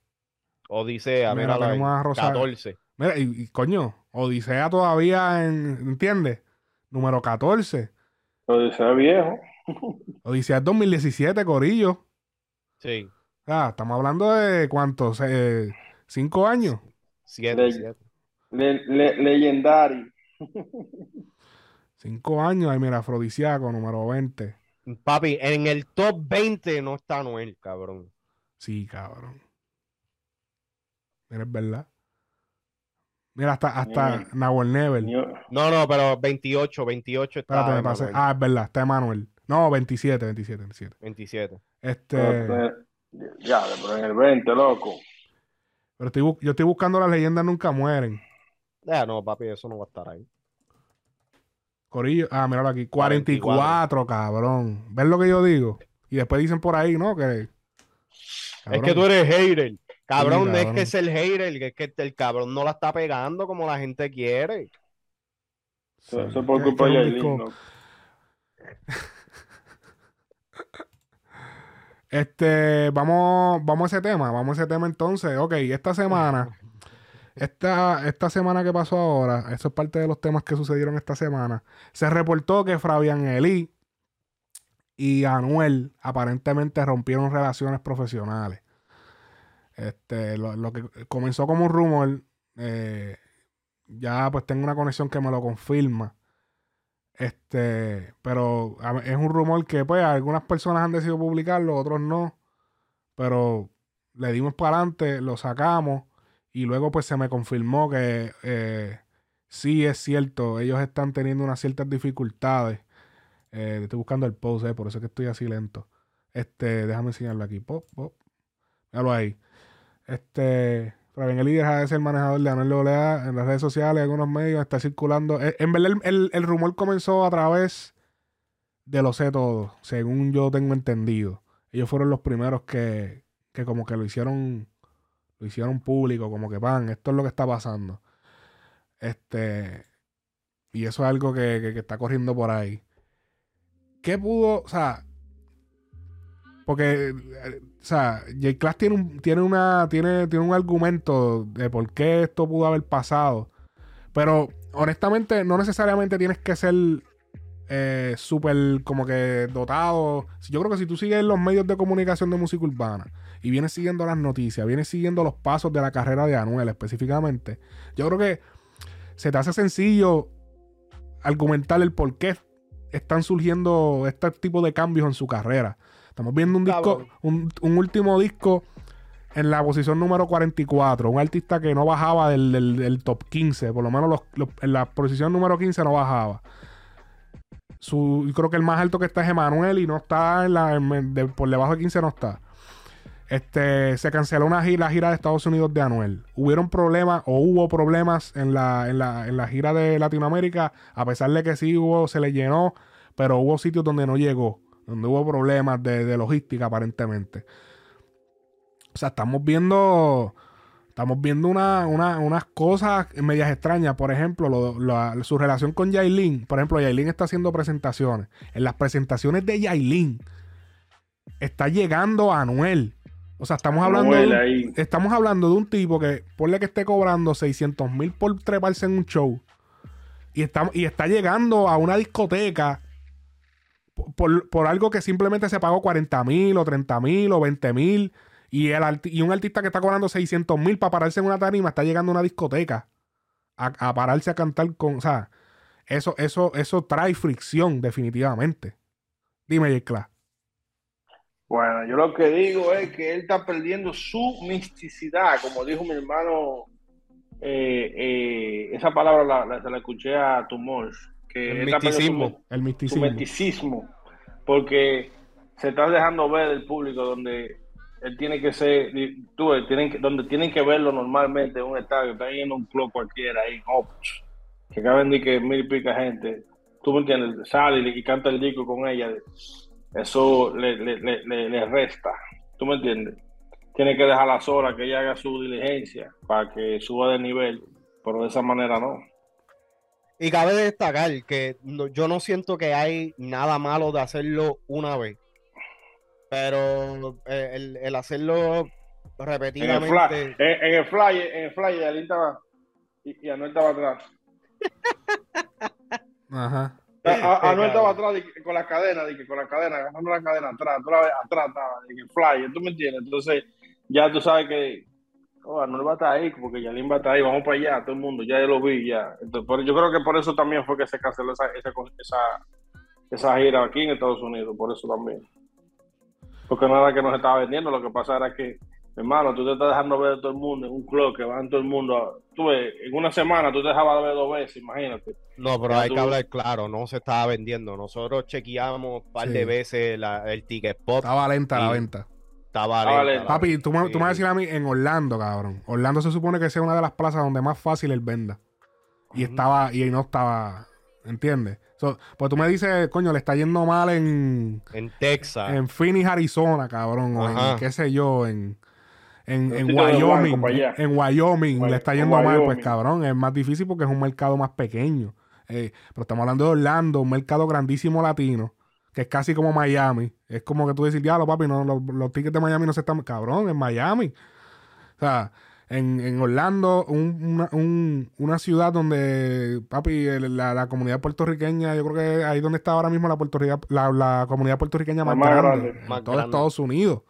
Speaker 3: Odisea?
Speaker 1: Mira,
Speaker 3: Mira,
Speaker 1: tenemos a Rosa-
Speaker 3: 14.
Speaker 1: Mira, y, y, coño, Odisea todavía en. ¿Entiendes? Número 14.
Speaker 2: Lo dice viejo.
Speaker 1: Odisea es 2017, Corillo.
Speaker 3: Sí,
Speaker 1: Ah, estamos hablando de cuántos, eh, cinco años.
Speaker 3: 7,
Speaker 2: Le-
Speaker 3: 7.
Speaker 2: Le, le, legendary.
Speaker 1: Cinco años, ahí mira, Afrodisíaco, número 20.
Speaker 3: Papi, en el top 20 no está Noel, cabrón.
Speaker 1: Sí, cabrón. Mira, es verdad. Mira, hasta, hasta. Nahuel Nevel.
Speaker 2: Yo-
Speaker 3: No, no, pero 28, 28 está
Speaker 1: Espérate, me pasé.
Speaker 3: Emanuel,
Speaker 1: Ah, es verdad, está Emanuel. No, 27, 27, 27.
Speaker 3: 27.
Speaker 1: Este,
Speaker 2: pero- Ya, pero en el 20, loco.
Speaker 1: pero estoy yo estoy buscando las leyendas nunca mueren.
Speaker 3: Ah, no, papi, eso no va a estar ahí.
Speaker 1: Corillo, ah, míralo aquí, 44, cabrón. ¿Ves lo que yo digo? Y después dicen por ahí, ¿no? Que.
Speaker 3: Es que tú eres hater. Cabrón, no es que es el hater, que es que el cabrón no la está pegando como la gente quiere.
Speaker 1: Sí,
Speaker 2: Eso es por culpa de Yailin. [laughs]
Speaker 1: Este, vamos, vamos a ese tema, vamos a ese tema entonces. Ok, esta semana, esta, esta semana que pasó ahora, eso es parte de los temas que sucedieron esta semana. Se reportó que Fabián Elí y Anuel aparentemente rompieron relaciones profesionales. Este, lo, lo que comenzó como un rumor, eh, ya pues tengo una conexión que me lo confirma. Este, pero es un rumor que pues algunas personas han decidido publicarlo, otros no. Pero le dimos para adelante, lo sacamos y luego pues se me confirmó que eh, sí es cierto, ellos están teniendo unas ciertas dificultades. Eh, estoy buscando el post, eh, por eso es que estoy así lento. Este, déjame enseñarlo aquí. Pop, pop. Míralo ahí. Este, Fabián el líder de ser manejador de Anuel AA en las redes sociales, algunos medios, está circulando. Eh, En verdad, el, el- el rumor comenzó a través de lo sé todo, según yo tengo entendido. Ellos fueron los primeros que, que como que lo hicieron, lo hicieron público, como que van, esto es lo que está pasando. Este, y eso es algo que- que está corriendo por ahí. ¿Qué pudo, o sea, porque, eh, o sea, J. Class tiene un, tiene una, tiene, tiene un argumento de por qué esto pudo haber pasado. Pero, honestamente, no necesariamente tienes que ser eh, súper como que dotado. Yo creo que si tú sigues los medios de comunicación de música urbana y vienes siguiendo las noticias, vienes siguiendo los pasos de la carrera de Anuel específicamente, yo creo que se te hace sencillo argumentar el por qué están surgiendo este tipo de cambios en su carrera. Estamos viendo un disco, un, un último disco en la posición número 44, un artista que no bajaba del, del- del top 15, por lo menos los- los- en la posición número 15 no bajaba. Su, creo que el más alto que está es Emanuel y no está en la, en- de- por debajo de 15 no está. Este, se canceló una gira, la gira de Estados Unidos de Anuel. Hubieron problemas o hubo problemas en la, en, la, en la gira de Latinoamérica, a pesar de que sí hubo, se le llenó, pero hubo sitios donde no llegó, donde hubo problemas de, de logística aparentemente. O sea, estamos viendo, estamos viendo una- una- unas cosas medias extrañas. Por ejemplo, su relación con Yailin. Por ejemplo, Yailin está haciendo presentaciones. En las presentaciones de Yailin está llegando a Anuel. O sea, estamos hablando,
Speaker 2: Anuel
Speaker 1: de un, estamos hablando de un tipo que, ponle que esté cobrando 600 mil por treparse en un show. Y está, y está llegando a una discoteca por, por- algo que simplemente se pagó 40 mil o 30 mil o 20 mil. Y, el y un artista que está cobrando 600 mil para pararse en una tarima está llegando a una discoteca a, a pararse a cantar con. O sea, eso, eso, eso trae fricción, definitivamente. Dime, J.
Speaker 2: Bueno, yo lo que digo es que él está perdiendo su misticidad, como dijo mi hermano, eh, eh, esa palabra la, la- se la escuché a Tumor, que
Speaker 3: El
Speaker 2: perdiendo su-
Speaker 3: misticismo.
Speaker 1: El
Speaker 2: su
Speaker 1: misticismo.
Speaker 2: misticismo, porque se está dejando ver el público donde él tiene que ser, tú tienen que, donde tienen que verlo normalmente en un estadio, está yendo un club cualquiera ahí, en Opus, que caben de que mil y pica gente, tú me entiendes, sale y canta el disco con ella, eso le, le, le, le- le resta, tú me entiendes, tiene que dejarla sola, que ella haga su diligencia para que suba de nivel, pero de esa manera no.
Speaker 3: Y cabe destacar que no- yo no siento que hay nada malo de hacerlo una vez. Pero eh, el, el hacerlo
Speaker 2: En el, fly,
Speaker 3: repetidamente.
Speaker 2: en, en el flyer, en el flyer, Alín estaba y, y Anuel estaba atrás.
Speaker 1: Ajá.
Speaker 2: A- [laughs] Anuel estaba atrás de con la cadena, de con la cadena, agarrando la cadena atrás, la ves atrás estaba, en el flyer, ¿tú me entiendes? Entonces, ya tú sabes que oh, Anuel va a estar ahí, porque Yalín va a estar ahí, vamos para allá, todo el mundo, ya yo lo vi, ya. Entonces, por- yo creo que por eso también fue que se canceló esa, esa, esa, esa gira aquí en Estados Unidos, por eso también. Porque no era que nos estaba vendiendo, lo que pasa era que, hermano, tú te estás dejando ver a todo el mundo en un club que van todo el mundo. a- tú ves, en una semana tú te dejabas de ver dos veces, imagínate.
Speaker 3: No, pero hay
Speaker 2: tú-
Speaker 3: que hablar claro, no se estaba vendiendo. Nosotros chequeamos un par
Speaker 1: Sí.
Speaker 3: de veces la- el ticket pop.
Speaker 1: Estaba lenta la
Speaker 3: Sí.
Speaker 1: venta.
Speaker 3: Estaba lenta,
Speaker 1: Papi, tú me, tú me vas a
Speaker 3: Sí.
Speaker 1: decir a mí en Orlando, cabrón. Orlando se supone que sea una de las plazas donde más fácil él venda. Y estaba, y no estaba, ¿entiendes? So, pues tú me dices, coño, le está yendo mal en,
Speaker 3: En Texas.
Speaker 1: en Phoenix, Arizona, cabrón, o en qué sé yo, en, en, en Wyoming,
Speaker 2: blanco
Speaker 1: en Wyoming
Speaker 2: Wy-
Speaker 1: le está yendo mal, pues cabrón, es más difícil porque es un mercado más pequeño. Eh, pero estamos hablando de Orlando, un mercado grandísimo latino, que es casi como Miami. Es como que tú decís, diablo, papi, no, los, los tickets de Miami no se están, cabrón, en Miami. O sea, en, en Orlando, un- una, un- una ciudad donde, papi, la, la comunidad puertorriqueña, yo creo que ahí donde está ahora mismo la, la, la comunidad puertorriqueña más,
Speaker 2: más
Speaker 1: grande,
Speaker 2: grande.
Speaker 1: en
Speaker 3: Más
Speaker 1: todo
Speaker 3: grande.
Speaker 1: Estados Unidos.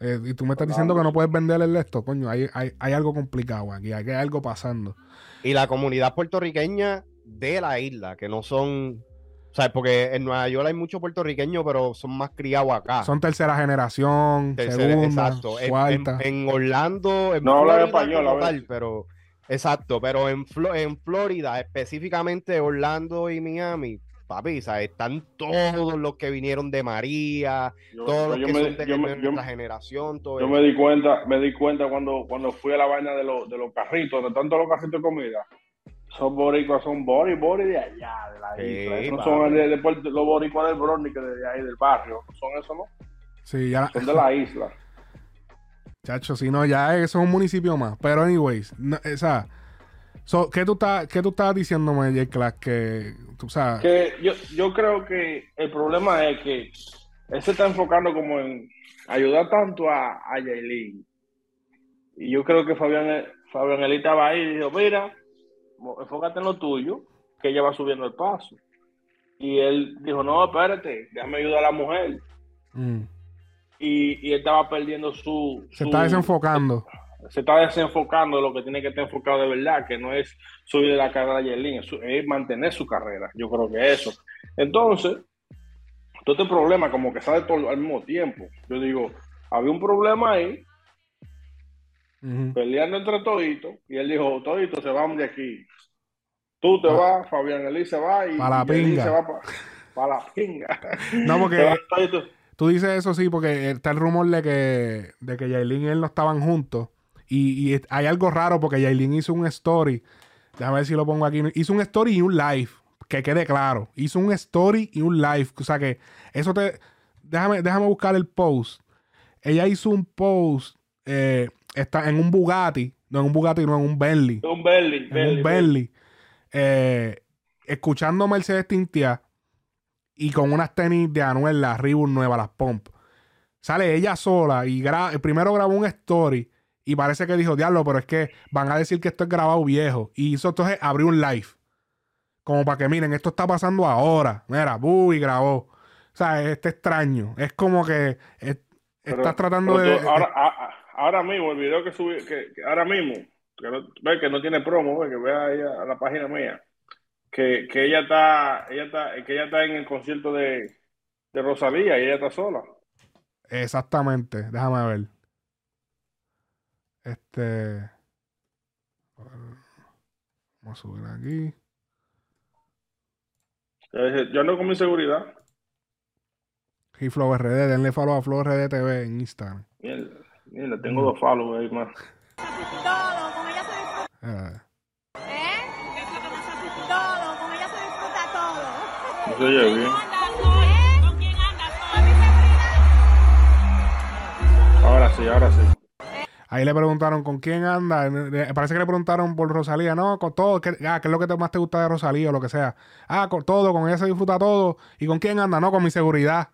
Speaker 1: Eh, y tú me estás diciendo que no puedes venderle esto, coño, hay, hay, hay algo complicado aquí, hay, hay algo pasando.
Speaker 3: Y la comunidad puertorriqueña de la isla, que no son O sea, porque en Nueva York hay muchos puertorriqueños, pero son más criados acá.
Speaker 1: Son tercera generación,
Speaker 3: Tercera-
Speaker 1: segunda,
Speaker 3: exacto. En-
Speaker 1: cuarta.
Speaker 3: En, en Orlando, en
Speaker 2: No habla
Speaker 3: Florida
Speaker 2: español, ver.
Speaker 3: tal, pero exacto, pero en, Flo- en Florida, específicamente Orlando y Miami, papi, o sea, están todos los que vinieron de María,
Speaker 2: Yo,
Speaker 3: todos los
Speaker 2: yo
Speaker 3: que
Speaker 2: me,
Speaker 3: son de,
Speaker 2: yo me-
Speaker 3: de
Speaker 2: yo-
Speaker 3: nuestra generación, todo
Speaker 2: yo
Speaker 3: eso.
Speaker 2: me di cuenta, me di cuenta cuando, cuando fui a la vaina de, los de los carritos, de tanto los carritos de comida. Son boricuas, son bori, bori de allá, de la
Speaker 3: Sí,
Speaker 2: isla. Esos no son de, de Puerto- los boricuas del Bronx, ni que de ahí del barrio. No son eso, ¿no?
Speaker 1: Sí, ya,
Speaker 2: Son de la isla. [laughs]
Speaker 1: chacho, si no, ya eso es un municipio más. Pero, anyways, no, o sea, so, ¿qué, tú estás, ¿qué tú estabas diciéndome, J. Class? Que, tú sabes,
Speaker 2: Que yo, yo creo que el problema es que él se está enfocando como en ayudar tanto a, a Yailin. Y yo creo que Fabián, Fabián Eli estaba ahí y dijo, mira, enfócate en lo tuyo, que ella va subiendo el paso. Y él dijo, no, espérate, déjame ayudar a la mujer.
Speaker 1: mm,
Speaker 2: Y, y él estaba perdiendo su...
Speaker 1: se
Speaker 2: su-
Speaker 1: está desenfocando.
Speaker 2: Se está desenfocando de lo que tiene que estar enfocado de verdad, que no es subir la carrera a Yailin, es, mantener su carrera. Yo creo que eso. Entonces, todo este problema como que sale todo al mismo tiempo. Yo digo, había un problema ahí, peleando entre toditos, y él dijo, toditos se van de aquí. Tú te
Speaker 1: Pa-
Speaker 2: vas, Fabián Elí se va y,
Speaker 1: pa' la pinga.
Speaker 2: se va para la pinga. [laughs]
Speaker 1: No, porque tú dices eso sí, porque está el rumor de que, de que Yailin y él no estaban juntos. Y, y hay algo raro porque Yailin hizo un story. Déjame ver si lo pongo aquí. Hizo un story y un live. Que quede claro. Hizo un story y un live. O sea que eso te. Déjame, déjame buscar el post. Ella hizo un post. eh, está en un Bugatti. No en un Bugatti, no en un Bentley.
Speaker 2: Un Bentley,
Speaker 1: En
Speaker 2: Bentley,
Speaker 1: un Bentley. eh, escuchando Mercedes Tintia y con unas tenis de Anuel, las Reebok nuevas, las Pump. Sale ella sola y gra- primero grabó un story y parece que dijo, diablo, pero es que van a decir que esto es grabado viejo. Y hizo entonces, abrió un live. Como para que miren, esto está pasando ahora. Mira, bu, y grabó. O sea, este extraño. Es como que es-
Speaker 2: Pero-
Speaker 1: estás tratando
Speaker 2: pero
Speaker 1: de...
Speaker 2: ahora, a- ahora mismo, el video que subí, que, que ahora mismo, que no, ve que no tiene promo, ve que vea ahí a, a la página mía, que, que ella está, ella está, que ella está en el concierto de, de Rosalía y ella está sola.
Speaker 1: Exactamente. Déjame ver. Este. Vamos a subir aquí.
Speaker 2: Yo dije, Yo ando con mi seguridad.
Speaker 1: Y Flow RD, denle follow a Flow RD TV en Instagram.
Speaker 2: Mierda, mierda, tengo dos follows ahí más.
Speaker 7: Todo, con ella se disfruta.
Speaker 1: Eh,
Speaker 7: ¿Eh? Todo, con ella se disfruta todo.
Speaker 2: No se oye bien.
Speaker 7: ¿Eh? ¿Con quién andas? ¿Con mi seguridad?
Speaker 2: Ahora sí, ahora sí.
Speaker 1: Ahí le preguntaron con quién anda. Parece que le preguntaron por Rosalía. No, con todo. ¿Qué, ah, ¿qué es lo que te- más te gusta de Rosalía o lo que sea? Ah, con todo, con ella se disfruta todo. ¿Y con quién anda? No, con mi seguridad.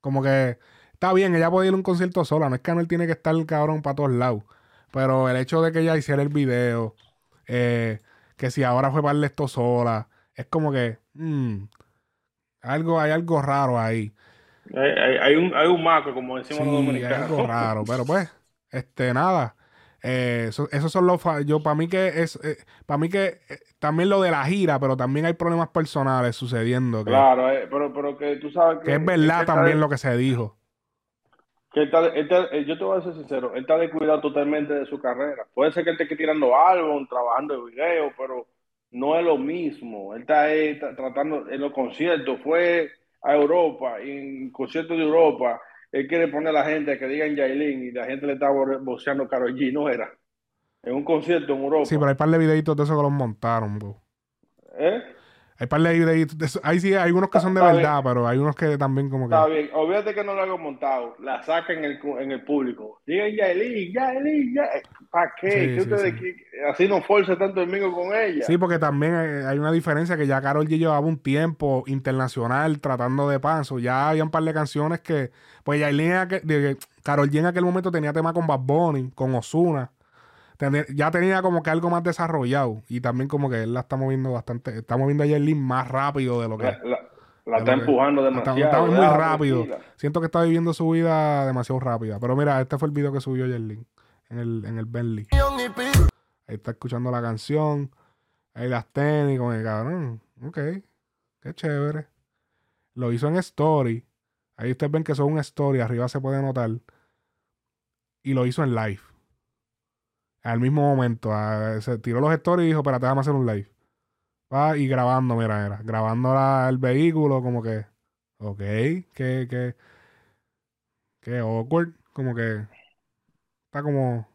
Speaker 1: Como que está bien, ella puede ir a un concierto sola. No es que Anuel tiene que estar el cabrón para todos lados. Pero el hecho de que ella hiciera el video, eh, que si ahora fue para esto sola, es como que mm, algo, hay algo raro ahí.
Speaker 2: Hay, hay, hay un, hay un maco, como decimos los
Speaker 1: Sí, hay
Speaker 2: dominicanos.
Speaker 1: algo raro, pero pues, este, nada. Eh, eso- esos son los yo para mí que es para mí que eh, también lo de la gira pero también hay problemas personales sucediendo que,
Speaker 2: Claro, eh, pero, pero que tú sabes que...
Speaker 1: que es verdad
Speaker 2: está
Speaker 1: también
Speaker 2: de-
Speaker 1: lo que se dijo
Speaker 2: que él está- él está- eh, yo te voy a ser sincero, él está descuidado totalmente de su carrera. Puede ser que él esté tirando álbum, trabajando en video, pero no es lo mismo. Él está ahí tra- tratando en los conciertos, fue a Europa, en conciertos de Europa, él quiere poner a la gente que digan Yailin y la gente le está bo- boceando Karol G, no era. En un concierto en Europa.
Speaker 1: sí pero hay par de videitos de eso que los montaron bro.
Speaker 2: ¿Eh?
Speaker 1: Hay par de de ahí sí hay unos que son de
Speaker 2: Está
Speaker 1: verdad pero hay unos que también como que
Speaker 2: Está bien, olvídate que no lo hago montado, la saca en el, en el público. Digan Yailin, Yailin, ya. ¿Para qué?
Speaker 1: Sí,
Speaker 2: ¿Qué
Speaker 1: sí,
Speaker 2: Así no force tanto el mío con ella.
Speaker 1: Sí, porque también eh, hay una diferencia que ya Carol G llevaba un tiempo internacional tratando de paso. Ya había un par de canciones que, pues Yailin, Karol G en aquel momento tenía tema con Bad Bunny, con Ozuna. Ya tenía como que algo más desarrollado. Y también como que él la está moviendo bastante, está moviendo a Yailin más rápido de lo que...
Speaker 2: La, la-
Speaker 1: de
Speaker 2: está
Speaker 1: que-
Speaker 2: empujando
Speaker 1: la está-
Speaker 2: demasiado.
Speaker 1: está muy rápido.
Speaker 2: tranquila.
Speaker 1: Siento que está viviendo su vida demasiado rápida. Pero mira, este fue el video que subió Yailin en el, en el Bentley. Ahí está escuchando la canción. Ahí las tenis con el cabrón. Ok. Qué chévere. lo hizo en Story. Ahí ustedes ven que son un Story, arriba se puede notar. Y lo hizo en live. Al mismo momento. se tiró los stories y dijo, espérate, déjame hacer un live. Va y grabando, mira, era. Grabando la- el vehículo, como que. Ok, que, que. Que awkward. Como que. Está como.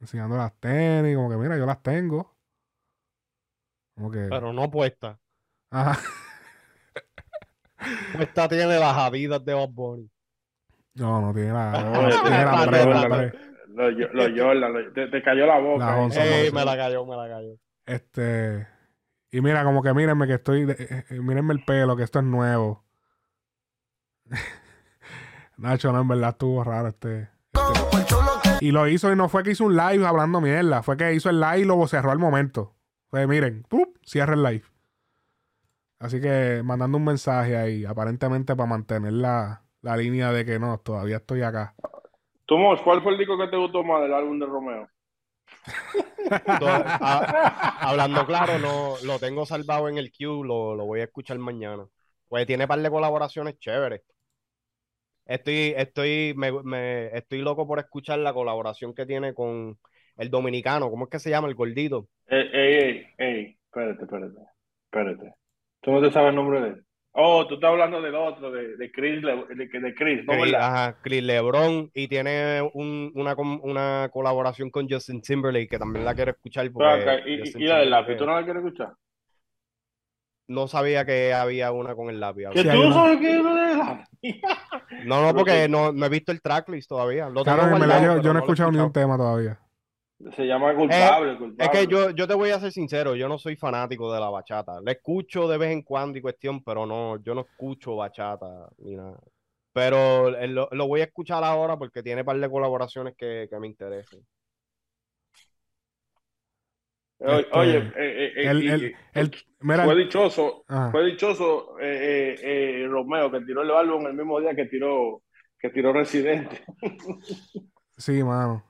Speaker 1: Enseñando las tenis, como que mira, yo las tengo. Como que.
Speaker 3: Pero no puesta.
Speaker 1: Ajá. [laughs]
Speaker 3: Puesta tiene las habidas de Bob Bunny.
Speaker 1: No, no tiene la.
Speaker 2: No, [laughs]
Speaker 1: no tiene la pre- la
Speaker 2: Yo- los Jordan, los- te, te cayó la boca.
Speaker 1: La
Speaker 2: eh.
Speaker 1: onza.
Speaker 3: Ey,
Speaker 1: no,
Speaker 3: me
Speaker 1: sí.
Speaker 3: la cayó, me la cayó.
Speaker 1: Este. Y mira, como que mírenme que estoy. de- eh, eh, mírenme el pelo, que esto es nuevo. [laughs] Nacho, no, en verdad estuvo raro este. este. Y lo hizo y no fue que hizo un live hablando mierda. Fue que hizo el live y lo cerró al momento. Fue, miren, ¡pup! cierra el live. Así que mandando un mensaje ahí, aparentemente para mantener la, la línea de que no, todavía estoy acá.
Speaker 2: Tú, Mos, ¿cuál fue el disco que te gustó más del álbum de Romeo? [laughs]
Speaker 3: A- hablando claro, no lo tengo salvado en el queue, lo, lo voy a escuchar mañana. Pues tiene par de colaboraciones chéveres. Estoy, estoy, me, me- estoy loco por escuchar la colaboración que tiene con el dominicano. ¿Cómo es que se llama? El gordito.
Speaker 2: Ey, ey, ey, ey, espérate, espérate, espérate. ¿Tú no te sabes el nombre de él? Oh, tú estás hablando del otro, de, de Chris, Le- de, de Chris, ¿no,
Speaker 3: Chris,
Speaker 2: verdad?
Speaker 3: ajá, Chris LeBron y tiene un- una, una colaboración con Justin Timberlake que también la quiero escuchar porque
Speaker 2: acá, y, y la del lápiz, ¿tú no la quieres escuchar?
Speaker 3: no sabía que había una con el lápiz.
Speaker 2: ¿Que tú
Speaker 1: hay
Speaker 2: no
Speaker 1: una.
Speaker 2: sabes qué es lo del lápiz?
Speaker 3: No, no, porque no, no he visto el tracklist todavía. Lo
Speaker 1: Claro, verdad
Speaker 3: guardado,
Speaker 1: yo, yo no he
Speaker 3: lo
Speaker 1: escuchado ni un
Speaker 3: escuchado.
Speaker 1: tema todavía.
Speaker 2: Se llama culpable, culpable.
Speaker 3: Es que yo, yo te voy a ser sincero, yo no soy fanático de la bachata. La escucho de vez en cuando y cuestión, pero no, yo no escucho bachata ni nada. Pero eh, lo, lo voy a escuchar ahora porque tiene par de colaboraciones que, que me interesan.
Speaker 2: Oye,
Speaker 1: Este,
Speaker 2: oye, eh, eh, eh,
Speaker 1: El,
Speaker 2: y-
Speaker 1: el,
Speaker 2: y-
Speaker 1: el, mira,
Speaker 2: fue dichoso,
Speaker 1: Ajá.
Speaker 2: fue dichoso eh, eh, eh, Romeo que tiró el álbum el mismo día que tiró, que tiró Residente.
Speaker 1: sí, mano.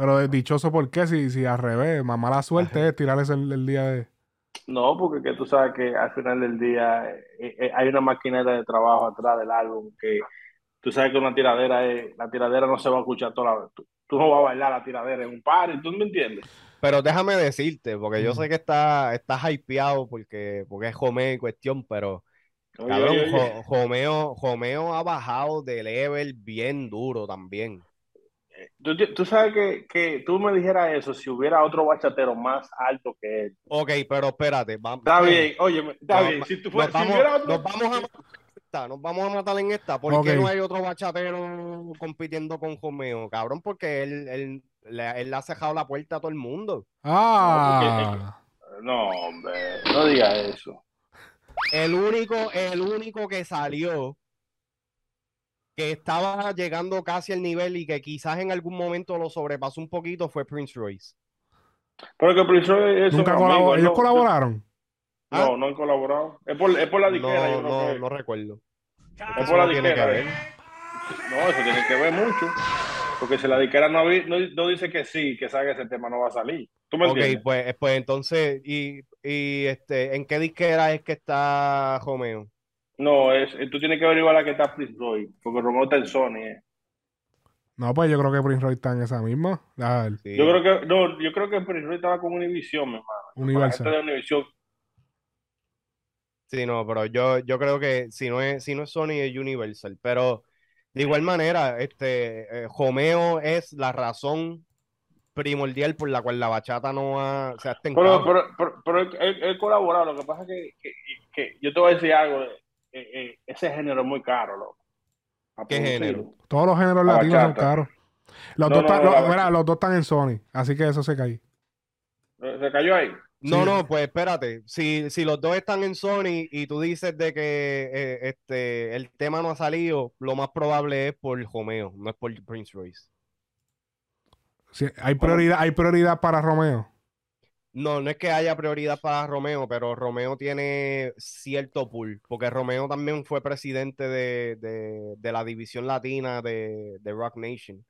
Speaker 1: Pero es dichoso, ¿por qué? Si, si al revés, más mala suerte es tirarles el, el día de.
Speaker 2: No, porque que tú sabes que al final del día eh, eh, hay una maquineta de trabajo atrás del álbum que tú sabes que una tiradera es, la tiradera no se va a escuchar toda la vez. Tú, tú no vas a bailar la tiradera en un party, ¿tú me entiendes?
Speaker 3: Pero déjame decirte, porque yo sé que está, estás hypeado porque, porque es Jomeo y cuestión, pero
Speaker 2: Oye,
Speaker 3: cabrón,
Speaker 2: oye, oye.
Speaker 3: Jo- Jomeo, Jomeo ha bajado de level bien duro también.
Speaker 2: Tú, tú sabes que, que tú me dijeras eso si hubiera otro bachatero más alto que él.
Speaker 3: Ok, pero espérate, vamos.
Speaker 2: Está bien, oye, está bien. Si, tú
Speaker 3: Nos
Speaker 2: fueras, si
Speaker 3: vamos,
Speaker 2: hubiera otro.
Speaker 3: nos vamos a matar en esta, nos vamos a matar en esta. ¿Por qué
Speaker 1: Ok.
Speaker 3: no hay otro bachatero compitiendo con Jomeo? Cabrón, porque él, él, le, él le ha cerrado la puerta a todo el mundo.
Speaker 1: ¡Ah!
Speaker 2: No, hombre, no digas eso.
Speaker 3: El único, el único que salió que estaba llegando casi al nivel y que quizás en algún momento lo sobrepasó un poquito fue Prince Royce.
Speaker 2: Pero que Prince Royce es
Speaker 1: Nunca colabor-
Speaker 2: amigo,
Speaker 1: Ellos
Speaker 2: no-
Speaker 1: colaboraron.
Speaker 2: No, no han colaborado. Es por, es por la disquera, yo
Speaker 3: No,
Speaker 2: creo
Speaker 3: no, no recuerdo.
Speaker 2: Es por la
Speaker 3: no tiene que
Speaker 2: disquera.
Speaker 3: ver.
Speaker 2: No, eso tiene que ver mucho. Porque si la disquera no, no, no dice que sí, que sabe que ese tema no va a salir. ¿Tú me
Speaker 3: Ok, pues, pues entonces, y, y este, ¿en qué disquera es que está Romeo?
Speaker 2: No, es, tú tienes que averiguar la que está Prince Royce, porque Romeo está en Sony. eh.
Speaker 1: No, pues yo creo que Prince Royce está en esa misma. A ver,
Speaker 3: Sí.
Speaker 2: Yo creo que, no, yo creo que Prince Royce estaba con Univision, mi hermano. Con la
Speaker 1: Universal.
Speaker 2: gente de Univision.
Speaker 3: Sí, no, pero yo, yo creo que si no es, si no es Sony es Universal. Pero de igual manera, este, eh, Romeo es la razón primordial por la cual la bachata no ha, se ha
Speaker 2: Pero,
Speaker 3: estancado.
Speaker 2: pero, pero, pero él, él- él colaborado. Lo que pasa es que, que, que yo te voy a decir algo. Eh, eh, ese género es muy caro, loco. A
Speaker 3: ¿Qué género?
Speaker 1: todos los géneros
Speaker 2: La
Speaker 1: latinos son caros. Los,
Speaker 2: No,
Speaker 1: dos
Speaker 2: no,
Speaker 1: están- los- mira,
Speaker 2: bachata.
Speaker 1: los dos están en Sony, así que eso se cae.
Speaker 2: Eh, ¿Se cayó ahí?
Speaker 3: No,
Speaker 1: Sí.
Speaker 3: no, pues espérate. Si, si los dos están en Sony y tú dices de que eh, este, el tema no ha salido, lo más probable es por Romeo, no es por Prince Royce.
Speaker 1: Sí, hay prioridad, hay prioridad para Romeo.
Speaker 3: No, no es que haya prioridad para Romeo, pero Romeo tiene cierto pool, porque Romeo también fue presidente de, de- de la división latina de, de Rock Nation.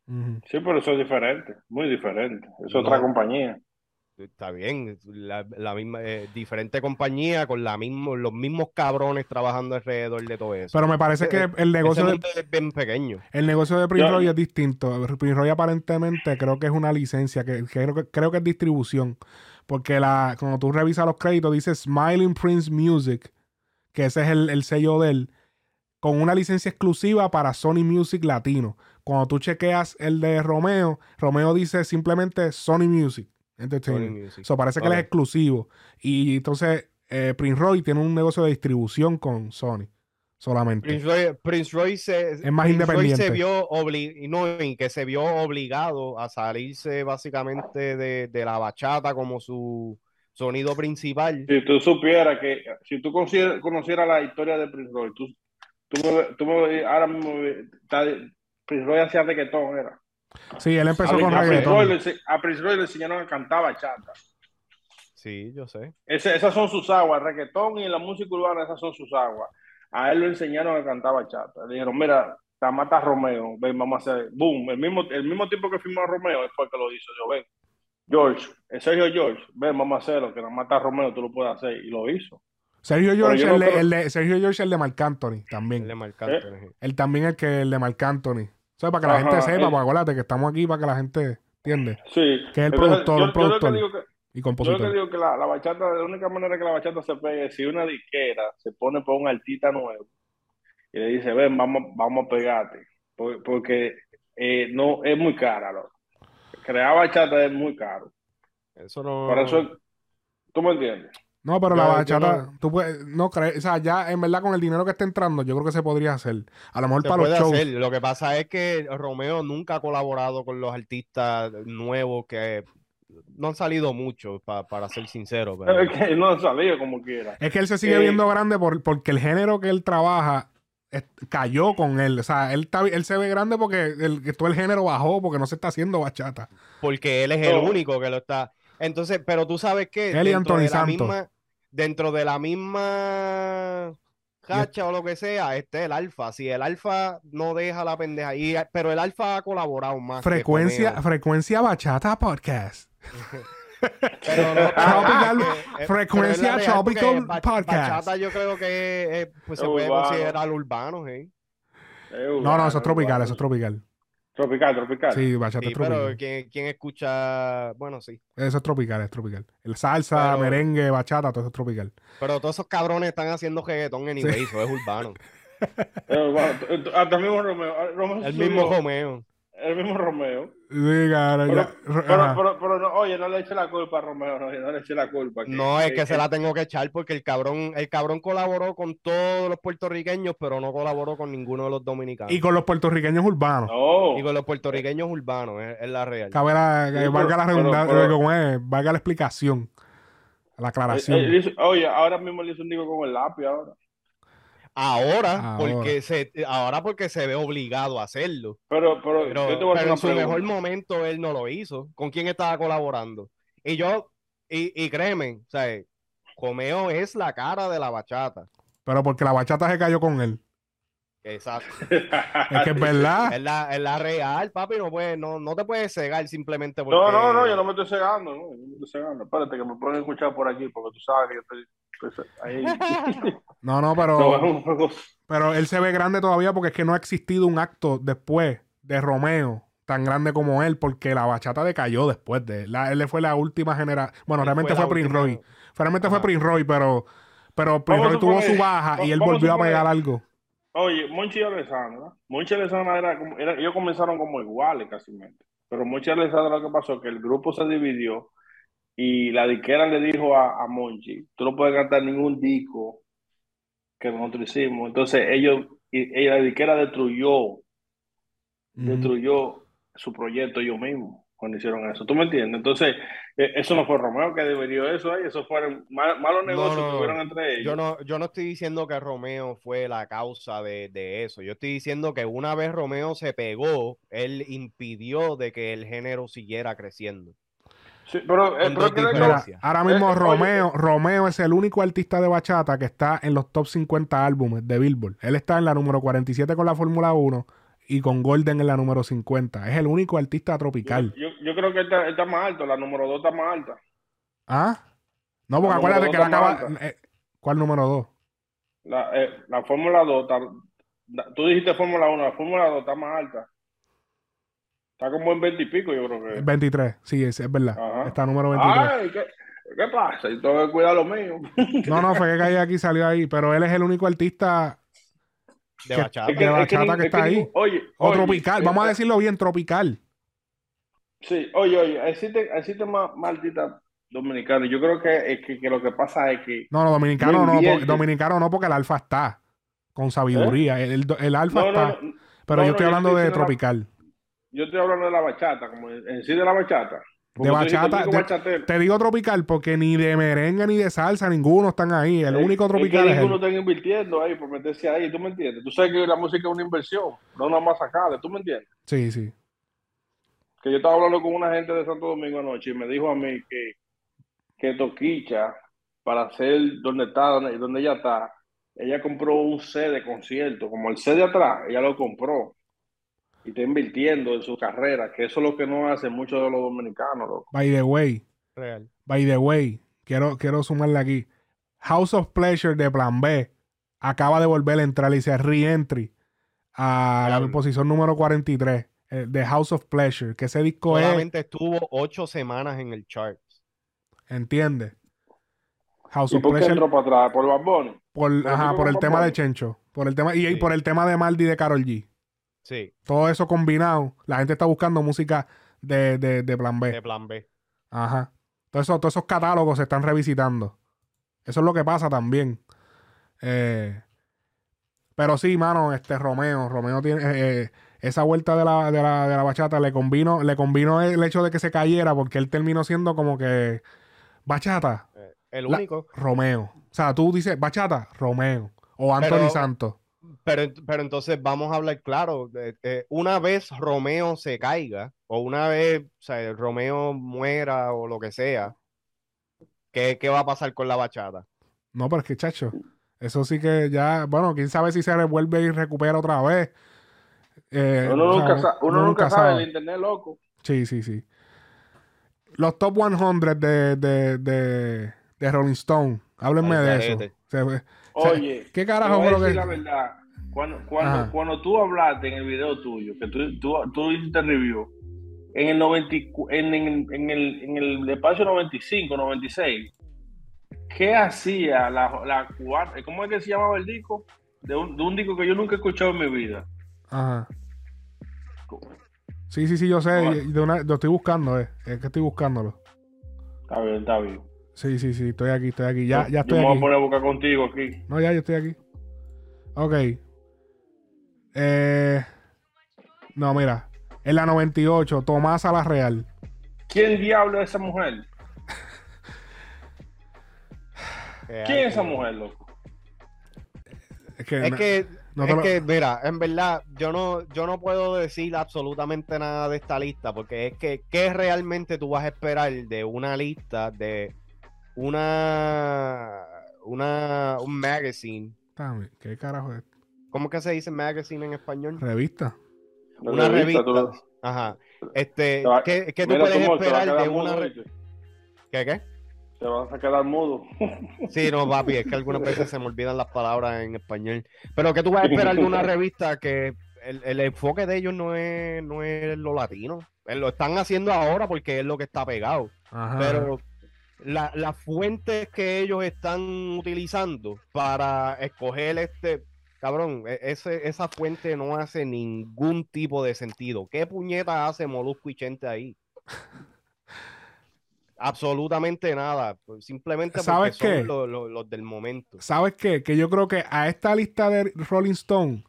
Speaker 2: Sí, pero eso es diferente. Muy diferente. Es
Speaker 3: No.
Speaker 2: otra compañía.
Speaker 3: está bien, la, la misma, eh, diferente compañía con la mismo, los mismos cabrones trabajando alrededor de todo eso.
Speaker 1: Pero me parece que el negocio de,
Speaker 3: es bien pequeño.
Speaker 1: el negocio de Prince Roy es distinto. Prince Roy aparentemente creo que es una licencia, que, que creo, que creo que es distribución. Porque la, cuando tú revisas los créditos, dice Smiling Prince Music, que ese es el, el sello de él, con una licencia exclusiva para Sony Music Latino. Cuando tú chequeas el de Romeo, Romeo dice simplemente Sony Music Entertainment.
Speaker 3: Sony Music.
Speaker 1: So, parece que él es exclusivo. Y entonces eh, Prince Roy tiene un negocio de distribución con Sony solamente.
Speaker 3: Prince Roy, Prince Roy se,
Speaker 1: Es más
Speaker 3: Prince Roy
Speaker 1: independiente.
Speaker 3: se vio obli- no, que se vio obligado a salirse básicamente de, de la bachata como su sonido principal.
Speaker 2: Si tú supieras que, si tú conocieras la historia de Prince Roy, tú, tú, ahora mismo está- Prince Roy hacía reggaetón, era.
Speaker 1: Sí, él empezó
Speaker 2: a,
Speaker 1: con
Speaker 2: a Prince Roy
Speaker 1: reggaetón.
Speaker 2: le, ense- a Prince Roy le enseñaron a cantar bachata.
Speaker 3: Sí, yo sé.
Speaker 2: Ese- esas son sus aguas, reggaetón y la música urbana, esas son sus aguas. A él lo enseñaron a cantar bachata. Le dijeron, mira, te mata Romeo, ven, vamos a hacer, boom, el mismo, el mismo tiempo que firmó a Romeo, él fue el que lo hizo. Yo, ven, George, el Sergio George, ven, vamos a hacerlo, que nos mata Romeo, tú lo puedes hacer. Y lo hizo.
Speaker 1: Sergio George,
Speaker 2: no
Speaker 1: el, de,
Speaker 2: creo-
Speaker 1: el de- Sergio George, el de Marc Anthony
Speaker 3: Él
Speaker 1: también.
Speaker 3: le marcaron.
Speaker 1: Él también el que el de Marc Anthony. O sea, para que la
Speaker 2: Ajá,
Speaker 1: gente sepa,
Speaker 2: él-
Speaker 1: pues acuérdate que estamos aquí para que la gente entiende.
Speaker 2: Sí.
Speaker 1: Que es el
Speaker 2: Entonces,
Speaker 1: productor,
Speaker 2: yo-
Speaker 1: el
Speaker 2: yo lo que
Speaker 1: productor
Speaker 2: digo que-
Speaker 1: y
Speaker 2: Yo lo que
Speaker 1: compositor.
Speaker 2: digo que la, la bachata, la única manera que la bachata se pegue es si una disquera se pone por un artista nuevo y le dice, ven, vamos, vamos a pegarte. Por- Porque eh, no, es muy cara. loco. Crear bachata es muy caro.
Speaker 3: Eso no.
Speaker 2: Por eso, es- ¿tú me entiendes?
Speaker 1: No, pero
Speaker 3: Yo-
Speaker 1: la
Speaker 3: yo
Speaker 1: bachata,
Speaker 3: no-
Speaker 1: tú puedes, no crees, o sea, ya en verdad con el dinero que está entrando, yo creo que se podría hacer. A lo mejor
Speaker 3: se
Speaker 1: para los shows.
Speaker 3: hacer. Lo que pasa es que Romeo nunca ha colaborado con los artistas nuevos que no han salido mucho, pa- para ser sincero. Pero... [laughs]
Speaker 2: Es que no han salido como quiera.
Speaker 1: Es que él se sigue
Speaker 2: Eh,
Speaker 1: viendo grande por, porque el género que él trabaja es- cayó con él. O sea, él, está, él se ve grande porque el, todo el género bajó porque no se está haciendo bachata.
Speaker 3: porque él es el único que lo está. Entonces, pero tú sabes que
Speaker 1: Él y
Speaker 3: dentro
Speaker 1: Anthony
Speaker 3: de la misma, dentro de la misma cacha o lo que sea, este el alfa. Si el alfa no deja la pendeja, y, pero el alfa ha colaborado más.
Speaker 1: Frecuencia, frecuencia bachata podcast.
Speaker 3: Pero no- [laughs]
Speaker 1: Tropical-
Speaker 3: eh, eh,
Speaker 1: frecuencia
Speaker 3: pero real, porque
Speaker 1: tropical podcast.
Speaker 3: Bachata yo creo que eh, pues, se
Speaker 2: Es
Speaker 3: puede
Speaker 2: urbano.
Speaker 3: considerar urbano, ¿eh?
Speaker 2: Es
Speaker 1: No, no,
Speaker 2: urbano,
Speaker 1: eso es tropical,
Speaker 2: urbano.
Speaker 1: eso es tropical.
Speaker 2: Tropical, tropical.
Speaker 1: Sí, bachata
Speaker 3: Sí,
Speaker 1: es
Speaker 3: pero
Speaker 1: tropical.
Speaker 3: ¿quién, quién escucha? Bueno, sí.
Speaker 1: Eso es tropical, es tropical. El salsa,
Speaker 3: Pero-
Speaker 1: merengue, bachata, todo eso es tropical.
Speaker 3: Pero todos esos cabrones están haciendo reggaetón anyway, eso es urbano.
Speaker 2: Es urbano. Hasta el mismo Romeo. Romeo
Speaker 3: El mismo Romeo.
Speaker 2: El mismo Romeo.
Speaker 1: Sí, cara,
Speaker 2: Pero,
Speaker 1: ya-
Speaker 2: pero,
Speaker 1: ajá.
Speaker 2: pero, pero no, oye, no le eche la culpa a Romeo, no, no le eche la culpa.
Speaker 3: No, es que se la tengo que echar porque el cabrón, el cabrón colaboró con todos los puertorriqueños, pero no colaboró con ninguno de los dominicanos.
Speaker 1: Y con los puertorriqueños urbanos.
Speaker 2: No.
Speaker 3: Y con los puertorriqueños urbanos, es, es la real.
Speaker 1: Cabe la,
Speaker 2: Sí,
Speaker 1: valga la
Speaker 2: pero-
Speaker 1: redundancia,
Speaker 2: pero-
Speaker 1: como es, valga la explicación, la aclaración.
Speaker 2: Hizo- oye, ahora mismo le hizo un digo con el lápiz ahora.
Speaker 3: Ahora,
Speaker 1: Ahora.
Speaker 3: porque se, ahora porque se ve obligado a hacerlo.
Speaker 2: Pero, pero,
Speaker 3: Pero,
Speaker 2: yo te voy a hacer
Speaker 3: pero en su
Speaker 2: pregunta.
Speaker 3: mejor momento él no lo hizo. ¿Con quién estaba colaborando? Y yo, y, y créeme, o sea, Romeo es la cara de la bachata.
Speaker 1: Pero porque la bachata se cayó con él.
Speaker 3: Exacto. [laughs]
Speaker 1: Es que es verdad.
Speaker 3: Es la, es la real, papi, no, puede, no, no te puedes cegar simplemente porque...
Speaker 2: No, no, no, yo no me estoy cegando, no, yo no me estoy cegando. Espérate que me pueden escuchar por aquí, porque tú sabes que yo estoy, estoy ahí. [laughs]
Speaker 1: No, no, pero, pero él se ve grande todavía porque es que no ha existido un acto después de Romeo tan grande como él, porque la bachata decayó después de él. La- él fue la última generación. Bueno,
Speaker 3: Él
Speaker 1: realmente
Speaker 3: fue
Speaker 1: Prince Roy. Realmente fue. Prince Roy, pero, pero Prince Roy tuvo su baja y él volvió a pegar algo.
Speaker 2: Oye, Monchi y Alessandra. Monchi y Alessandra era como, era- ellos comenzaron como iguales casi. Pero Monchi y Alessandra lo que pasó que el grupo se dividió y la disquera le dijo a, a Monchi, tú no puedes cantar ningún disco que nosotros hicimos. Entonces ellos, y, y la disquera destruyó, destruyó su proyecto ellos mismos cuando hicieron eso. ¿Tú me entiendes? Entonces, eh, eso no fue Romeo que debió eso ahí, eso fueron mal- malos negocios
Speaker 3: no,
Speaker 2: que hubieron entre ellos.
Speaker 3: Yo no, yo no estoy diciendo que Romeo fue la causa de, de eso. Yo estoy diciendo que una vez Romeo se pegó, él impidió de que el género siguiera creciendo.
Speaker 2: Sí, pero, eh, pero
Speaker 1: Mira, ahora mismo
Speaker 2: Eh, oye,
Speaker 1: Romeo, Romeo es el único artista de bachata que está en los top 50 álbumes de Billboard. Él está en la número 47 con la Fórmula 1 y con Golden en la número 50. Es el único artista tropical.
Speaker 2: Yo, yo creo que está, está más alto, la número 2 está más alta.
Speaker 1: ¿Ah? No, porque
Speaker 2: La
Speaker 1: acuérdate que
Speaker 2: está
Speaker 1: acaba. eh, ¿Cuál número 2?
Speaker 2: La, eh, la Fórmula 2, está- la- tú dijiste Fórmula 1, la Fórmula 2 está más alta. Está como en 20 y pico, yo creo que.
Speaker 1: 23, sí, es, es verdad.
Speaker 2: Ajá.
Speaker 1: Está número 23.
Speaker 2: Ay, ¿qué, ¿qué pasa? Y tengo que cuidar lo mío.
Speaker 1: No, no, fue que caí aquí salió ahí, pero él es el único artista
Speaker 3: De bachata.
Speaker 2: Es que-
Speaker 1: de
Speaker 2: es que
Speaker 1: bachata que
Speaker 2: es que
Speaker 1: está ahí.
Speaker 2: Oye,
Speaker 1: o
Speaker 2: oye,
Speaker 1: tropical, vamos a decirlo bien, tropical.
Speaker 2: Sí, oye, oye, existen, existen más, artistas dominicanos. Yo creo que, es que, que lo que pasa es que.
Speaker 1: No, no, dominicano
Speaker 2: No
Speaker 1: no, po-
Speaker 2: invierte.
Speaker 1: dominicano no, porque el alfa está con sabiduría. El, el, el alfa
Speaker 2: ¿Eh? No,
Speaker 1: está.
Speaker 2: no,
Speaker 1: pero
Speaker 2: no,
Speaker 1: yo
Speaker 2: no,
Speaker 1: estoy hablando de
Speaker 2: la-
Speaker 1: tropical.
Speaker 2: yo estoy hablando de la bachata, como en, en sí de la bachata.
Speaker 1: De bachata, de-. Te digo tropical porque ni de merengue ni de salsa, ninguno están ahí. El
Speaker 2: Es-
Speaker 1: único
Speaker 2: es
Speaker 1: tropical
Speaker 2: que
Speaker 1: es,
Speaker 2: ninguno
Speaker 1: él.
Speaker 2: está invirtiendo ahí por meterse ahí, ¿tú me entiendes? Tú sabes que la música es una inversión, no nada más sacada, ¿tú me entiendes?
Speaker 1: Sí, sí.
Speaker 2: Que yo estaba hablando con una gente de Santo Domingo anoche y me dijo a mí que, que Toquicha, para hacer donde está, donde, donde ella está, ella compró un set de concierto, como el set de atrás, ella lo compró y está invirtiendo en su carrera, que eso es lo que no hacen muchos de los dominicanos, loco.
Speaker 1: By the way,
Speaker 3: Real.
Speaker 1: by the way, quiero, quiero sumarle aquí. House of Pleasure de Plan B acaba de volver a entrar y dice re-entry a la posición número 43 eh, de House of Pleasure, que ese disco es,
Speaker 3: Solamente estuvo ocho semanas en el chart.
Speaker 1: ¿entiendes? House
Speaker 2: ¿Y
Speaker 1: of
Speaker 2: por qué
Speaker 1: Pleasure
Speaker 2: entró para atrás? ¿Por Bad Bunny?
Speaker 1: por,
Speaker 2: por
Speaker 1: ajá, por el tema de? Chencho, por el tema y, y por el tema de Maldi de Carol G.
Speaker 3: Sí,
Speaker 1: Todo eso combinado, la gente está buscando música de, de, de Plan B.
Speaker 3: de plan B.
Speaker 1: Ajá. Todo eso- todos esos catálogos se están revisitando. Eso es lo que pasa también. Eh, pero sí, mano, este Romeo, Romeo tiene eh, eh, esa vuelta de la, de la, de la bachata le combino, le combinó el hecho de que se cayera porque él terminó siendo como que bachata,
Speaker 3: Eh, El
Speaker 1: La-
Speaker 3: único.
Speaker 1: Romeo. O sea, tú dices bachata, Romeo. O Anthony Santos.
Speaker 3: Pero, pero entonces vamos a hablar claro. eh, una vez Romeo se caiga, o una vez, o sea, Romeo muera o lo que sea, ¿qué, qué va a pasar con la bachata?
Speaker 1: No, pero es que, chacho, eso sí que ya, bueno, quién sabe si se revuelve y recupera otra vez. Eh,
Speaker 2: Uno nunca, sa- uno nunca sabe el internet, loco.
Speaker 1: Sí, sí, sí. Los top 100 de, de, de, de Rolling Stone. Háblenme de eso. Se
Speaker 2: Oye,
Speaker 1: ¿qué carajo
Speaker 2: voy a
Speaker 1: fue lo
Speaker 2: decir
Speaker 1: que-
Speaker 2: la verdad. Cuando, cuando, cuando tú hablaste en el video tuyo, que tú, tú, tú hiciste review, en el, 94 en, en, en el, en el espacio 95, 96, ¿qué hacía la, la cubana? ¿Cómo es que se llamaba el disco? De un, de un disco que yo nunca he escuchado en mi vida.
Speaker 1: Ajá. Sí, sí, sí, yo sé. De una- lo estoy buscando, eh. Es que estoy buscándolo.
Speaker 2: Está bien, está bien.
Speaker 1: Sí, sí, sí. Estoy aquí, estoy aquí. Ya, ya
Speaker 2: yo
Speaker 1: estoy
Speaker 2: me voy
Speaker 1: aquí.
Speaker 2: a poner a buscar contigo aquí.
Speaker 1: No, ya, yo estoy aquí. Ok. Eh, no, mira. En la 98, Tomás a la Real.
Speaker 2: ¿Quién diablo es esa mujer? ¿Quién es esa mujer, loco?
Speaker 1: Es que,
Speaker 3: Es que,
Speaker 1: no te
Speaker 3: es
Speaker 1: lo-
Speaker 3: que, mira, en verdad, yo no, yo no puedo decir absolutamente nada de esta lista, porque es que, ¿qué realmente tú vas a esperar de una lista de una, una, un magazine?
Speaker 1: Dame, ¿Qué carajo es?
Speaker 3: ¿Cómo que se dice magazine en español?
Speaker 1: Revista.
Speaker 3: Una revista.
Speaker 2: tú-
Speaker 3: Ajá. Este,
Speaker 2: va-
Speaker 3: ¿qué, qué tú
Speaker 2: Mira,
Speaker 3: puedes esperar de una
Speaker 2: mudo,
Speaker 3: re-
Speaker 2: ¿oíste?
Speaker 3: ¿Qué, qué?
Speaker 2: Te vas a quedar mudo.
Speaker 3: Sí, no, papi, es que algunas veces se me olvidan las palabras en español. Pero ¿qué tú vas a esperar de una revista que el, el enfoque de ellos no es, no es lo latino? Eh, Lo están haciendo ahora porque es lo que está pegado.
Speaker 1: Ajá.
Speaker 3: Pero la- las fuentes que ellos están utilizando para escoger este, cabrón, e- ese, esa fuente no hace ningún tipo de sentido. ¿Qué puñeta hace Molusco y Chente ahí? Absolutamente nada. pues, Simplemente porque
Speaker 1: ¿Sabes
Speaker 3: son
Speaker 1: qué?
Speaker 3: lo- los del momento.
Speaker 1: ¿Sabes qué? Que yo creo que a esta lista de Rolling Stone,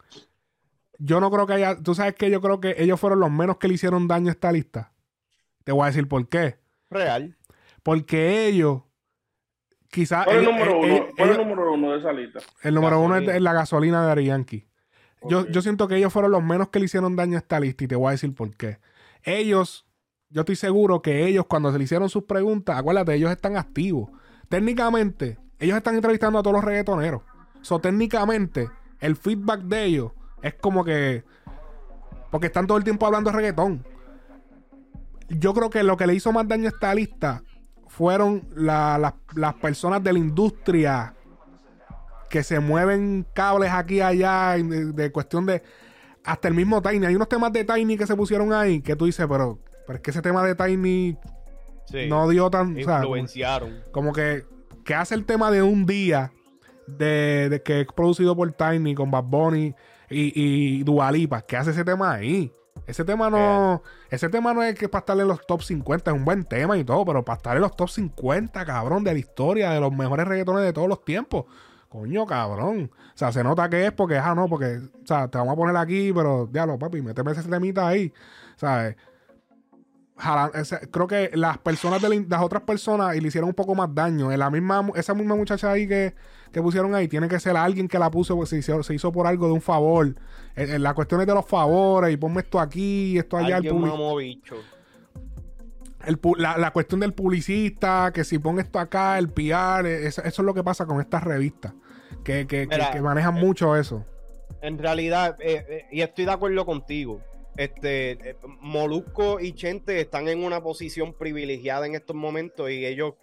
Speaker 1: yo no creo que haya. Tú sabes que yo creo que ellos fueron los menos que le hicieron daño a esta lista. Te voy a decir por qué.
Speaker 3: Real.
Speaker 1: Porque ellos, quizás.
Speaker 2: ¿Cuál es el número
Speaker 1: eh,
Speaker 2: uno?
Speaker 1: eh,
Speaker 2: ¿Cuál es el número uno de esa lista?
Speaker 1: el número uno es, la gasolina de Ari Yankee. Yo, yo siento que ellos fueron los menos que le hicieron daño a esta lista y te voy a decir por qué. Ellos, yo estoy seguro que ellos cuando se le hicieron sus preguntas, acuérdate, ellos están activos. Técnicamente, ellos están entrevistando a todos los reggaetoneros. So, técnicamente, el feedback de ellos es como que... Porque están todo el tiempo hablando de reggaetón. Yo creo que lo que le hizo más daño a esta lista fueron la- la- las personas de la industria que se mueven cables aquí y allá de, de cuestión de hasta el mismo Tiny. Hay unos temas de Tiny que se pusieron ahí que tú dices, pero, pero es que ese tema de Tiny
Speaker 3: Sí.
Speaker 1: no dio tan... o sea,
Speaker 3: Influenciaron.
Speaker 1: como que, que hace el tema de un día de, de que es producido por Tiny con Bad Bunny y, y Dua Lipa, que hace ese tema ahí. Ese tema no, ese tema no es que para estar en los top 50, es un buen tema y todo, pero para estar en los top 50, cabrón, de la historia, de los mejores reggaetones de todos los tiempos. Coño, cabrón. O sea, se nota que es porque, ah, no, porque, o sea, te vamos a poner aquí, pero, diablo, papi, méteme ese temita ahí. ¿Sabes? Jala- ese- creo que las personas de la- las otras personas y le hicieron un poco más daño. En la misma, esa misma muchacha ahí que, que pusieron ahí, tiene que ser alguien que la puso porque se hizo, se hizo por algo de un favor. Eh, eh, la cuestión es de los favores y ponme esto aquí, esto allá. El
Speaker 3: Alguien mamó bicho.
Speaker 1: el la, la cuestión del publicista, que si pon esto acá, el PR, eh, eso, eso es lo que pasa con estas revistas. Que, que, que-
Speaker 3: Mira,
Speaker 1: que manejan mucho eso.
Speaker 3: En realidad, eh, eh, y estoy de acuerdo contigo, este eh, Molusco y Chente están en una posición privilegiada en estos momentos y ellos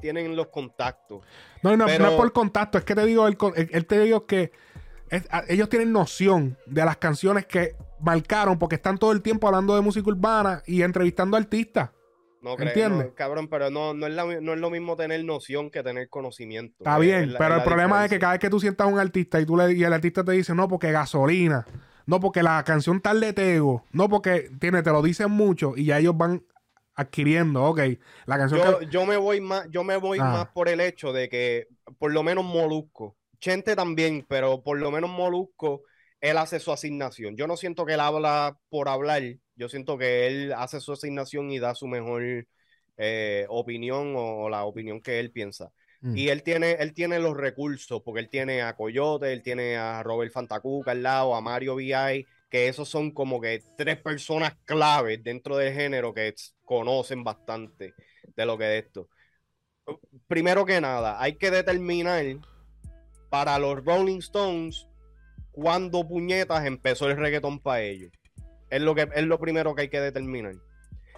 Speaker 3: tienen los contactos.
Speaker 1: No, no,
Speaker 3: Pero-
Speaker 1: no es por contacto, es que te digo, el, con- el- el te digo que es- a- ellos tienen noción de las canciones que marcaron porque están todo el tiempo hablando de música urbana y entrevistando artistas.
Speaker 3: No
Speaker 1: ¿Entiendes?
Speaker 3: no, cabrón, pero no, no, es la- no es lo mismo tener noción que tener conocimiento.
Speaker 1: Está
Speaker 3: Es-
Speaker 1: bien,
Speaker 3: es la-
Speaker 1: pero el problema es que cada vez que tú sientas a un artista y, tú le, y el artista te dice, no, porque gasolina, no, porque la canción tal de Tego, no, porque tiene, te lo dicen mucho y ya ellos van adquiriendo, ok, la canción
Speaker 3: yo,
Speaker 1: que-
Speaker 3: yo me voy más, yo me voy
Speaker 1: Ah.
Speaker 3: más por el hecho de que por lo menos Molusco, Chente también, pero por lo menos Molusco, él hace su asignación. Yo no siento que él habla por hablar, yo siento que él hace su asignación y da su mejor eh, opinión o, o la opinión que él piensa.
Speaker 1: Mm.
Speaker 3: Y él tiene, él tiene los recursos, porque él tiene a Coyote, él tiene a Robert Fantacuca al lado, a Mario VI, que esos son como que tres personas claves dentro del género que conocen bastante de lo que es esto. Primero que nada, hay que determinar para los Rolling Stones cuándo puñetas empezó el reggaetón para ellos. Es lo, que, es lo primero que hay que determinar.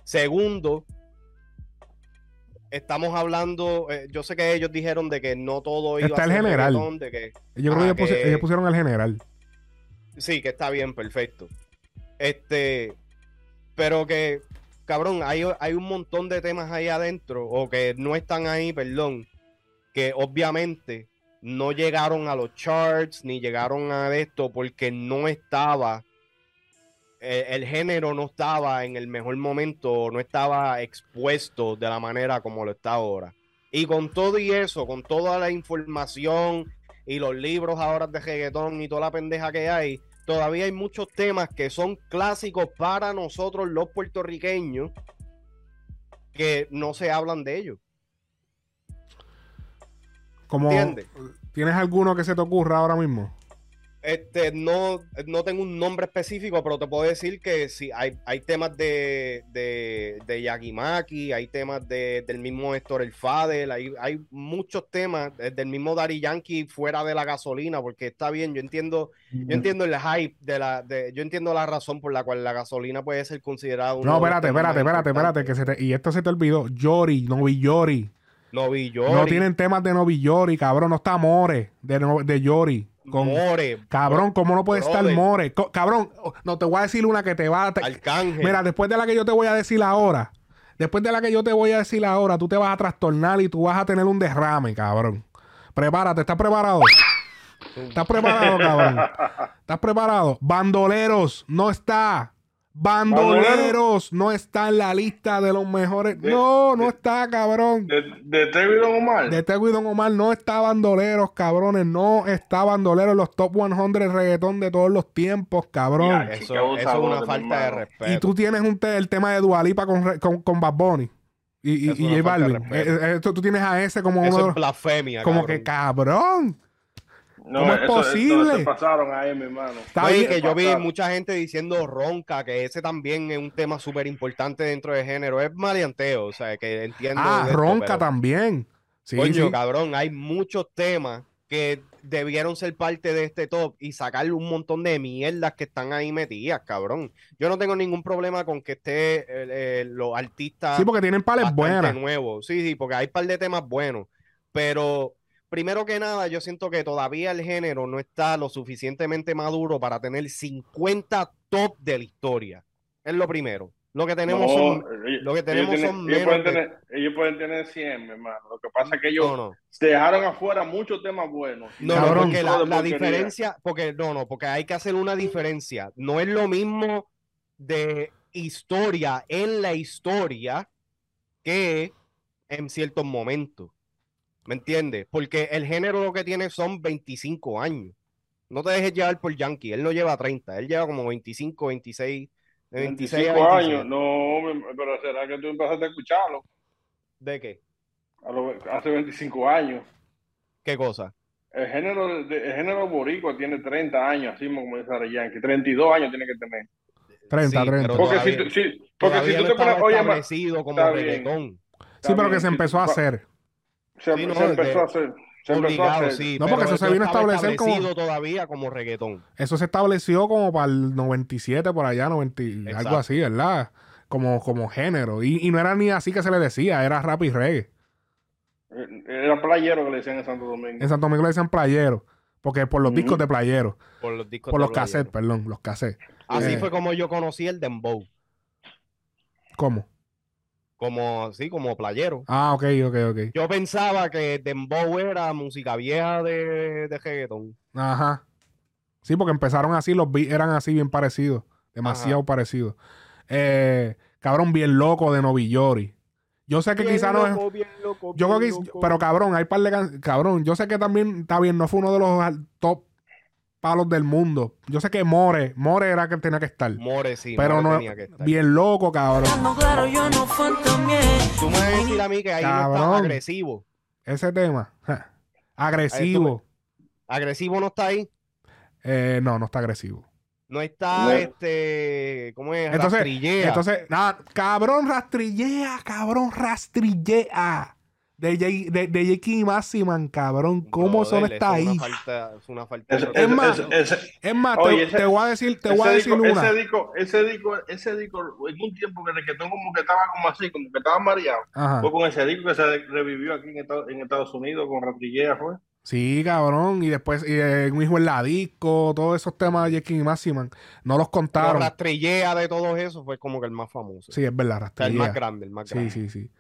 Speaker 3: Segundo, estamos hablando, eh, yo sé que ellos dijeron de que no todo iba
Speaker 1: Está
Speaker 3: a
Speaker 1: el
Speaker 3: ser
Speaker 1: general.
Speaker 3: reggaetón, de que
Speaker 1: Yo creo
Speaker 3: Ah,
Speaker 1: que ellos, pusi-
Speaker 3: que-
Speaker 1: ellos pusieron al general.
Speaker 3: Sí, que está bien, perfecto. Este, pero que, cabrón, hay, hay un montón de temas ahí adentro, o que no están ahí, perdón, que obviamente no llegaron a los charts, ni llegaron a esto, porque no estaba, eh, el género no estaba en el mejor momento, no estaba expuesto de la manera como lo está ahora. Y con todo y eso, con toda la información y los libros ahora de reggaetón y toda la pendeja que hay, todavía hay muchos temas que son clásicos para nosotros los puertorriqueños que no se hablan de ellos.
Speaker 1: Como,
Speaker 3: ¿Entiendes?
Speaker 1: ¿Tienes alguno que se te ocurra ahora mismo?
Speaker 3: Este, no, no tengo un nombre específico, pero te puedo decir que sí, hay, hay temas de, de, de Yagimaki, hay temas de, del mismo Héctor El Fadel, hay, hay muchos temas eh, del mismo Daddy Yankee fuera de la gasolina, porque está bien, yo entiendo, yo entiendo el hype de la, de, yo entiendo la razón por la cual la gasolina puede ser considerada uno
Speaker 1: No, espérate, espérate, espérate, espérate, que se te, y esto se te olvidó. Yori, Novi Yori.
Speaker 3: No vi yo.
Speaker 1: No tienen temas de Novi Yori, cabrón. No está More de, no- de Yori. Con,
Speaker 3: More,
Speaker 1: cabrón, ¿cómo no puede estar. More? Co- cabrón, oh, no te voy a decir una que te va a. te-
Speaker 3: Arcángel.
Speaker 1: Mira, después de la que yo te voy a decir ahora, después de la que yo te voy a decir ahora, tú te vas a trastornar y tú vas a tener un derrame, cabrón. Prepárate, ¿estás preparado? ¿Estás preparado, cabrón? ¿Estás preparado? Bandoleros, no está. Bandoleros no está en la lista de los mejores.
Speaker 2: De-
Speaker 1: No, no
Speaker 2: de-
Speaker 1: está, cabrón.
Speaker 2: De, de Tego y Don Omar.
Speaker 1: De Tego y Don Omar no está Bandoleros, cabrones. No está Bandoleros en los top 100 reggaetón de todos los tiempos, cabrón.
Speaker 2: Ya,
Speaker 3: eso, es una falta de respeto.
Speaker 1: Y tú tienes un te- el tema de Dualipa con, con, con Bad Bunny y, y, y J Balvin. Eh, eh, esto tú tienes a ese como uno
Speaker 3: Eso
Speaker 1: los-
Speaker 3: es blasfemia.
Speaker 1: Como
Speaker 3: cabrón.
Speaker 1: que cabrón.
Speaker 2: No,
Speaker 1: ¿Cómo es
Speaker 2: eso- eso
Speaker 1: posible?
Speaker 2: se pasaron ahí, mi hermano.
Speaker 3: Oye, que yo vi mucha gente diciendo ronca, que ese también es un tema súper importante dentro del género. Es maleanteo, o sea, que entiendo.
Speaker 1: Ah,
Speaker 3: de esto,
Speaker 1: ronca
Speaker 3: pero,
Speaker 1: también. Sí,
Speaker 3: Coño,
Speaker 1: sí.
Speaker 3: cabrón, hay muchos temas que debieron ser parte de este top y sacarle un montón de mierdas que están ahí metidas, cabrón. Yo no tengo ningún problema con que esté eh, eh, los artistas
Speaker 1: Sí, porque tienen pales
Speaker 3: nuevos. Sí, sí, porque hay un par de temas buenos. Pero primero que nada, yo siento que todavía el género no está lo suficientemente maduro para tener 50 top de la historia. Es lo primero. Lo que tenemos
Speaker 2: No,
Speaker 3: son.
Speaker 2: ellos-
Speaker 3: lo que
Speaker 2: ellos
Speaker 3: tenemos
Speaker 2: tienen-
Speaker 3: son
Speaker 2: ellos, pueden
Speaker 3: de-
Speaker 2: tener, ellos pueden tener 100, mi hermano. Lo que pasa es que ellos
Speaker 3: No, no.
Speaker 2: dejaron afuera muchos temas buenos.
Speaker 3: No, no,
Speaker 1: Cabrón.
Speaker 3: porque la, la diferencia, porque no, no, porque hay que hacer una diferencia. No es lo mismo de historia en la historia que en ciertos momentos. ¿Me entiendes? Porque el género lo que tiene son 25 años. No te dejes llevar por Yankee. Él no lleva 30, él lleva como 25, 26, de 26 a
Speaker 2: 25
Speaker 3: 27.
Speaker 2: años. No, pero será que tú empezaste a escucharlo
Speaker 3: ¿De qué?
Speaker 2: a los- hace 25 años.
Speaker 3: ¿Qué cosa?
Speaker 2: El género, el género boricua tiene 30 años, así como dice Yankee. 32 años tiene que tener.
Speaker 1: 30,
Speaker 3: Sí,
Speaker 1: 30.
Speaker 3: pero
Speaker 2: Porque
Speaker 3: todavía-
Speaker 2: si, tú- si- porque si tú
Speaker 3: no
Speaker 2: te pones, oye,
Speaker 3: como reggaetón.
Speaker 1: Sí, pero que se empezó a hacer.
Speaker 2: Se,
Speaker 3: Sí, no,
Speaker 2: se empezó
Speaker 3: de-
Speaker 2: a hacer. Se empezó a
Speaker 3: Obligado,
Speaker 2: hacer.
Speaker 3: sí.
Speaker 1: No, porque eso se
Speaker 3: no
Speaker 1: vino a establecer como-
Speaker 3: establecido todavía como reggaetón.
Speaker 1: Eso se estableció como para el 97, por allá, 90, y algo así, ¿verdad? Como, como género. Y, y no era ni así que se le decía, era rap y reggae.
Speaker 2: Eh, Era playero que le decían en Santo Domingo.
Speaker 1: En Santo Domingo le decían playero. Porque por los discos de playero.
Speaker 3: Por los discos
Speaker 1: Por
Speaker 3: de
Speaker 1: los cassettes,
Speaker 3: Playero.
Speaker 1: perdón, los cassettes.
Speaker 3: Así
Speaker 1: Eh.
Speaker 3: fue como yo conocí el dembow.
Speaker 1: ¿Cómo?
Speaker 3: Como así, como playero.
Speaker 1: Ah, ok, ok, ok.
Speaker 3: Yo pensaba que dembow era música vieja de, de reggaetón.
Speaker 1: Ajá. Sí, porque empezaron así, los beats eran así bien parecidos. Demasiado parecidos. Eh, cabrón, bien loco de Novillori. Yo sé que
Speaker 3: Bien
Speaker 1: quizá no es.
Speaker 3: loco, bien loco,
Speaker 1: Yo creo que.
Speaker 3: loco.
Speaker 1: Pero cabrón, hay par de can- Cabrón, yo sé que también está bien, no fue uno de los top palos del mundo. Yo sé que More, More era que tenía que estar.
Speaker 3: More, sí,
Speaker 1: pero
Speaker 3: More
Speaker 1: no.
Speaker 3: tenía que estar.
Speaker 1: Bien loco, cabrón.
Speaker 3: Tú me vas a decir a mí que ahí no
Speaker 1: Cabrón.
Speaker 3: está agresivo.
Speaker 1: Ese tema. ja, Agresivo.
Speaker 3: Agresivo no está ahí.
Speaker 1: Eh, no, no está agresivo.
Speaker 3: No está
Speaker 2: No.
Speaker 3: este. ¿Cómo es?
Speaker 1: Entonces,
Speaker 3: Rastrillea.
Speaker 1: entonces, nada, cabrón, rastrillea, cabrón, rastrillea. De J, de, de J.K. Massiman, cabrón. ¿Cómo no
Speaker 3: Brother,
Speaker 1: está
Speaker 3: es
Speaker 1: ahí?
Speaker 3: Una falta, es una falta de
Speaker 1: Es más,
Speaker 2: ese- ese-
Speaker 1: Es más,
Speaker 2: Oye,
Speaker 1: te,
Speaker 2: ese-
Speaker 1: te voy a decir, te voy a decir
Speaker 2: disco,
Speaker 1: una.
Speaker 2: ese disco, ese disco, ese disco, en un tiempo que el reggaetón como que estaba como así, como que estaba mareado.
Speaker 1: Ajá.
Speaker 2: Fue con ese disco que se revivió aquí en Estados, en Estados Unidos con Ratrillea, fue.
Speaker 1: Sí, cabrón. Y después, y, eh, un hijo en la disco, todos esos temas de J.K. Massiman, no los
Speaker 3: Pero
Speaker 1: contaron.
Speaker 3: Rastrillea de todos esos fue como que el más famoso.
Speaker 1: Sí, es verdad,
Speaker 3: sea, el más grande, el más
Speaker 1: Sí,
Speaker 3: grande.
Speaker 1: sí, sí.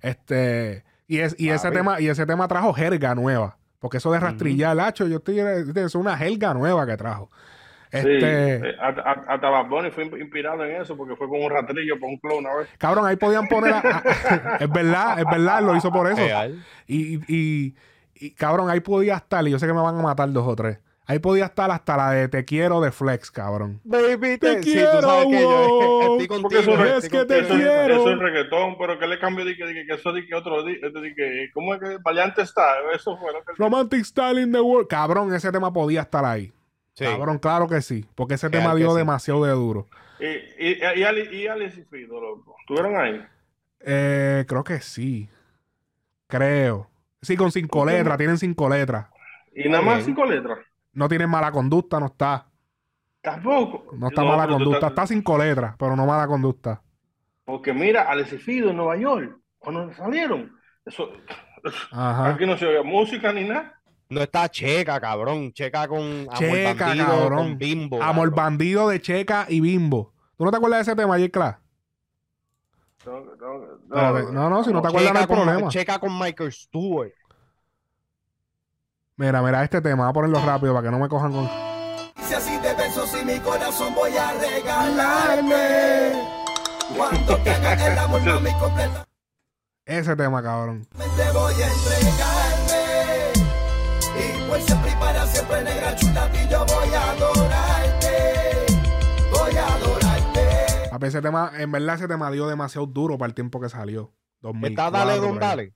Speaker 1: Este, y, es, y ese tema, y ese tema trajo jerga nueva. Porque eso de rastrillar, lacho, yo estoy, es una jerga nueva que trajo.
Speaker 2: Sí,
Speaker 1: Este,
Speaker 2: eh, hasta, Bad Bunny fue inspirado en eso porque fue con un rastrillo por un clon una vez.
Speaker 1: cabrón, ahí podían poner. a- [laughs] es verdad, es verdad, lo hizo por eso.
Speaker 3: Real.
Speaker 1: Y, y, y, cabrón, ahí podía estar, y yo sé que me van a matar dos o tres. Ahí podía estar hasta la de Te quiero de Flex, cabrón.
Speaker 3: Baby,
Speaker 1: Te
Speaker 3: te, sí,
Speaker 1: quiero,
Speaker 3: tú sabes que yo
Speaker 1: wow. [laughs]
Speaker 3: estoy
Speaker 2: Porque eso
Speaker 3: contigo.
Speaker 1: es
Speaker 3: estoy
Speaker 1: que te
Speaker 3: contigo.
Speaker 2: eso,
Speaker 1: quiero.
Speaker 2: eso es reggaetón, pero que le cambió de que, de que, eso de que otro di- de que, ¿cómo es que Valiante está? Eso fue lo que
Speaker 1: Romantic Style in the World. Cabrón, ese tema podía estar ahí.
Speaker 3: Sí.
Speaker 1: Cabrón, claro que sí. Porque ese tema dio
Speaker 3: sí.
Speaker 1: demasiado de duro.
Speaker 2: Y, y, y, Ali- y Alice y Fido, loco. ¿Estuvieron ahí?
Speaker 1: Eh, creo que sí. Creo. Sí, con cinco letras. Tienen cinco letras.
Speaker 2: Y nada más cinco letras.
Speaker 1: No tienen mala conducta, no está.
Speaker 2: Tampoco.
Speaker 1: No está
Speaker 2: No,
Speaker 1: mala conducta.
Speaker 2: estás-
Speaker 1: Está cinco letras, pero no mala conducta.
Speaker 2: Porque mira, Alex y Fido en Nueva York, cuando salieron, eso,
Speaker 1: Ajá.
Speaker 2: aquí no se oía música ni nada.
Speaker 3: No está Checa, cabrón. Checa con Amor
Speaker 1: Checa,
Speaker 3: Bandido,
Speaker 1: cabrón.
Speaker 3: con Bimbo.
Speaker 1: Amor
Speaker 3: cabrón.
Speaker 1: bandido de Checa y Bimbo. ¿Tú no te acuerdas de ese tema. Class?
Speaker 2: No, no,
Speaker 1: No, no, si no te acuerdas no hay
Speaker 3: con,
Speaker 1: problema.
Speaker 3: Checa con Michael Stewart.
Speaker 1: Mira, mira este tema. Voy a ponerlo rápido para que no me cojan con...
Speaker 4: Si así de besos y mi corazón voy a regalarme. Cuando te haga el amor, mami, completamente
Speaker 1: Ese tema, cabrón.
Speaker 4: voy a entregarme. Y por siempre y para siempre, negra chula, a ti yo voy a adorarte. Voy a adorarte.
Speaker 1: Papi, ese tema, en verdad ese tema dio demasiado duro para el tiempo que salió. 2004,
Speaker 3: ¿Está Dale Don. Dale?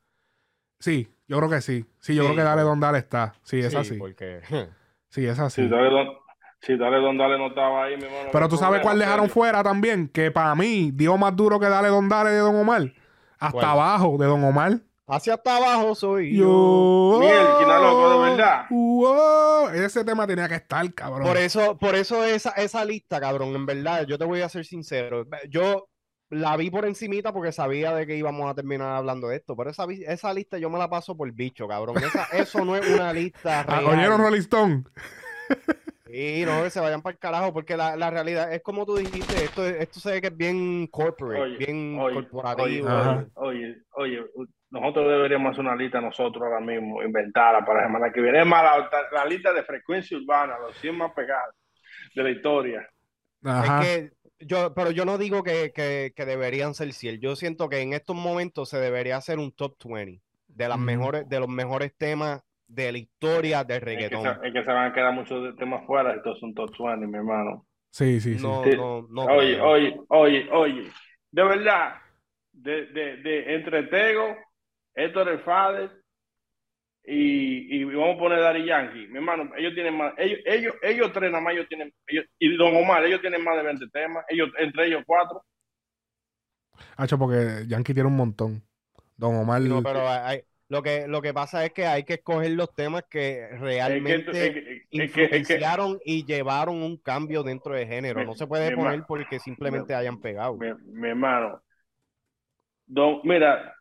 Speaker 1: Sí, yo creo que sí. Sí, yo
Speaker 3: Sí,
Speaker 1: creo que Dale. Don Dale está. Sí, es
Speaker 3: Sí,
Speaker 1: así.
Speaker 3: porque...
Speaker 1: Sí, es así.
Speaker 2: Si dale don, si dale don dale no estaba ahí, mi hermano.
Speaker 1: Pero tú sabes cuál dejaron
Speaker 2: serio.
Speaker 1: fuera también, que para mí dio más duro que Dale Don Dale de Don Omar. Hasta abajo de Don Omar.
Speaker 3: Hacia hasta abajo soy yo.
Speaker 1: Yo.
Speaker 2: Miguel, loco, de verdad.
Speaker 1: Wow, ese tema tenía que estar, cabrón.
Speaker 3: Por eso, por eso esa, esa lista, cabrón, en verdad, yo te voy a ser sincero. Yo la vi por encimita porque sabía de que íbamos a terminar hablando de esto, pero esa, esa lista yo me la paso por bicho, cabrón. Esa- [laughs] eso no es una lista
Speaker 1: Ah,
Speaker 3: real.
Speaker 1: ¿Oyeron Rolling Stone?
Speaker 3: Sí, no, que se vayan para el carajo, porque la, la realidad es como tú dijiste, esto, esto se ve que es bien corporate,
Speaker 2: Oye,
Speaker 3: bien
Speaker 2: oye,
Speaker 3: corporativo.
Speaker 2: oye, oye, oye, nosotros deberíamos hacer una lista nosotros ahora mismo, inventada para la semana que viene. Es más, la, la lista de frecuencia urbana, los 100 más pegados de la historia.
Speaker 1: Ajá.
Speaker 3: Es que yo, pero yo no digo que, que, que deberían ser 100. Yo siento que en estos momentos se debería hacer un top 20 de las
Speaker 1: Ujú.
Speaker 3: mejores, de los mejores temas de la historia del
Speaker 2: Es que,
Speaker 3: reggaetón.
Speaker 2: se, es que se van a quedar muchos de- temas fuera, estos son top 20, mi hermano.
Speaker 1: Sí, sí, sí.
Speaker 3: No,
Speaker 2: Sí.
Speaker 3: no, no.
Speaker 2: oye,
Speaker 3: creo.
Speaker 2: oye, oye, oye, de verdad, de, de, de entre Tego, Héctor el Fader y, y vamos a poner Daddy Yankee, mi hermano, ellos tienen más, ellos, ellos, ellos tres nada más, ellos tienen, ellos, y Don Omar, ellos tienen más de 20 temas, ellos, entre ellos cuatro.
Speaker 1: Hacho, porque Yankee tiene un montón. Don Omar.
Speaker 3: No, pero hay- lo que, lo que pasa es que hay que escoger los temas que
Speaker 2: Es que,
Speaker 3: realmente
Speaker 2: es que- es que- es que-
Speaker 3: influenciaron y llevaron un cambio dentro de género.
Speaker 2: Mi-
Speaker 3: No se puede poner
Speaker 2: ma-
Speaker 3: porque simplemente hayan pegado.
Speaker 2: mi, mi hermano, Don, mira,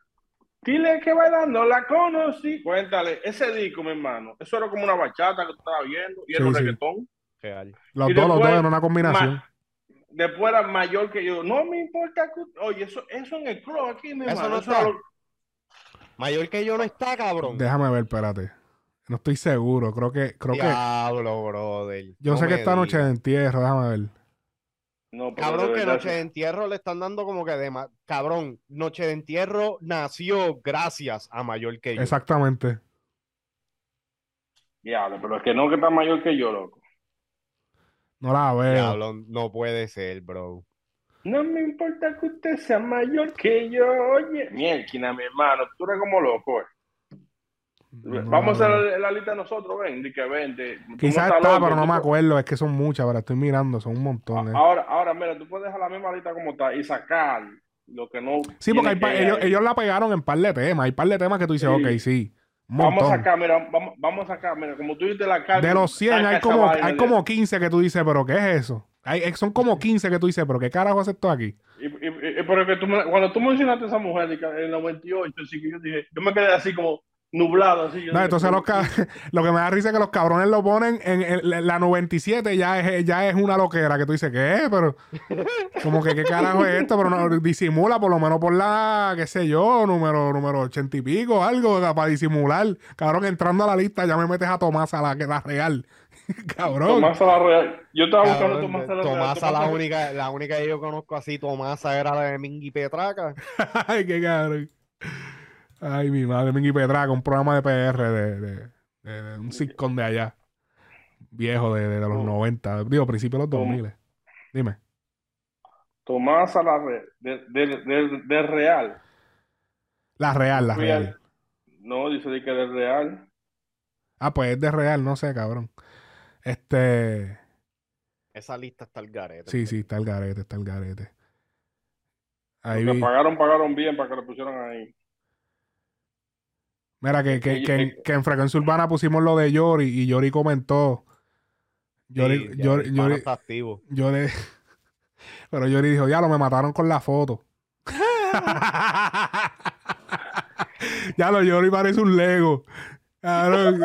Speaker 2: dile que bailando la conocí, cuéntale, ese disco, mi hermano, eso era como una bachata que tú estabas viendo, y era
Speaker 1: Sí,
Speaker 2: un
Speaker 1: sí.
Speaker 2: reggaetón.
Speaker 3: Real.
Speaker 1: los
Speaker 2: y
Speaker 1: dos, los dos
Speaker 2: después,
Speaker 1: en una combinación.
Speaker 2: Ma- después era mayor que yo. No me importa que. Oye, eso, eso en el club aquí, mi
Speaker 3: Eso
Speaker 2: hermano.
Speaker 3: no
Speaker 2: eso
Speaker 3: está.
Speaker 2: lo-
Speaker 3: Mayor que yo no está, cabrón.
Speaker 1: Déjame ver, espérate. No estoy seguro. Creo que, creo que.
Speaker 3: Brother.
Speaker 1: Yo
Speaker 3: No
Speaker 1: sé que esta noche de entierro, déjame ver.
Speaker 2: No,
Speaker 3: Cabrón, que Noche de Entierro le están dando como que de ma- Cabrón, Noche de Entierro nació gracias a Mayor que yo.
Speaker 1: Exactamente.
Speaker 2: Diablo, pero es que no que está mayor que yo, loco.
Speaker 1: No la veo.
Speaker 3: Diablo, no puede ser, bro.
Speaker 2: No me importa que usted sea mayor que yo. Oye, mierda, mi hermano, tú eres como loco. eh.
Speaker 1: No
Speaker 2: Vamos a hacer la, la lista nosotros, ven, que vente. Tú
Speaker 1: Quizás está,
Speaker 2: loco,
Speaker 1: pero no
Speaker 2: tú
Speaker 1: me acuerdo. Es que son muchas, pero estoy mirando. Son un montón. eh.
Speaker 2: Ahora, ahora, mira, tú puedes dejar la misma lista como está y sacar lo que no.
Speaker 1: Sí, porque hay
Speaker 2: que
Speaker 1: ellos, ellos la pegaron en par de temas. Hay par de temas que tú dices,
Speaker 2: Sí.
Speaker 1: ok, sí.
Speaker 2: Vamos a sacar, mira, vamos, vamos a sacar, mira, como tú dices la carta.
Speaker 1: De los 100
Speaker 2: saca
Speaker 1: hay como, hay como 15 que tú dices, pero ¿qué es eso? Hay, eh, son como 15 que tú dices, pero ¿qué carajo hace esto aquí?
Speaker 2: Y, y, y- pero que tú me- cuando tú mencionaste a esa mujer en el 98, así que yo dije, yo me quedé así como nublado, así. yo
Speaker 1: No, entonces los [laughs] lo que me da risa es que los cabrones lo ponen en, en la- la 97, ya es, ya es una loquera, que tú dices, ¿qué? Pero, [laughs] como que, ¿qué carajo es esto? Pero no, disimula por lo menos por la, qué sé yo, número, número 80 y pico, algo, para disimular. Cabrón, entrando a la lista ya me metes a Tomás a la, la real. [laughs] Cabrón.
Speaker 2: Tomás a la Real. Yo estaba buscando Tomás a la Real.
Speaker 3: Tomasa, la
Speaker 2: Tomás-
Speaker 3: única, la única que yo conozco así, Tomasa era la de Mingy Petraca.
Speaker 1: Ay, qué cabrón. Ay, mi madre, Mingy Petraca, un programa de PR de, de- de- de un sitcom de allá. Viejo, de, de los
Speaker 2: Oh.
Speaker 1: 90. Digo, principios de los
Speaker 2: Oh.
Speaker 1: 2000. Dime.
Speaker 2: Tomás a la Real. De, de, de, de Real.
Speaker 1: La real, la
Speaker 2: Real.
Speaker 1: real.
Speaker 2: No, dice de que de Real.
Speaker 1: Ah, pues es de real, no sé, cabrón. Este.
Speaker 3: Esa lista está el garete.
Speaker 1: Sí, sí, está el garete, está el garete. Ahí
Speaker 2: Los que
Speaker 1: vi.
Speaker 2: pagaron, pagaron bien para que lo pusieran ahí.
Speaker 1: Mira, que, que, que, en-
Speaker 2: ellos-
Speaker 1: que en Frecuencia Urbana pusimos lo de Yori y Yori comentó. Yori,
Speaker 3: Sí, ya
Speaker 1: Yori-
Speaker 3: el pana
Speaker 1: Yori-
Speaker 3: está activo.
Speaker 1: Yori- [laughs] Pero Yori dijo, ya lo me mataron con la foto. [laughs] ya lo Yori parece un Lego. Cabrón.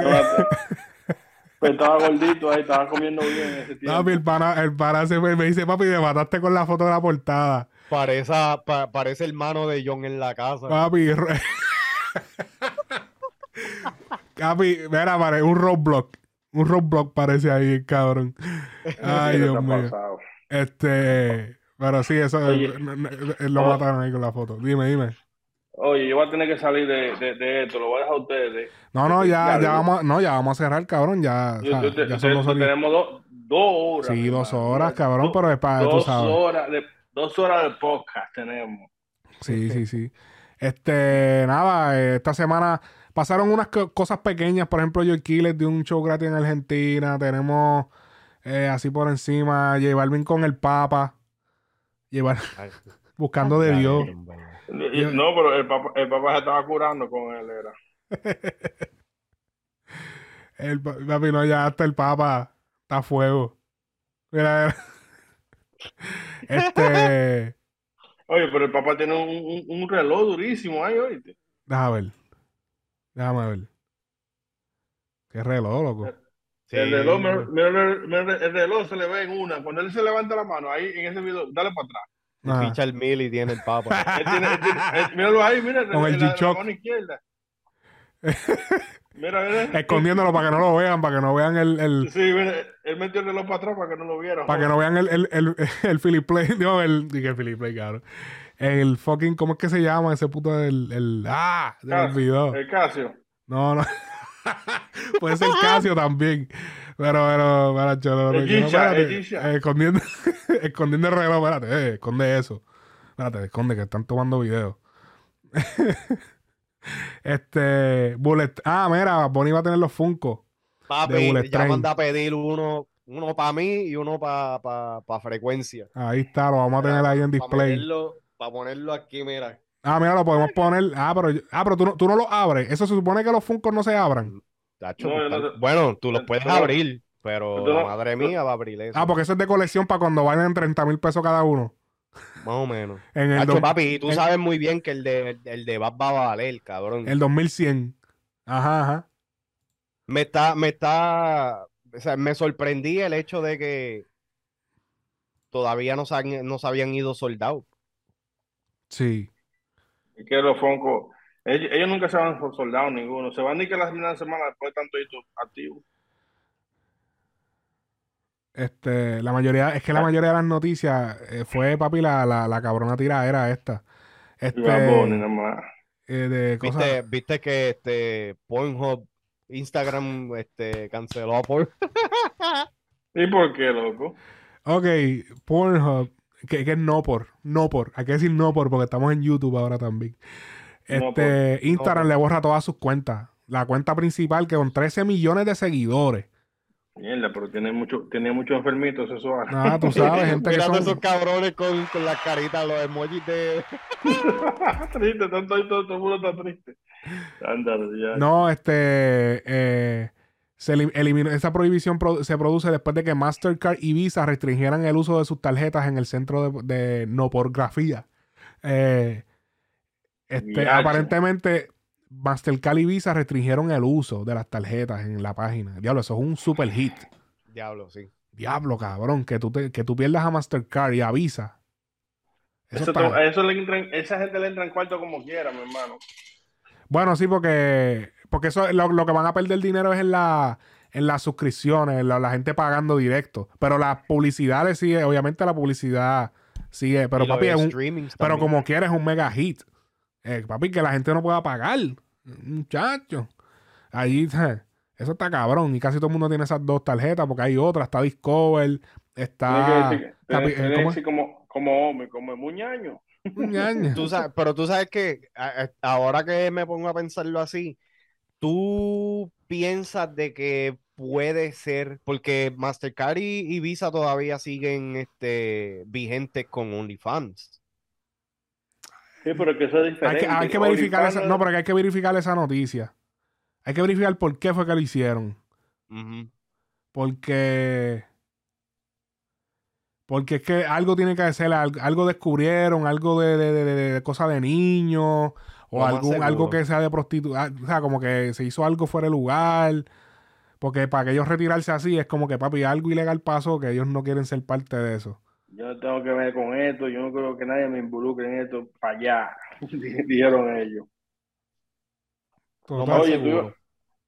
Speaker 2: Pero estaba gordito ahí, estaba comiendo bien ese tiempo.
Speaker 1: Papi, el pana, el pana se me, me dice, papi, me mataste con la foto de la portada.
Speaker 3: Parece, pa- parece hermano de John en la casa.
Speaker 1: Papi, re- [laughs] papi, mira, pare, un roadblock. Un roadblock parece ahí, cabrón. [laughs] Ay, Dios mío.
Speaker 2: pasado.
Speaker 1: Este, pero sí, eso
Speaker 2: Oye.
Speaker 1: n- n- lo
Speaker 2: Oh.
Speaker 1: mataron ahí con la foto. Dime, dime.
Speaker 2: Oye, yo voy a tener que salir de, de, de esto, lo voy a dejar a ustedes.
Speaker 1: No, no, ya,
Speaker 2: Ya,
Speaker 1: vamos, a- no, ya vamos a cerrar, cabrón. Ya, o
Speaker 2: Yo-
Speaker 1: sea,
Speaker 2: yo te-
Speaker 1: ya dos
Speaker 2: tenemos dos, dos horas.
Speaker 1: Sí, dos horas, cabrón,
Speaker 2: Do-
Speaker 1: pero es para, tú
Speaker 2: dos
Speaker 1: sabes.
Speaker 2: horas de dos horas de podcast tenemos.
Speaker 1: Sí, sí, sí. Este, nada, eh, esta semana pasaron unas co- cosas pequeñas. Por ejemplo, Joy Killer de un show gratis en Argentina. Tenemos eh, así por encima J Balvin con el Papa.
Speaker 3: Ay, [laughs]
Speaker 1: buscando de Dios.
Speaker 2: No, pero el papá, el papá se estaba curando con él, era. [laughs]
Speaker 1: El pa- papi, no, ya hasta el Papa está a fuego. Mira, mira. [laughs] Este.
Speaker 2: Oye, pero el papá tiene un, un- un reloj durísimo ahí, oíste.
Speaker 1: Déjame ver. Déjame ver. Qué reloj, loco.
Speaker 2: El reloj, mira, mira el, mira el- el reloj se le ve en una. Cuando él se levanta la mano, ahí en ese video, dale para atrás.
Speaker 1: Ah.
Speaker 3: Ficha el mil y tiene el papa. [laughs]
Speaker 2: Él tiene, él tiene- él- míralo ahí, mira,
Speaker 1: Con el
Speaker 2: en la- la mano izquierda. [laughs] Mira, mira.
Speaker 1: Escondiéndolo para que no lo vean, para que no vean el, el-
Speaker 2: Sí, mira, él metió el reloj para atrás para que no lo vieran.
Speaker 1: para que no vean el, el, el, [laughs] el Philip Play, no, el, dije el Philip Play, cabrón. El fucking, ¿cómo es que se llama ese puto el, el ah, se me
Speaker 2: Casio,
Speaker 1: olvidó.
Speaker 2: El Casio.
Speaker 1: No, no. [laughs] Puede ser Casio también. Pero, pero, pero, cholo,
Speaker 2: El
Speaker 1: no, espérate,
Speaker 2: el
Speaker 1: eh, escondiendo, [laughs] escondiendo el reloj, espérate, eh, esconde eso. Espérate, esconde que están tomando video. [laughs] este, Bullet, ah, mira, Bonnie va a tener los Funko. De
Speaker 3: Papi,
Speaker 1: Bullet
Speaker 3: ya
Speaker 1: Train.
Speaker 3: manda a pedir uno, uno para mí y uno para pa, pa frecuencia.
Speaker 1: Ahí está, lo vamos a tener ahí en
Speaker 3: Para
Speaker 1: display.
Speaker 3: Ponerlo, pa' ponerlo aquí, mira.
Speaker 1: Ah, mira, lo podemos poner. Ah, pero, yo- ah, pero tú, no, tú no los abres. Eso se supone que los Funkos no se abran.
Speaker 3: Tacho,
Speaker 2: No, no te-
Speaker 3: bueno, tú los puedes abrir, pero la madre mía va a abrir eso.
Speaker 1: Ah, porque eso es de colección para cuando vayan 30 mil pesos cada uno.
Speaker 3: Más o menos.
Speaker 1: En el,
Speaker 3: Tacho,
Speaker 1: dos-
Speaker 3: papi, y tú
Speaker 1: en-
Speaker 3: sabes muy bien que el de, el, el de Bad va a valer, cabrón.
Speaker 1: el 2100. Ajá, ajá.
Speaker 3: Me está, me está, o sea, me sorprendí el hecho de que todavía no se, han- no se habían ido soldados.
Speaker 1: Sí.
Speaker 2: Y que los Fonco. Ellos, ellos nunca se van por soldados ninguno. Se van ni que la primera semana después de tanto hito activo.
Speaker 1: Este, la mayoría, es que la mayoría de las noticias eh, fue, papi, la, la, la cabrona tiradera esta.
Speaker 2: Y Bad Bunny
Speaker 1: Este,
Speaker 2: nada
Speaker 1: eh, de cosas.
Speaker 3: ¿Viste, viste que este Pornhub, Instagram, este, canceló por [laughs]
Speaker 2: ¿Y por qué, loco?
Speaker 1: Ok, Pornhub, que, que es no por, no por, hay que decir no por porque estamos en YouTube ahora también.
Speaker 2: No
Speaker 1: Este, Instagram le borra todas sus cuentas. La cuenta principal que con 13 millones de seguidores.
Speaker 2: Mierda, pero tiene mucho, tiene muchos enfermitos sexuales.
Speaker 1: Ah, tú sabes, [laughs] gente que son...
Speaker 3: esos cabrones con, con las caritas, los emojis de. [laughs]
Speaker 2: triste, tanto todo, todo el mundo está triste. Ándale, ya.
Speaker 1: No, este, eh, se elim- eliminó, esa prohibición pro- se produce después de que Mastercard y Visa restringieran el uso de sus tarjetas en el centro de, de no pornografía. Eh, este, aparentemente, Mastercard y Visa restringieron el uso de las tarjetas en la página. Diablo, eso es un super hit.
Speaker 3: Diablo, sí.
Speaker 1: Diablo, cabrón, que tú, te- que tú pierdas a Mastercard y a Visa. Eso
Speaker 2: Eso,
Speaker 1: está-
Speaker 2: le esa gente le entra en cuarto como quiera, mi hermano.
Speaker 1: Bueno, sí, porque, porque eso lo, lo que van a perder dinero es en la en las suscripciones, en la, la gente pagando directo. Pero la publicidad le sigue, obviamente la publicidad sigue, pero papi, es un, pero como quieres es un mega hit. Eh, papi, que la gente no pueda pagar. Muchacho. Ahí, je, [laughs] eso está cabrón. Y casi todo el mundo tiene esas dos tarjetas, porque hay otras, está Discover, está.
Speaker 2: Que
Speaker 1: está- eh,
Speaker 2: decir como, como hombre, como muñaño.
Speaker 3: Tú sabes- pero tú sabes que ahora que me pongo a pensarlo así, tú piensas de que puede ser, porque Mastercard y, y Visa todavía siguen este, vigentes con OnlyFans.
Speaker 2: Sí, pero que eso es
Speaker 1: Hay
Speaker 2: diferente.
Speaker 1: que, hay que verificar esa, no, pero que hay que verificar esa noticia. Hay que verificar por qué fue que lo hicieron. Porque. Porque es que algo tiene que ser, algo, algo descubrieron, algo de, de, de, de- de cosa de niños, o algún, algo que sea de prostitución. O sea, como que se hizo algo fuera de lugar. Porque para que ellos retirarse así es como que, papi, algo ilegal pasó que ellos no quieren ser parte de eso.
Speaker 2: Yo no tengo que ver con esto, yo no creo que nadie me involucre en esto para allá, [laughs] dijeron ellos.
Speaker 3: Lo
Speaker 1: Total.
Speaker 2: Oye, tú,
Speaker 3: seguro.
Speaker 2: ibas-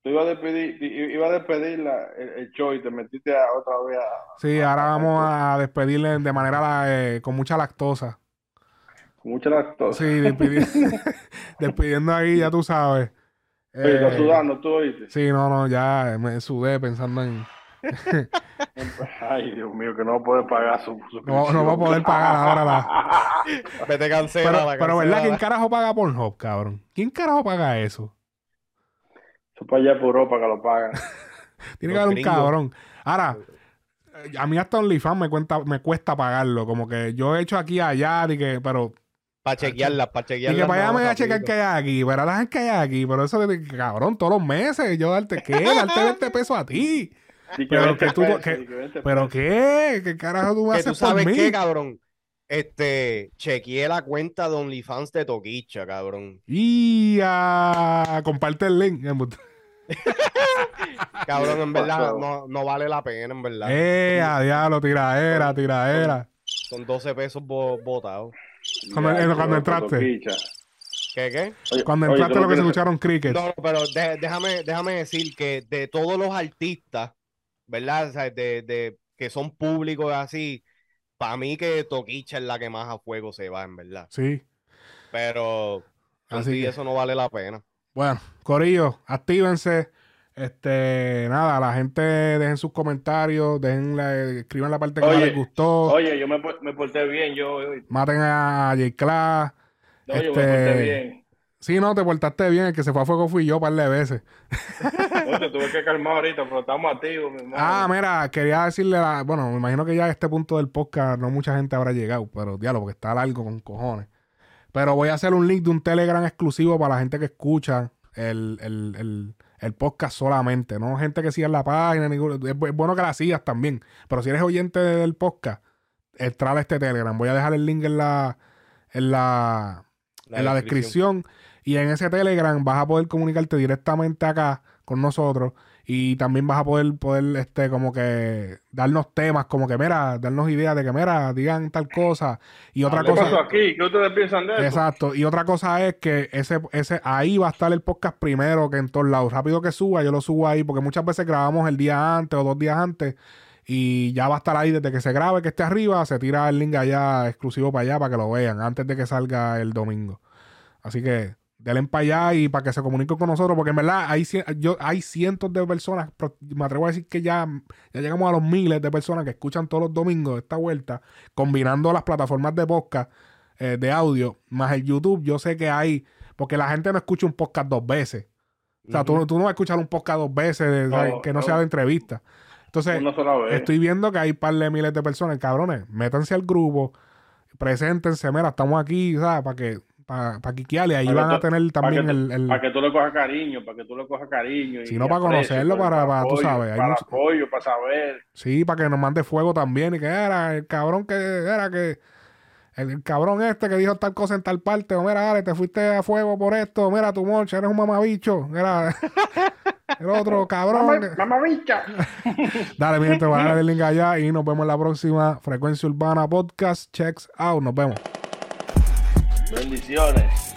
Speaker 2: tú ibas a despedir, iba a despedir la- el, el show y te metiste a otra vez a-
Speaker 1: Sí, ahora vamos a despedirle de manera eh, con mucha lactosa.
Speaker 2: Con mucha lactosa.
Speaker 1: Sí, despidi- [laughs] [laughs] despidiendo ahí, ya tú sabes.
Speaker 2: Oye,
Speaker 1: Eh,
Speaker 2: sudando tú, oíste.
Speaker 1: Sí, no, no, ya me sudé pensando en. [laughs]
Speaker 2: Ay, Dios mío, que no puede pagar su, su
Speaker 1: No, no va a poder pagar ahora la.
Speaker 3: Vete cancela,
Speaker 1: Pero,
Speaker 3: la
Speaker 1: pero ¿verdad? ¿Quién carajo paga Pornhub, cabrón? ¿Quién carajo paga eso?
Speaker 2: Eso para allá por Europa que lo pagan.
Speaker 1: Tiene que haber un cabrón. Ahora, eh, a mí hasta OnlyFans me, cuenta, me cuesta pagarlo. Como que yo he hecho aquí y allá, y que, pero
Speaker 3: Para chequearlas, para
Speaker 1: Y
Speaker 3: chequearlas.
Speaker 1: que para allá
Speaker 3: no,
Speaker 1: me voy a checar que hay aquí, pero las que hay aquí, pero eso de cabrón, todos los meses, yo darte qué, darte 20 [laughs] pesos a ti.
Speaker 2: Que
Speaker 1: Pero
Speaker 2: 20
Speaker 1: que tú,
Speaker 2: pesos,
Speaker 1: que-
Speaker 2: di que 20
Speaker 1: pero qué, qué carajo tú me
Speaker 3: Que tú
Speaker 1: haces por
Speaker 3: sabes
Speaker 1: mí.
Speaker 3: qué, cabrón. Este, chequeé la cuenta de OnlyFans de Toquicha, cabrón.
Speaker 1: Y ah, comparte el link. [laughs]
Speaker 3: Cabrón, en verdad, no, no vale la pena, en verdad.
Speaker 1: Eh, a diablo, tiraera, tiraera.
Speaker 3: Son 12 pesos bo- botados.
Speaker 1: Cuando-
Speaker 2: Ya,
Speaker 1: eh, cuando entraste.
Speaker 3: ¿Qué, qué?
Speaker 2: Oye,
Speaker 1: Cuando
Speaker 2: oye,
Speaker 1: entraste
Speaker 2: tú
Speaker 1: lo que se escucharon crickets.
Speaker 3: No, pero de- déjame, déjame decir que de todos los artistas, ¿verdad? O sea, de, de que son públicos así, para mí que Toquicha es la que más a fuego se va, en verdad.
Speaker 1: Sí.
Speaker 3: Pero
Speaker 1: Así que-
Speaker 3: eso no vale la pena.
Speaker 1: Bueno, Corillo, actívense. Este, nada, la gente dejen sus comentarios, dejen la- escriban la parte que
Speaker 2: Oye,
Speaker 1: les gustó.
Speaker 2: Oye, yo me, me porté bien, yo hoy.
Speaker 1: Maten a J. Class.
Speaker 2: No, yo me
Speaker 1: Este-
Speaker 2: porté bien.
Speaker 1: Sí, no, te portaste bien. El que se fue a fuego fui yo un par de veces.
Speaker 2: Oye, tuve que calmar ahorita, pero estamos activos, mi hermano.
Speaker 1: Ah, mira, quería decirle, la- bueno, me imagino que ya a este punto del podcast no mucha gente habrá llegado, pero diálogo, porque está largo con cojones. Pero voy a hacer un link de un Telegram exclusivo para la gente que escucha el, el- el- el podcast solamente, no gente que siga la página, es bueno que la sigas también, pero si eres oyente del podcast, entra a este Telegram. Voy a dejar el link en la, en la, en la descripción. Y en ese Telegram vas a poder comunicarte directamente acá con nosotros. Y también vas a poder, poder, este, como que darnos temas, como que, mira, darnos ideas de que, mira, digan tal cosa. Y otra
Speaker 2: ¿Qué
Speaker 1: cosa.
Speaker 2: pasó aquí? ¿Qué ustedes piensan de eso?
Speaker 1: Exacto. Y otra cosa es que ese, ese, ahí va a estar el podcast primero que en todos lados. Rápido que suba, yo lo subo ahí, porque muchas veces grabamos el día antes o dos días antes. Y ya va a estar ahí desde que se grabe, que esté arriba, se tira el link allá exclusivo para allá para que lo vean antes de que salga el domingo. Así que denle para allá y para que se comuniquen con nosotros, porque en verdad hay, yo, hay cientos de personas, me atrevo a decir que ya, ya llegamos a los miles de personas que escuchan todos los domingos esta vuelta, combinando las plataformas de podcast, eh, de audio, más el YouTube. Yo sé que hay, porque la gente no escucha un podcast dos veces. O sea, tú, tú no vas a escuchar un podcast dos veces, que no,
Speaker 2: no.
Speaker 1: sea de entrevista. Entonces, estoy viendo que hay un par de miles de personas, cabrones. Métanse al grupo, preséntense, mira, estamos aquí, ¿sabes? Para que, para, para quiquearle. Ahí
Speaker 2: Para
Speaker 1: van a tener
Speaker 2: Para
Speaker 1: también
Speaker 2: que,
Speaker 1: el, el-
Speaker 2: para que tú le cojas cariño, para que tú le cojas cariño.
Speaker 1: Si no, para conocerlo, para- para, tú
Speaker 2: apoyo,
Speaker 1: sabes,
Speaker 2: Para
Speaker 1: mucho-
Speaker 2: apoyo, para saber.
Speaker 1: Sí, para que nos mande fuego también. Y que era el cabrón que era que. El, el cabrón este que dijo tal cosa en tal parte. O mira, dale, te fuiste a fuego por esto. Mira, tu moncha, eres un mamabicho. Era [laughs] el otro cabrón. que- [laughs]
Speaker 2: Mamabicha.
Speaker 1: Dale, mi gente, voy a darle el link allá y nos vemos en la próxima Frecuencia Urbana Podcast. Checks out. Nos vemos.
Speaker 2: Bendiciones.